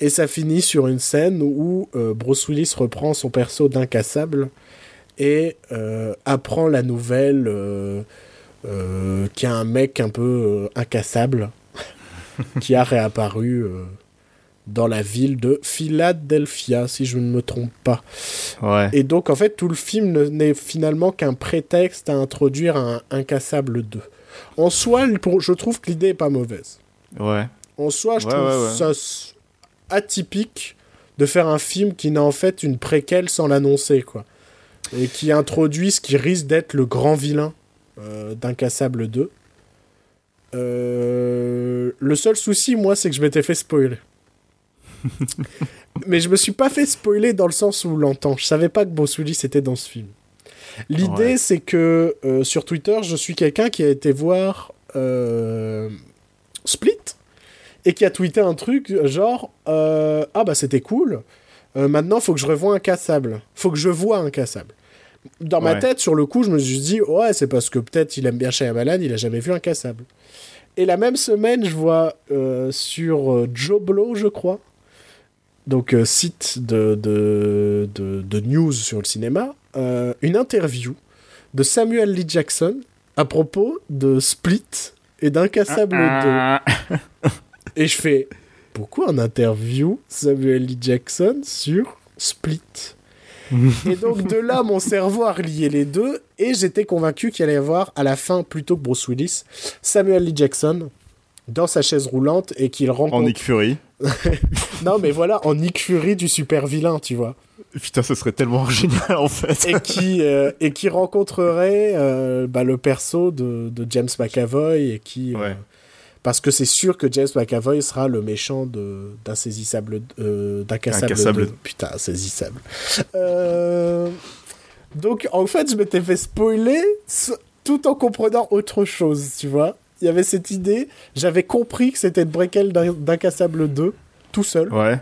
S1: Et ça finit sur une scène où euh, Bruce Willis reprend son perso d'incassable et euh, apprend la nouvelle euh, qu'il y a un mec un peu incassable qui a réapparu dans la ville de Philadelphia, si je ne me trompe pas.
S2: Ouais.
S1: Et donc, en fait, tout le film ne- n'est finalement qu'un prétexte à introduire un Incassable 2. En soi, je trouve que l'idée est pas mauvaise.
S2: Ouais.
S1: En soi, je
S2: Ouais,
S1: trouve
S2: ouais,
S1: ça atypique de faire un film qui n'a en fait une préquelle sans l'annoncer, quoi. Et qui introduit ce qui risque d'être le grand vilain euh, d'Incassable 2. Euh, le seul souci, moi, c'est que je m'étais fait spoiler. Mais je me suis pas fait spoiler dans le sens où l'entend. Je savais pas que Bruce Willis était dans ce film. L'idée,
S2: Ouais.
S1: c'est que euh, sur Twitter, je suis quelqu'un qui a été voir Split et qui a tweeté un truc genre euh, Ah bah c'était cool, Euh, maintenant faut que je revoie Incassable. Faut que je vois Incassable. Dans ma tête, sur le coup, je me suis dit Ouais, c'est parce que peut-être il aime bien Shyamalan, il a jamais vu Incassable. Et la même semaine, je vois euh, sur Joe Blow, je crois, donc site de, de, de, de news sur le cinéma, une interview de Samuel Lee Jackson à propos de Split et d'Incassable 2. Et je fais, pourquoi un interview Samuel Lee Jackson sur Split Et donc de là, mon cerveau a relié les deux et j'étais convaincu qu'il allait y avoir à la fin, plutôt que Bruce Willis, Samuel Lee Jackson dans sa chaise roulante et qu'il rencontre...
S2: En Nick Fury.
S1: non mais voilà, en Nick Fury du super vilain, tu vois.
S2: Putain, ce serait tellement génial en fait.
S1: et qui euh, et qui rencontrerait euh, bah, le perso de, de, James McAvoy et qui euh,
S2: Ouais.
S1: Parce que c'est sûr que James McAvoy sera le méchant de d'insaisissable euh, d'incassable
S2: Incassable.
S1: 2. putain insaisissable Euh, donc en fait je m'étais fait spoiler tout en comprenant autre chose tu vois il y avait cette idée j'avais compris que c'était le breakel d'In- d'incassable 2 tout seul
S2: Ouais.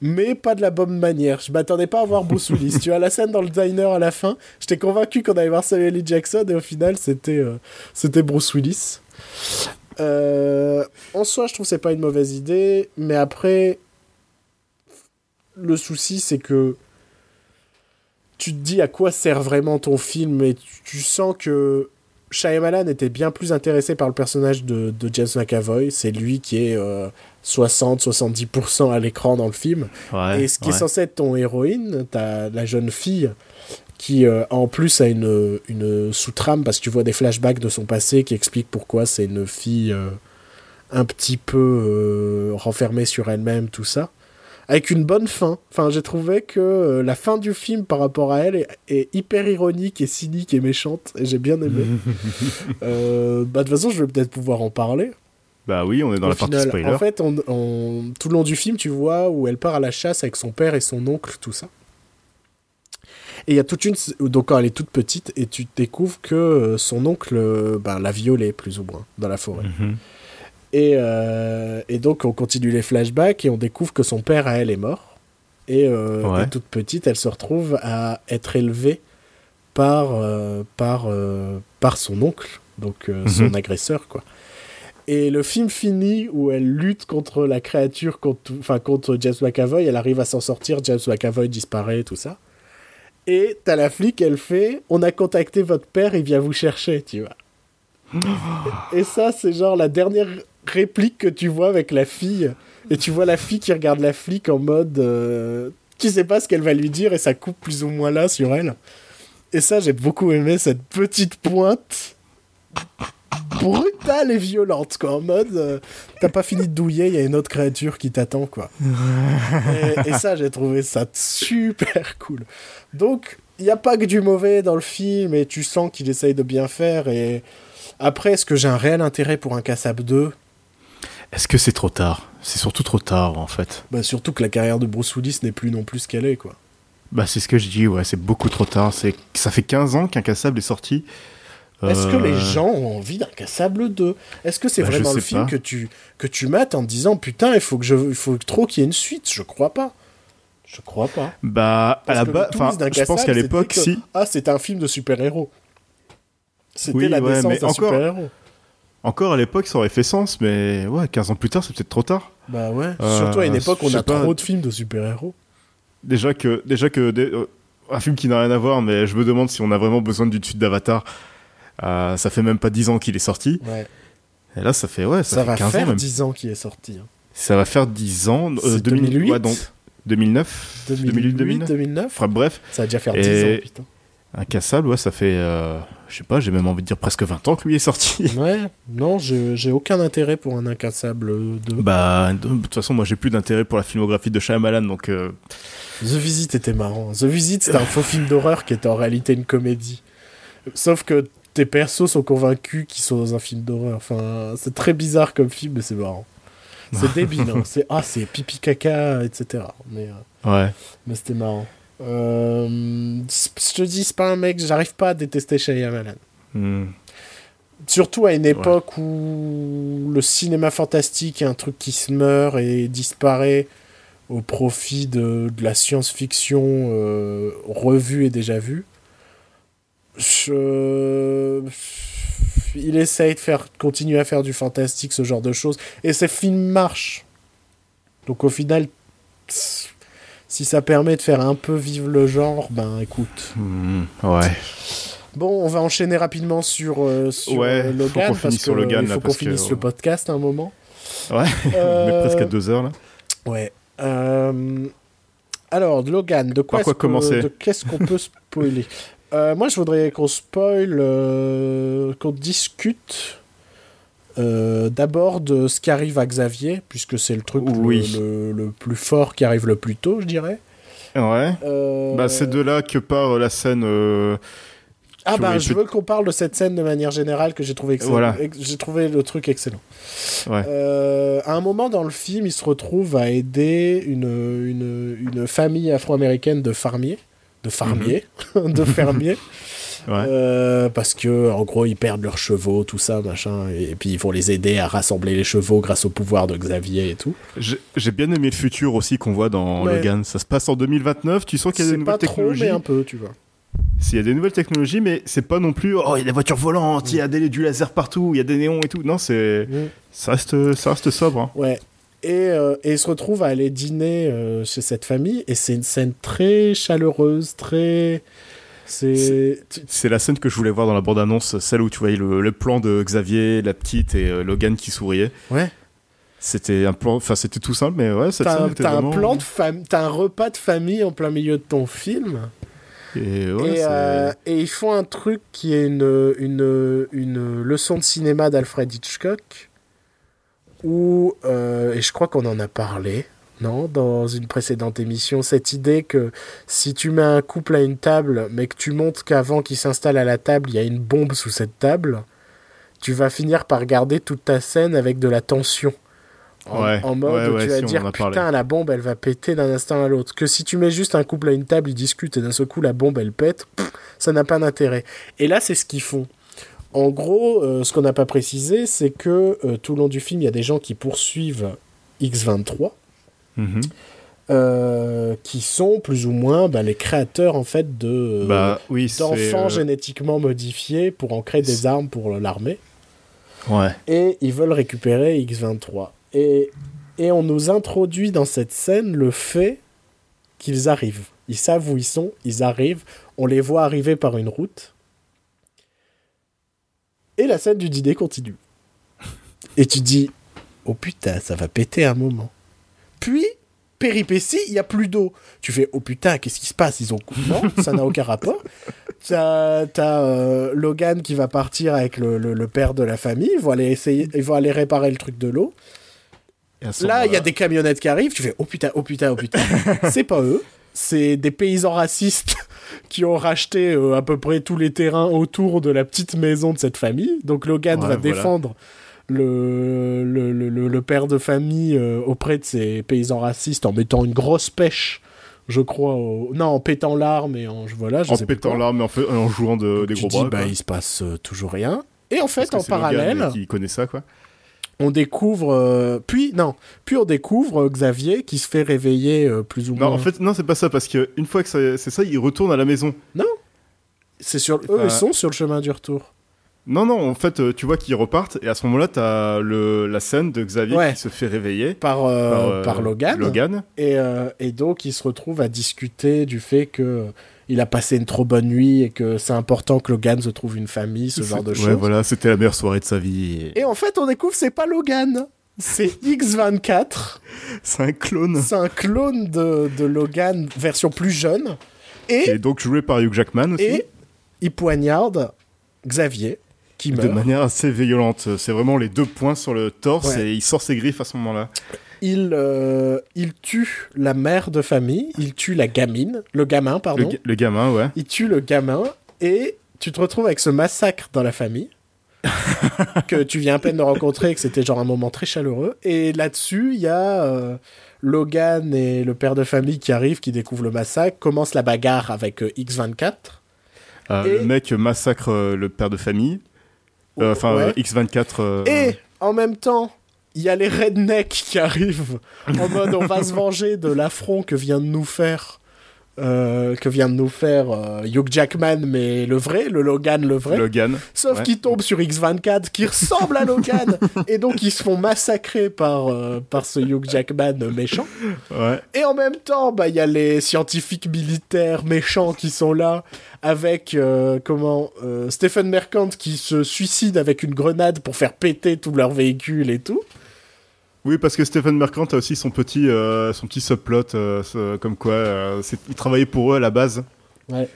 S1: mais pas de la bonne manière. Je m'attendais pas à voir Bruce Willis. tu vois, la scène dans le diner à la fin, j'étais convaincu qu'on allait voir Samuel L. Jackson et au final, c'était euh, c'était Bruce Willis. Euh, en soi, je trouve que c'est pas une mauvaise idée, mais après, le souci, c'est que tu te dis à quoi sert vraiment ton film et tu, tu sens que Shyamalan était bien plus intéressé par le personnage de, de James McAvoy. C'est lui qui est euh, 60-70% à l'écran dans le film.
S2: Ouais.
S1: Et ce qui est censé être ton héroïne, t'as la jeune fille qui euh, en plus a une, une sous-trame parce que tu vois des flashbacks de son passé qui expliquent pourquoi c'est une fille euh, un petit peu euh, renfermée sur elle-même, tout ça. Avec une bonne fin. Enfin, j'ai trouvé que la fin du film par rapport à elle est, est hyper ironique et cynique et méchante. Et j'ai bien aimé. Bah, de toute façon, je vais peut-être pouvoir en parler.
S2: Bah oui, on est dans
S1: Au
S2: la partie spoiler.
S1: En fait, on, on- tout le long du film, tu vois où elle part à la chasse avec son père et son oncle, tout ça. Et il y a toute une. Donc, quand elle est toute petite, et tu découvres que euh, son oncle euh, ben, l'a violée, plus ou moins, dans la forêt.
S2: Mhm.
S1: Et, euh, et donc, on continue les flashbacks et on découvre que son père, à elle, est mort. Et, euh,
S2: Ouais.
S1: et toute petite, elle se retrouve à être élevée par, euh, par, par son oncle, donc
S2: Mhm.
S1: son agresseur, quoi. Et le film finit où elle lutte contre la créature, contre, enfin contre James McAvoy. Elle arrive à s'en sortir. James McAvoy disparaît, tout ça. Et t'as la flic, elle fait On a contacté votre père, il vient vous chercher, tu vois. Et ça, c'est genre la dernière réplique que tu vois avec la fille. Et tu vois la fille qui regarde la flic en mode. euh, tu sais pas ce qu'elle va lui dire et ça coupe plus ou moins là sur elle. Et ça, j'ai beaucoup aimé cette petite pointe brutale et violente, quoi. En mode, euh, t'as pas fini de douiller, il y a une autre créature qui t'attend, quoi. et, et ça, j'ai trouvé ça super cool. Donc, il n'y a pas que du mauvais dans le film, et tu sens qu'il essaye de bien faire. Et après, est-ce que j'ai un réel intérêt pour un Cassab 2
S2: Est-ce que c'est trop tard? C'est surtout trop tard en fait.
S1: bah, Surtout que la carrière de Bruce Willis n'est plus non plus ce qu'elle est, quoi.
S2: Bah c'est ce que je dis, ouais, c'est beaucoup trop tard. C'est ça fait 15 ans qu'Incassable est sorti.
S1: Est-ce que
S2: Euh,
S1: les gens ont envie d'un Cassable 2 Est-ce que c'est
S2: Bah,
S1: vraiment le film
S2: pas.
S1: que tu, que tu mates en disant putain, il faut, que je, il faut trop qu'il y ait une suite? Je crois pas. Je crois pas.
S2: Bah à la base, je pense qu'à l'époque,
S1: que-
S2: si.
S1: Ah, c'était un film de super-héros. C'était
S2: Oui,
S1: la
S2: ouais,
S1: naissance d'un
S2: encore-
S1: super-héros.
S2: Encore à l'époque, ça aurait fait sens, mais ouais, 15 ans plus tard, c'est peut-être trop tard.
S1: Bah ouais.
S2: Euh,
S1: Surtout à une époque où on a
S2: pas.
S1: trop de films de super-héros.
S2: Déjà que, déjà que des- euh, un film qui n'a rien à voir, mais je me demande si on a vraiment besoin d'une suite d'Avatar. Euh, ça fait même pas 10 ans qu'il est sorti.
S1: Ouais.
S2: Et là, ça fait ouais, ça,
S1: Ça,
S2: fait
S1: va
S2: 15
S1: faire
S2: ans même.
S1: 10 ans qu'il est sorti. hein.
S2: Ça va faire 10 ans. euh,
S1: C'est
S2: 2000
S1: 2008
S2: ouais, donc 2009, 2008, 2009.
S1: 2009
S2: Enfin bref,
S1: Ça va déjà faire
S2: Et-
S1: 10 ans, putain.
S2: Incassable, ouais, ça fait, euh, je sais pas, j'ai même envie de dire presque 20 ans que lui est sorti.
S1: Ouais, non, j'ai aucun intérêt pour un incassable 2.
S2: bah, de toute façon, moi j'ai plus d'intérêt pour la filmographie de Shyamalan, donc euh,
S1: The Visit était marrant. The Visit, c'était un faux film d'horreur qui était en réalité une comédie. Sauf que tes persos sont convaincus qu'ils sont dans un film d'horreur. Enfin, c'est très bizarre comme film, mais c'est marrant. C'est débile, hein. c'est ah, c'est pipi caca, etc. Mais, euh,
S2: ouais.
S1: mais c'était marrant. Euh, je te dis, c'est pas un mec, j'arrive pas à détester Shyamalan.
S2: Hmm.
S1: Surtout à une époque où le cinéma fantastique est un truc qui se meurt et disparaît au profit de, de la science-fiction euh, revue et déjà vue. Je... Il essaye de faire, continuer à faire du fantastique, ce genre de choses. Et ces films marchent. Donc au final, si ça permet de faire un peu vivre le genre, ben écoute.
S2: Hmm, ouais.
S1: Bon, on va enchaîner rapidement sur, euh, sur
S2: Ouais,
S1: euh, Logan, parce
S2: sur
S1: que,
S2: Logan,
S1: il faut qu'on
S2: que-
S1: finisse le podcast à un moment.
S2: Ouais, on
S1: Euh,
S2: est presque à deux heures là.
S1: Ouais. Euh, Alors, Logan, de quoi,
S2: Par quoi
S1: est-ce que-
S2: commencer
S1: Qu'est-ce qu'on peut spoiler? Euh, Moi, je voudrais qu'on spoil, euh, qu'on discute euh, d'abord de ce qui arrive à Xavier, puisque c'est le truc le-
S2: Oui.
S1: le, le plus fort qui arrive le plus tôt, je dirais.
S2: Ouais. Bah, c'est de là que part la scène.
S1: Ah bah, je veux qu'on parle de cette scène de manière générale que j'ai trouvé excellent.
S2: Voilà.
S1: J'ai trouvé le truc excellent.
S2: Ouais.
S1: Euh, à un moment dans le film, il se retrouve à aider une, une, une famille afro-américaine de farmiers. De farmiers. de fermiers.
S2: Ouais.
S1: Euh, parce que, en gros, ils perdent leurs chevaux, tout ça, machin. Et, puis, ils vont les aider à rassembler les chevaux grâce au pouvoir de Xavier et tout.
S2: J'ai bien aimé le futur aussi qu'on voit dans
S1: Ouais.
S2: Logan. Ça se passe en 2029. Tu sens qu'il y a des nouvelles
S1: pas trop,
S2: technologies?
S1: mais un peu, tu vois.
S2: S'il y a des nouvelles technologies, mais c'est pas non plus. Oh, il y a des voitures volantes, il y a des, du laser partout, il y a des néons et tout. Non, c'est.
S1: Mm.
S2: Ça reste, ça reste sobre. hein.
S1: Ouais. Et, euh, et il se retrouve à aller dîner euh, chez cette famille, et c'est une scène très chaleureuse, très. C'est.
S2: la scène que je voulais voir dans la bande-annonce, celle où tu voyais le, le plan de Xavier, la petite et euh, Logan qui souriait.
S1: Ouais.
S2: C'était un plan, enfin c'était tout simple, mais ouais, cette
S1: T'as
S2: scène
S1: un,
S2: était
S1: t'as un plan de fam... t'as un repas de famille en plein milieu de ton film.
S2: Et, ouais,
S1: et, euh, et ils font un truc qui est une, une, une leçon de cinéma d'Alfred Hitchcock. Où, euh, et je crois qu'on en a parlé, non, dans une précédente émission, cette idée que si tu mets un couple à une table, mais que tu montres qu'avant qu'il s'installe à la table, il y a une bombe sous cette table, tu vas finir par garder toute ta scène avec de la tension. En,
S2: Ouais,
S1: en mode
S2: ouais,
S1: où
S2: ouais,
S1: tu vas
S2: si,
S1: dire putain la bombe elle va péter d'un instant à l'autre. Que si tu mets juste un couple à une table, ils discutent et d'un seul coup la bombe elle pète, pff, ça n'a pas d'intérêt. Et là c'est ce qu'ils font. En gros, euh, ce qu'on n'a pas précisé, c'est que euh, tout le long du film, il y a des gens qui poursuivent X23,
S2: Mhm.
S1: euh, qui sont plus ou moins bah, les créateurs en fait de
S2: bah oui,
S1: d'enfants génétiquement modifiés pour en créer des armes pour l'armée
S2: Ouais.
S1: et ils veulent récupérer X23. Et, et on nous introduit dans cette scène le fait qu'ils arrivent. Ils savent où ils sont, ils arrivent, on les voit arriver par une route. Et la scène du dîner continue. Et tu dis, oh putain, ça va péter un moment. Puis, péripétie, il y a plus d'eau. Tu fais, oh putain, qu'est-ce qui se passe? Ils ont... Non, ça n'a aucun rapport. T'as t'as, euh, Logan qui va partir avec le, le- le père de la famille. Ils vont aller essayer, ils vont aller réparer le truc de l'eau. Là, il y a des camionnettes qui arrivent. Tu fais oh putain, oh putain, oh putain. c'est pas eux. C'est des paysans racistes qui ont racheté euh, à peu près tous les terrains autour de la petite maison de cette famille. Donc Logan
S2: Ouais,
S1: va
S2: voilà.
S1: défendre le, le, le- le- père de famille euh, auprès de ces paysans racistes en mettant une grosse pêche, je crois. au- Non, en pétant l'arme et en voilà. Je
S2: En
S1: sais
S2: pétant l'arme et en, fait- en jouant de, des
S1: tu
S2: gros
S1: dis,
S2: bras.
S1: bah, il se passe euh, toujours rien. Et en fait, en parallèle,
S2: qui connaît ça, quoi.
S1: On découvre. euh, puis, non, puis on découvre euh, Xavier qui se fait réveiller euh, plus ou
S2: Non,
S1: moins.
S2: en fait, non, c'est pas ça, parce que une fois que c'est ça, il retourne à la maison.
S1: c'est sur... eux, ils sont sur le chemin du retour.
S2: Non, non, en fait, tu vois qu'ils repartent, et à ce moment-là, t'as le, la scène de Xavier
S1: Ouais.
S2: qui se fait réveiller
S1: Par,
S2: par,
S1: par Logan.
S2: Logan.
S1: Et, et donc, il se retrouve à discuter du fait que il a passé une trop bonne nuit et que c'est important que Logan se trouve une famille, ce genre de
S2: Ouais,
S1: choses.
S2: voilà, c'était la meilleure soirée de sa vie.
S1: Et en fait, on découvre c'est pas Logan. C'est X24.
S2: C'est un clone.
S1: c'est un clone de, de Logan, version plus jeune. Et,
S2: donc joué par Hugh Jackman aussi.
S1: et il poignarde Xavier, qui
S2: de
S1: meurt.
S2: manière assez violente. C'est vraiment les deux points sur le torse
S1: Ouais.
S2: et il sort ses griffes à ce moment-là.
S1: Il, euh, il tue la mère de famille, il tue la gamine, le gamin, pardon.
S2: le gamin, ouais.
S1: Il tue le gamin et tu te retrouves avec ce massacre dans la famille que tu viens à peine de rencontrer et que c'était genre un moment très chaleureux. Et là-dessus, il y a euh, Logan et le père de famille qui arrivent, qui découvrent le massacre, commencent la bagarre avec euh, X24.
S2: Euh,
S1: Et-
S2: Le mec massacre le père de famille. Enfin,
S1: Ouais.
S2: euh, X24. euh,
S1: Et en même temps, il y a les rednecks qui arrivent en mode on va se venger de l'affront que vient de nous faire euh, que vient de nous faire euh, Hugh Jackman, mais le vrai, le Logan, le vrai.
S2: Logan.
S1: Sauf
S2: ouais.
S1: qu'il tombe sur X24 qui ressemble à Logan. et donc ils se font massacrer par, euh, par ce Hugh Jackman méchant.
S2: Ouais.
S1: Et en même temps, bah, il y a les scientifiques militaires méchants qui sont là, avec euh, comment euh, Stephen Merchant qui se suicide avec une grenade pour faire péter tout leur véhicule et tout.
S2: Oui, parce que Stephen Merchant a aussi son petit, euh, son petit subplot, euh, comme quoi euh, c'est- il travaillait pour eux à la base.
S1: Ouais.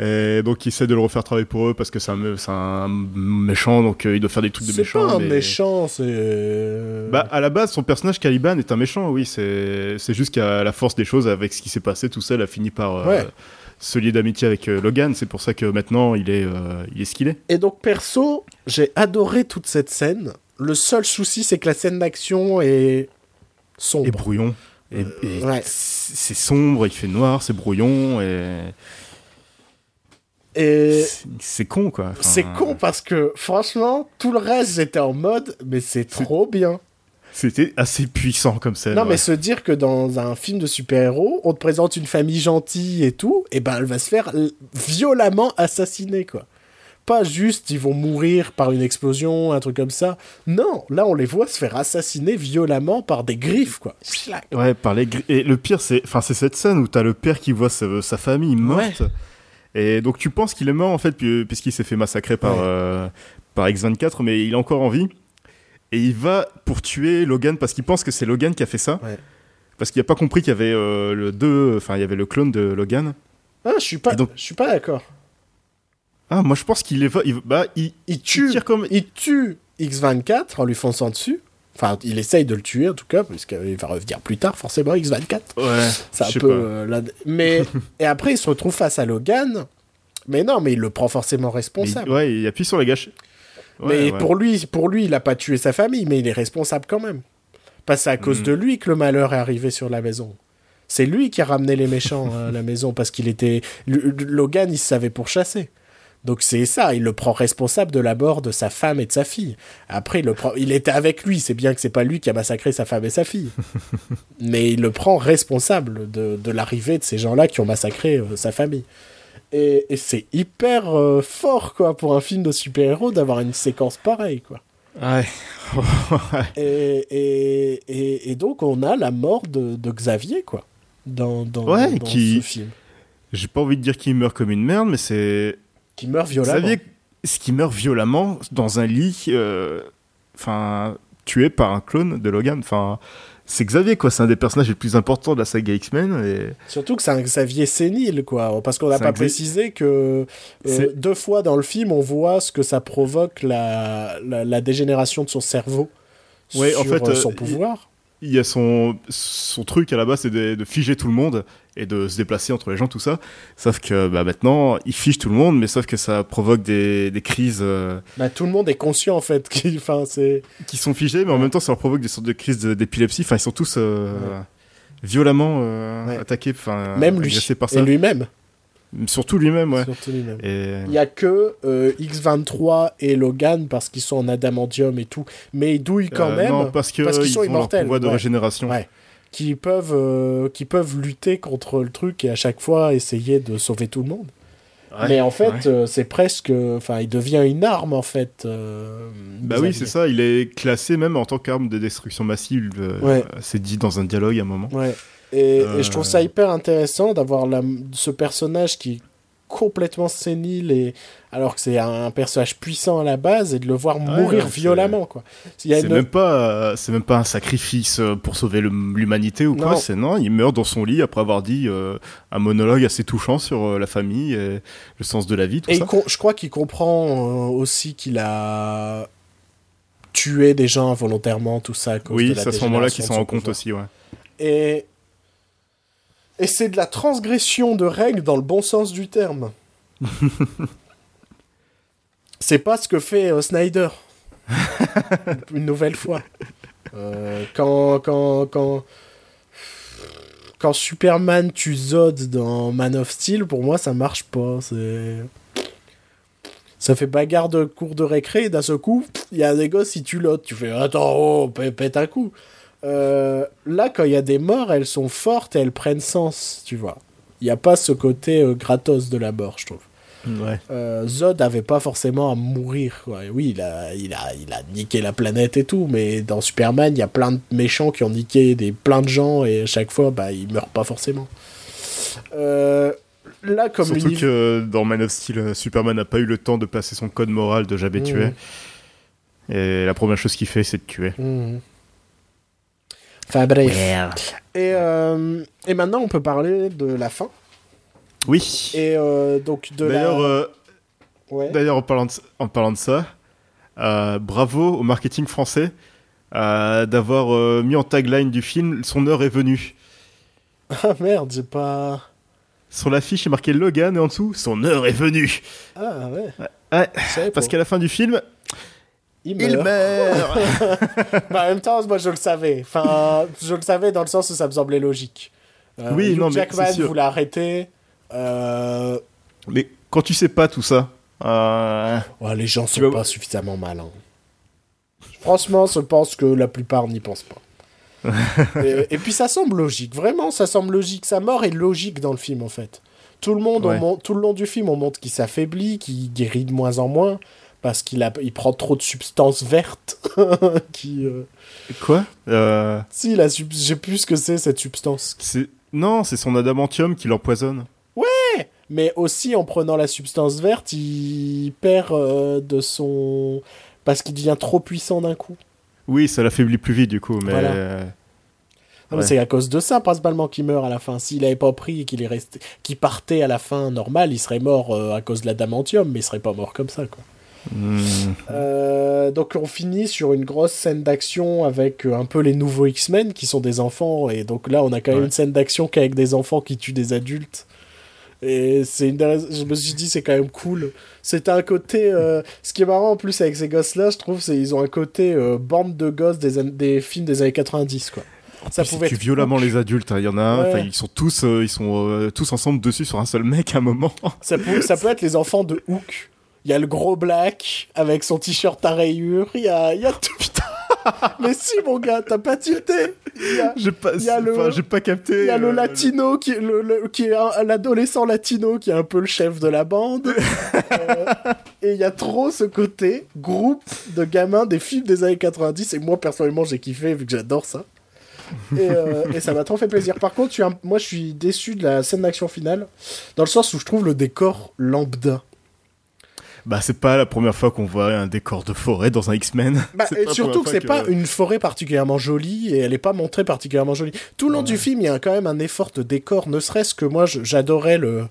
S2: Et donc il essaie de le refaire travailler pour eux parce que c'est un, c'est un méchant, donc euh, il doit faire des trucs de
S1: C'est
S2: méchant.
S1: pas un
S2: mais-
S1: méchant, c'est.
S2: Bah, à la base, son personnage Caliban est un méchant, oui. C'est c'est juste qu'à la force des choses, avec ce qui s'est passé, tout seul a fini par
S1: Ouais.
S2: se lier d'amitié avec euh, Logan. C'est pour ça que maintenant, il est, euh, il est ce qu'il est.
S1: Et donc, perso, j'ai adoré toute cette scène. Le seul souci, c'est que la scène d'action est sombre.
S2: Et brouillon. Et, et
S1: ouais.
S2: C'est sombre, il fait noir, c'est brouillon, et
S1: Et
S2: c'est- con, quoi. Enfin,
S1: c'est con parce que, franchement, tout le reste, j'étais en mode, mais c'est trop bien.
S2: C'était assez puissant comme ça.
S1: Non, mais se dire que dans un film de super-héros, on te présente une famille gentille et tout, et ben elle va se faire violemment assassiner, quoi. Pas juste ils vont mourir par une explosion, un truc comme ça. Non, là on les voit se faire assassiner violemment par des griffes, quoi.
S2: Ouais, par les gri- Et le pire, c'est enfin, c'est cette scène où t'as le père qui voit sa, sa famille morte. Et donc tu penses qu'il est mort en fait, pu- puisqu'il s'est fait massacrer par,
S1: Ouais.
S2: euh, par X24, mais il est encore en vie. Et il va pour tuer Logan parce qu'il pense que c'est Logan qui a fait ça.
S1: Ouais.
S2: Parce qu'il a pas compris qu'il y avait euh, le deux, enfin il y avait le clone de Logan.
S1: Ah, je suis pas,
S2: donc-
S1: je suis pas d'accord.
S2: Ah, moi je pense qu'il est, il, bah il,
S1: Il
S2: il
S1: tue,
S2: tire comme,
S1: il tue X24 en lui fonçant dessus. Enfin, il essaye de le tuer en tout cas, puisqu'il va revenir plus tard, forcément, X24.
S2: ouais,
S1: C'est un peu.
S2: pas.
S1: euh, la- Mais. et après, il se retrouve face à Logan. Mais non, mais il le prend forcément
S2: Mais il-
S1: responsable.
S2: ouais, il appuie sur la gâche. Ouais,
S1: mais
S2: ouais.
S1: pour lui, pour lui, il a pas tué sa famille, mais il est responsable quand même. Parce que c'est à cause
S2: Mm.
S1: de lui que le malheur est arrivé sur la maison. C'est lui qui a ramené les méchants à la maison parce qu'il était. L- Logan, il se savait pour chasser. Donc c'est ça, il le prend responsable de la mort de sa femme et de sa fille. Après, il, le prend... il était avec lui, c'est bien que c'est pas lui qui a massacré sa femme et sa fille. Mais il le prend responsable de, de l'arrivée de ces gens-là qui ont massacré euh, sa famille. Et, et c'est hyper euh, fort, quoi, pour un film de super-héros d'avoir une séquence pareille, quoi.
S2: Ouais.
S1: Et, et, et, et donc, on a la mort de, de Xavier, quoi, dans, dans,
S2: Ouais,
S1: dans
S2: qui-
S1: ce film.
S2: J'ai pas envie de dire qu'il meurt comme une merde, mais c'est
S1: Qui meurt violemment.
S2: Xavier, ce qui meurt violemment dans un lit, euh, enfin, tué par un clone de Logan. Enfin, c'est Xavier, quoi. C'est un des personnages les plus importants de la saga X-Men. Et...
S1: Surtout que c'est un Xavier sénile, quoi. Parce qu'on n'a pas précisé que euh, deux fois dans le film, on voit ce que ça provoque la, la, la dégénération de son cerveau
S2: Ouais,
S1: sur
S2: en fait,
S1: euh, son pouvoir.
S2: Il y a son, son truc à la base, c'est de, de figer tout le monde et de se déplacer entre les gens, tout ça. Sauf que bah, maintenant, il fige tout le monde, mais sauf que ça provoque des, des crises euh,
S1: Bah, tout le monde est conscient, en fait. c'est...
S2: qui sont figées, mais en même temps, ça leur provoque des sortes de crises d'épilepsie. Enfin, ils sont tous euh, violemment euh,
S1: Ouais.
S2: attaqués, enfin,
S1: Même lui. Et lui-même.
S2: Surtout lui-même, ouais.
S1: Surtout lui-même.
S2: Et...
S1: Il y a que euh, X23 et Logan parce qu'ils sont en adamantium et tout, mais ils douillent quand
S2: Euh,
S1: même,
S2: non, parce que
S1: parce qu'ils
S2: ils
S1: sont
S2: ont leur
S1: immortels,
S2: pouvoir de
S1: ouais.
S2: régénération.
S1: Ouais. qui peuvent, euh, qui peuvent lutter contre le truc et à chaque fois essayer de sauver tout le monde.
S2: Ouais,
S1: mais en fait,
S2: ouais.
S1: euh, c'est presque, enfin, il devient une arme en fait. euh,
S2: Bah oui, c'est ça. Il est classé même en tant qu'arme de destruction massive. euh,
S1: Ouais.
S2: C'est dit dans un dialogue à un moment.
S1: Et,
S2: Euh,
S1: et je trouve ça hyper intéressant d'avoir ce personnage qui est complètement sénile et alors que c'est un personnage puissant à la base et de le voir mourir
S2: ouais,
S1: violemment quoi.
S2: C'est
S1: une-
S2: même pas, euh, c'est même pas un sacrifice euh, pour sauver l'humanité ou quoi.
S1: Non.
S2: C'est non, il meurt dans son lit après avoir dit euh, un monologue assez touchant sur euh, la famille, et le sens de la vie, tout
S1: Et
S2: ça.
S1: je crois qu'il comprend euh, aussi qu'il a tué des gens involontairement, tout ça. À cause de
S2: Oui, c'est à ce moment-là qu'il s'en rend compte aussi, ouais.
S1: Et, et c'est de la transgression de règles dans le bon sens du terme. c'est pas ce que fait euh, Snyder. Une nouvelle fois. Euh, quand, quand, quand, quand Superman tue Zod dans Man of Steel, pour moi, ça marche pas. C'est. Ça fait bagarre de cours de récré, et d'un seul coup, il y a des gosses, ils tuent l'autre. Tu fais, attends, oh, pè- pète un coup. Euh, là, quand il y a des morts, elles sont fortes et elles prennent sens, tu vois. Il n'y a pas ce côté euh, gratos de la mort, je trouve.
S2: Ouais.
S1: Euh, Zod avait pas forcément à mourir. quoi. Oui, il a, il, a, il a niqué la planète et tout, mais dans Superman, il y a plein de méchants qui ont niqué des, plein de gens et à chaque fois, bah, ils meurent pas forcément. Euh, là, comme
S2: Surtout que dans Man of Steel, Superman n'a pas eu le temps de passer son code moral de jamais
S1: Mhm.
S2: tuer. Et la première chose qu'il fait, c'est de tuer.
S1: Mhm. Enfin bref. Et, euh, et maintenant, on peut parler de la fin.
S2: Oui.
S1: Et euh, donc de
S2: D'ailleurs,
S1: la...
S2: euh,
S1: Ouais.
S2: D'ailleurs, en parlant de, en parlant de ça, bravo au marketing français d'avoir mis en tagline du film Son heure est venue.
S1: Ah merde, j'ai pas...
S2: Sur l'affiche, il est marqué Logan et en dessous Son heure est venue.
S1: Ah ouais.
S2: Ouais, parce qu'à la fin du film,
S1: Il
S2: il
S1: meurt. Bah, en même temps, moi je le savais. Enfin, je le savais dans le sens où ça me semblait logique. Euh,
S2: Oui,
S1: Hugh
S2: non, mais
S1: Jackman
S2: sûr.
S1: voulait arrêter. Euh...
S2: Mais quand tu sais pas tout ça, euh,
S1: ouais, les gens sont
S2: vas-
S1: pas suffisamment malins. Franchement, je pense que la plupart n'y pensent pas. et, et puis ça semble logique, vraiment, ça semble logique. Sa mort est logique dans le film en fait. Tout le monde,
S2: Ouais.
S1: tout le long du film, on montre qu'il s'affaiblit, qu'il guérit de moins en moins parce qu'il a, il prend trop de substances vertes. qui, euh,
S2: quoi Euh,
S1: Si, la sub... j'ai plus ce que c'est cette substance.
S2: c'est non, c'est son adamantium qui l'empoisonne.
S1: Mais aussi en prenant la substance verte, il perd euh, de son. Parce qu'il devient trop puissant d'un coup.
S2: Oui, ça l'affaiblit plus vite du coup, mais
S1: Voilà.
S2: Ouais.
S1: C'est à cause de ça principalement qu'il meurt à la fin. S'il avait pas pris et qu'il est resté, qu'il partait à la fin normal, il serait mort euh, à cause de l'adamantium, mais il serait pas mort comme ça quoi.
S2: Hmm,
S1: Euh, donc on finit sur une grosse scène d'action avec euh, un peu les nouveaux X-Men qui sont des enfants et donc là on a quand même
S2: Ouais.
S1: une scène d'action qu'avec des enfants qui tuent des adultes. Et c'est une je me suis dit c'est quand même cool. C'était un côté euh, ce qui est marrant en plus avec ces gosses là, je trouve c'est ils ont un côté euh, bande de gosses des, des films des années 90 quoi. Ça
S2: Puis
S1: pouvait
S2: tue
S1: être
S2: violemment les adultes. hein. Il y en a un,
S1: Ouais.
S2: enfin, ils sont tous, euh, ils sont euh, tous ensemble dessus sur un seul mec à un moment.
S1: Ça peut, ça peut être les enfants de Hook. Il y a le gros Black avec son t-shirt à rayures. Il y a, y a tout. Mais si, mon gars, t'as pas tilté. Il y a,
S2: J'ai pas,
S1: Il y a le-
S2: enfin, j'ai pas capté.
S1: il y a le
S2: euh,
S1: latino qui, le, le- qui est l'adolescent latino qui est un peu le chef de la bande. Euh, et il y a trop ce côté groupe de gamins des films des années 90. Et moi, personnellement, j'ai kiffé vu que j'adore ça. Et, euh, et ça m'a trop fait plaisir. Par contre, moi, je suis déçu de la scène d'action finale, dans le sens où je trouve le décor lambda.
S2: Bah, c'est pas la première fois qu'on voit un décor de forêt dans un X-Men.
S1: Bah, surtout que c'est pas une forêt particulièrement jolie et elle est pas montrée particulièrement jolie. Tout le long
S2: Ouais.
S1: du film, il y a quand même un effort de décor, ne serait-ce que moi, j'adorais le,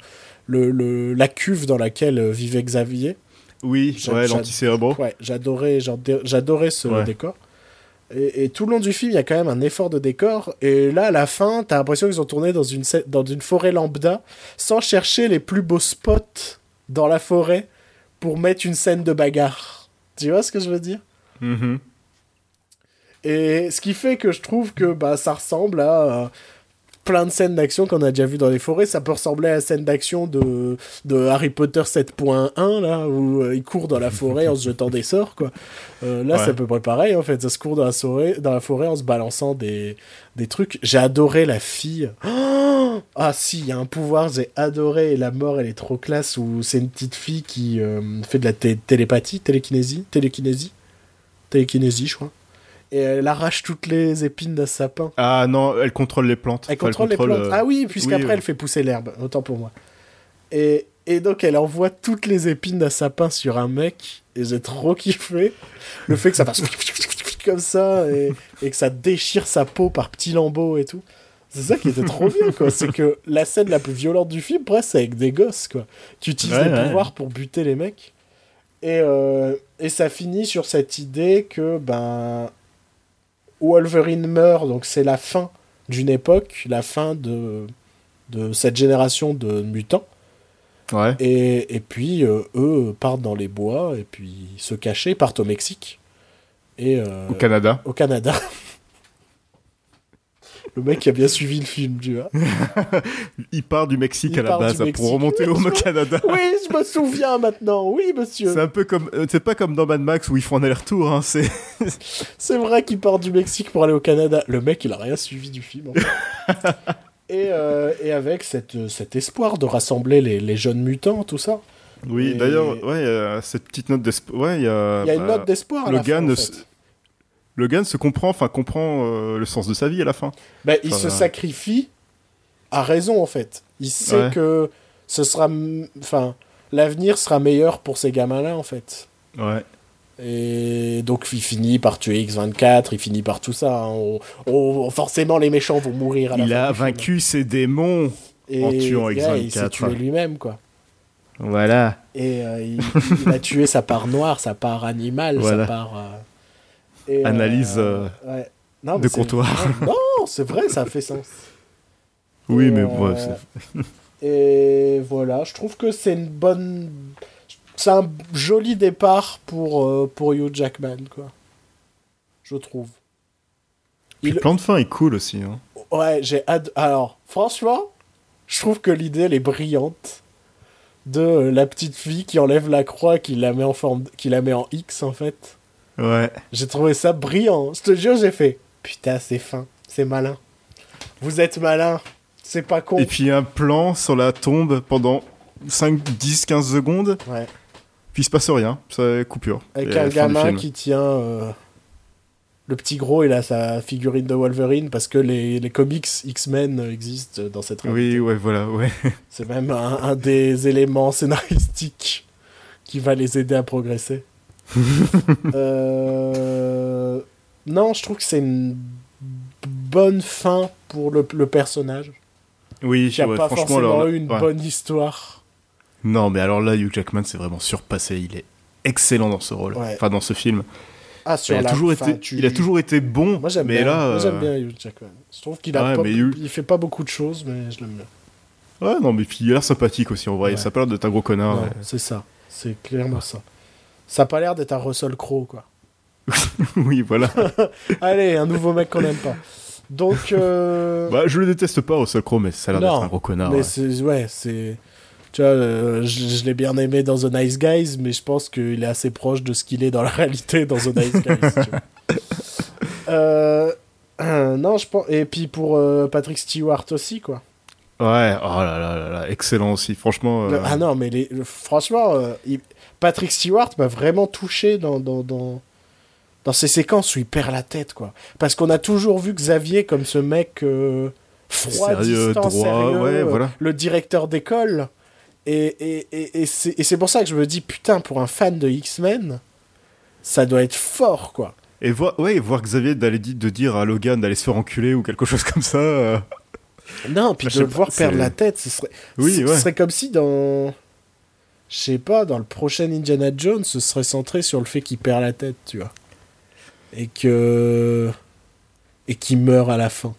S1: le, le- la cuve dans laquelle euh, vivait Xavier.
S2: Oui, ouais, l'anticérébro.
S1: Ouais, j'adorais, j'ador- j'adorais ce
S2: Ouais.
S1: décor. Et, et tout le long du film, il y a quand même un effort de décor. Et là, à la fin, t'as l'impression qu'ils ont tourné dans une, dans une forêt lambda, sans chercher les plus beaux spots dans la forêt pour mettre une scène de bagarre. Tu vois ce que je veux dire?
S2: Mhm.
S1: Et ce qui fait que je trouve que bah, ça ressemble à plein de scènes d'action qu'on a déjà vu dans les forêts. Ça peut ressembler à la scène d'action de, de Harry Potter 7.1, là, où euh, il court dans la forêt en se jetant des sorts, quoi. Euh, là,
S2: Ouais.
S1: c'est à peu près pareil, en fait. Ça se court dans la, forêt, dans la forêt en se balançant des, des trucs. J'ai adoré la fille. Oh ah si, il y a un pouvoir, j'ai adoré. Et la mort, elle est trop classe, où c'est une petite fille qui euh, fait de la té- télépathie, télékinésie, télékinésie, télékinésie, je crois. Et elle arrache toutes les épines d'un sapin.
S2: Ah non, elle contrôle les plantes.
S1: Elle
S2: Enfin,
S1: contrôle les plantes.
S2: euh,
S1: Ah oui, puisqu'après
S2: oui,
S1: elle fait pousser l'herbe, autant pour moi. Et, et donc elle envoie toutes les épines d'un sapin sur un mec, et j'ai trop kiffé. Le fait que ça fasse comme ça, et, et que ça déchire sa peau par petits lambeaux et tout. C'est ça qui était trop bien, quoi. C'est que la scène la plus violente du film, presque, c'est avec des gosses, quoi. Qui utilisent
S2: Ouais,
S1: les
S2: ouais.
S1: pouvoirs pour buter les mecs. Et, euh, et ça finit sur cette idée que, ben, Wolverine meurt, donc c'est la fin d'une époque, la fin de, de cette génération de mutants.
S2: Ouais.
S1: Et, et puis, euh, eux partent dans les bois, et puis se cacher, partent au Mexique. Et euh,
S2: Au Canada.
S1: au Canada. Le mec qui a bien suivi le film, tu vois.
S2: Il part du Mexique
S1: Il
S2: à la base hein, pour remonter au Canada.
S1: Oui, je me souviens maintenant. Oui, monsieur.
S2: C'est un peu comme, euh, c'est pas comme dans Mad Max où ils font un aller-retour. Hein, c'est
S1: C'est vrai qu'il part du Mexique pour aller au Canada. Le mec, il a rien suivi du film. en fait. Et, euh, et avec cette, cet espoir de rassembler les, les jeunes mutants, tout ça.
S2: Oui,
S1: Et-
S2: d'ailleurs, ouais, euh, cette petite note d'espoir. Ouais, il y a.
S1: Il y a une
S2: bah,
S1: note d'espoir
S2: Logan
S1: en
S2: ne
S1: fait.
S2: Logan se comprend, enfin comprend euh, le sens de sa vie à la fin.
S1: Bah, il se sacrifie à raison, en fait. Il sait
S2: Ouais.
S1: que ce sera... Enfin, l'avenir sera meilleur pour ces gamins-là, en fait.
S2: Ouais.
S1: Et donc il finit par tuer X24, il finit par tout ça. hein. On- on- forcément les méchants vont mourir à la
S2: Il
S1: fin
S2: a
S1: du film.
S2: vaincu ses démons.
S1: Et,
S2: en tuant
S1: ouais, il s'est
S2: X24,
S1: tué lui-même quoi.
S2: Voilà.
S1: Et euh, il, il a tué sa part noire, sa part animale,
S2: Voilà.
S1: sa part. euh, et,
S2: Analyse, euh,
S1: ouais. Non,
S2: de
S1: c'est-
S2: comptoir.
S1: Non, c'est vrai, ça fait sens.
S2: Oui,
S1: Et,
S2: mais
S1: euh,
S2: bon, c'est-
S1: Et voilà, je trouve que c'est une bonne. C'est un joli départ pour, euh, pour Hugh Jackman, quoi. Je trouve. Il-
S2: le plan de fin est cool aussi. Hein.
S1: Ouais, j'ai hâte. Alors, franchement, je trouve que l'idée, elle est brillante. De euh, la petite fille qui enlève la croix, qui la met en forme, qui la met en X, en fait.
S2: Ouais.
S1: J'ai trouvé ça brillant. Je te jure, j'ai fait. Putain, c'est fin. C'est malin. Vous êtes malin. C'est pas con.
S2: Et puis un plan sur la tombe pendant 5, 10, 15 secondes,
S1: Ouais.
S2: puis il se passe rien. Ça coupure.
S1: Avec
S2: Et
S1: un gamin qui tient. euh, Le petit gros, il a sa figurine de Wolverine parce que les, les comics X-Men existent dans cette réalité.
S2: Oui, ouais, voilà, ouais.
S1: C'est même un, un des éléments scénaristiques qui va les aider à progresser. Euh, Non, je trouve que c'est une bonne fin pour le, le personnage.
S2: Oui,
S1: Qui a
S2: ouais,
S1: pas
S2: franchement,
S1: forcément
S2: alors,
S1: eu une
S2: ouais.
S1: bonne histoire.
S2: Non, mais alors là, Hugh Jackman, c'est vraiment surpassé. Il est excellent dans ce rôle.
S1: Ouais.
S2: Enfin, dans ce film.
S1: Ah,
S2: Il
S1: sur
S2: a,
S1: la
S2: toujours
S1: fin,
S2: été,
S1: tu-
S2: il a toujours été bon.
S1: Moi j'aime
S2: mais
S1: bien.
S2: là,
S1: Moi, j'aime
S2: euh,
S1: bien Hugh Jackman. Je trouve qu'il a
S2: Ouais,
S1: pas-
S2: Hugh-
S1: il fait pas beaucoup de choses, mais je l'aime bien.
S2: Ouais, non, mais puis il a l'air sympathique aussi, en vrai. Ça a pas l'air d'être un gros connard.
S1: Non, c'est ça. C'est clairement ça. Ça a pas l'air d'être un Russell Crowe, quoi.
S2: oui, voilà.
S1: Allez, un nouveau mec qu'on aime pas. Donc, euh,
S2: bah, je le déteste pas, Russell Crowe, mais ça a l'air d'être un gros connard.
S1: mais
S2: ouais.
S1: c'est ouais, c'est tu vois, euh, je, je l'ai bien aimé dans The Nice Guys, mais je pense qu'il est assez proche de ce qu'il est dans la réalité dans The Nice Guys. tu vois. Euh, euh, non, je pense. Et puis pour euh, Patrick Stewart aussi, quoi.
S2: Ouais, oh là là là là, excellent aussi. Franchement. Euh,
S1: Ah non, mais les, le- franchement, euh, il- Patrick Stewart m'a vraiment touché dans, dans, dans, dans ces séquences où il perd la tête, quoi. Parce qu'on a toujours vu Xavier comme ce mec euh, froid,
S2: Sérieux,
S1: distant,
S2: droit,
S1: sérieux,
S2: ouais, voilà.
S1: le directeur d'école. Et, et, et, et c'est pour ça que je me dis, putain, pour un fan de X-Men, ça doit être fort, quoi.
S2: Et voir, ouais, voir Xavier d'aller de dire à Logan d'aller se faire enculer ou quelque chose comme ça.
S1: Non, puis
S2: Je
S1: de le
S2: pas,
S1: voir perdre la tête, ce serait,
S2: Oui,
S1: ce serait comme si dans. Je sais pas, dans le prochain Indiana Jones, ce serait centré sur le fait qu'il perd la tête, tu vois. Et que. Et qu'il meurt à la fin.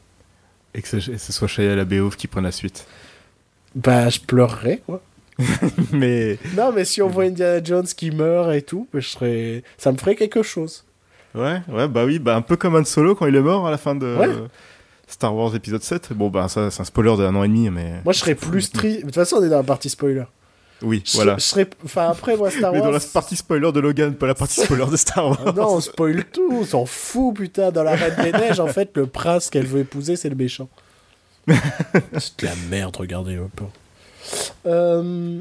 S2: Et que ce, soit Shia LaBeouf qui prenne la suite.
S1: Bah, je pleurerais, quoi.
S2: mais.
S1: Non, mais si on voit Indiana Jones qui meurt et tout, bah, je serais... ça me ferait quelque chose.
S2: Ouais, ouais, bah oui, bah un peu comme Han Solo quand il est mort à la fin de
S1: Ouais.
S2: Star Wars épisode 7. Bon, bah ça, c'est un spoiler d'un an et demi, mais.
S1: Moi, je serais plus triste. De toute façon, on est dans la partie spoiler.
S2: Oui,
S1: Je,
S2: voilà.
S1: je serais. Enfin, après, moi, Star
S2: Mais
S1: Wars.
S2: dans la partie spoiler de Logan, pas la partie spoiler de Star Wars.
S1: Non, on spoil tout, on s'en fout, putain. Dans la Reine des Neiges, en fait, le prince qu'elle veut épouser, c'est le méchant. c'est de la merde, regardez un peu. Euh,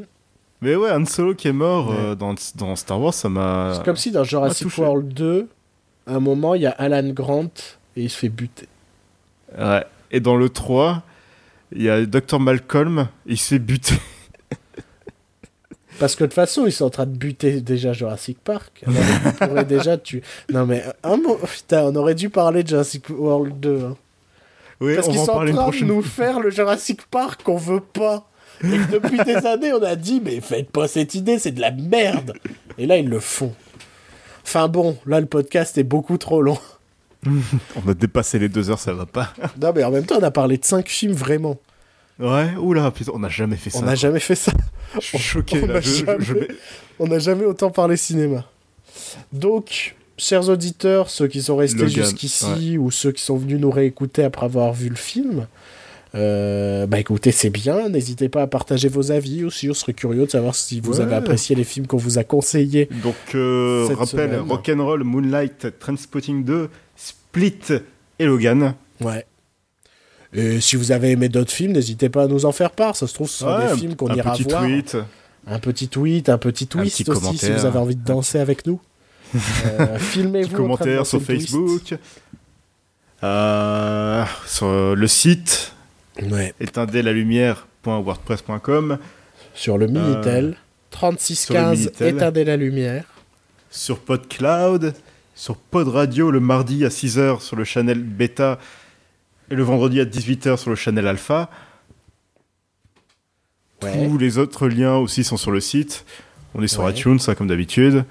S2: Mais ouais, Han Solo qui est mort
S1: Ouais.
S2: euh, dans, dans Star Wars, ça m'a.
S1: c'est comme si dans Jurassic. World 2, à un moment, il y a Alan Grant et il se fait buter.
S2: Ouais. Et dans le 3, il y a Dr. Malcolm, il s'est buté.
S1: Parce que de toute façon, ils sont en train de buter déjà Jurassic Park. Alors, on pourrait déjà tuer. Non, mais un mot. Putain, on aurait dû parler de Jurassic World 2. hein.
S2: Oui,
S1: Parce qu'ils sont en train de nous faire le Jurassic Park qu'on veut pas. Et que depuis des années, on a dit, mais faites pas cette idée, c'est de la merde. Et là, ils le font. Enfin bon, là, le podcast est beaucoup trop long.
S2: On a dépassé les deux heures, ça va pas.
S1: Non, mais en même temps, on a parlé de cinq films vraiment.
S2: Ouais, oula, putain, on n'a jamais fait ça.
S1: On n'a jamais fait ça.
S2: Je suis choqué
S1: on
S2: là.
S1: n'a jamais autant parlé cinéma. Donc, chers auditeurs, ceux qui sont restés jusqu'ici ou ceux qui sont venus nous réécouter après avoir vu le film, euh, bah écoutez, c'est bien. N'hésitez pas à partager vos avis aussi. On serait curieux de savoir si vous
S2: Ouais.
S1: avez apprécié les films qu'on vous a conseillés.
S2: Donc, euh, rappel. Rock'n'Roll, Moonlight, Transpotting 2, Split et Logan.
S1: Ouais. Et si vous avez aimé d'autres films, n'hésitez pas à nous en faire part. Ça se trouve, ce sont
S2: Ouais,
S1: des films qu'on
S2: un
S1: ira
S2: petit
S1: voir.
S2: tweet.
S1: Un petit tweet, un petit twist
S2: petit
S1: aussi, si
S2: commentaire.
S1: vous avez envie de danser avec nous. Euh, Filmez-vous.
S2: Petit
S1: en train de
S2: commentaire
S1: danser
S2: sur. Facebook. Euh, sur le site
S1: Ouais.
S2: éteindelalumière.wordpress.com.
S1: Sur le Minitel. 3615,
S2: Minitel.
S1: éteindez la lumière.
S2: Sur PodCloud. Sur Pod Radio le mardi à 6h sur le channel Beta. Et le vendredi à 18h sur le channel Alpha.
S1: Ouais.
S2: Tous les autres liens aussi sont sur le site. On est sur
S1: Ouais.
S2: iTunes, ça comme d'habitude.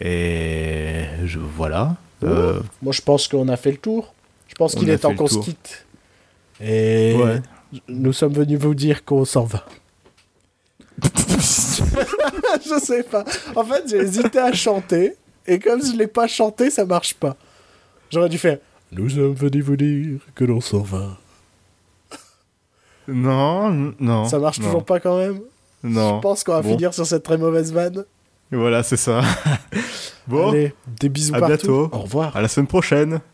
S2: Et je, voilà. Euh,
S1: Moi, je pense qu'on a fait le tour. Je pense qu'il est temps qu'on se quitte. Et
S2: Ouais.
S1: nous sommes venus vous dire qu'on s'en va. je sais pas. En fait, j'ai hésité à chanter. Et comme je l'ai pas chanté, ça marche pas. J'aurais dû faire Nous sommes venus vous dire que l'on s'en va.
S2: Non, non.
S1: ça marche
S2: non,
S1: toujours pas quand même?
S2: Non.
S1: Je pense qu'on va
S2: Bon.
S1: finir sur cette très mauvaise vanne.
S2: Voilà, c'est ça. bon,
S1: Allez, des bisous
S2: à
S1: partout.
S2: bientôt.
S1: Au revoir.
S2: à la semaine prochaine.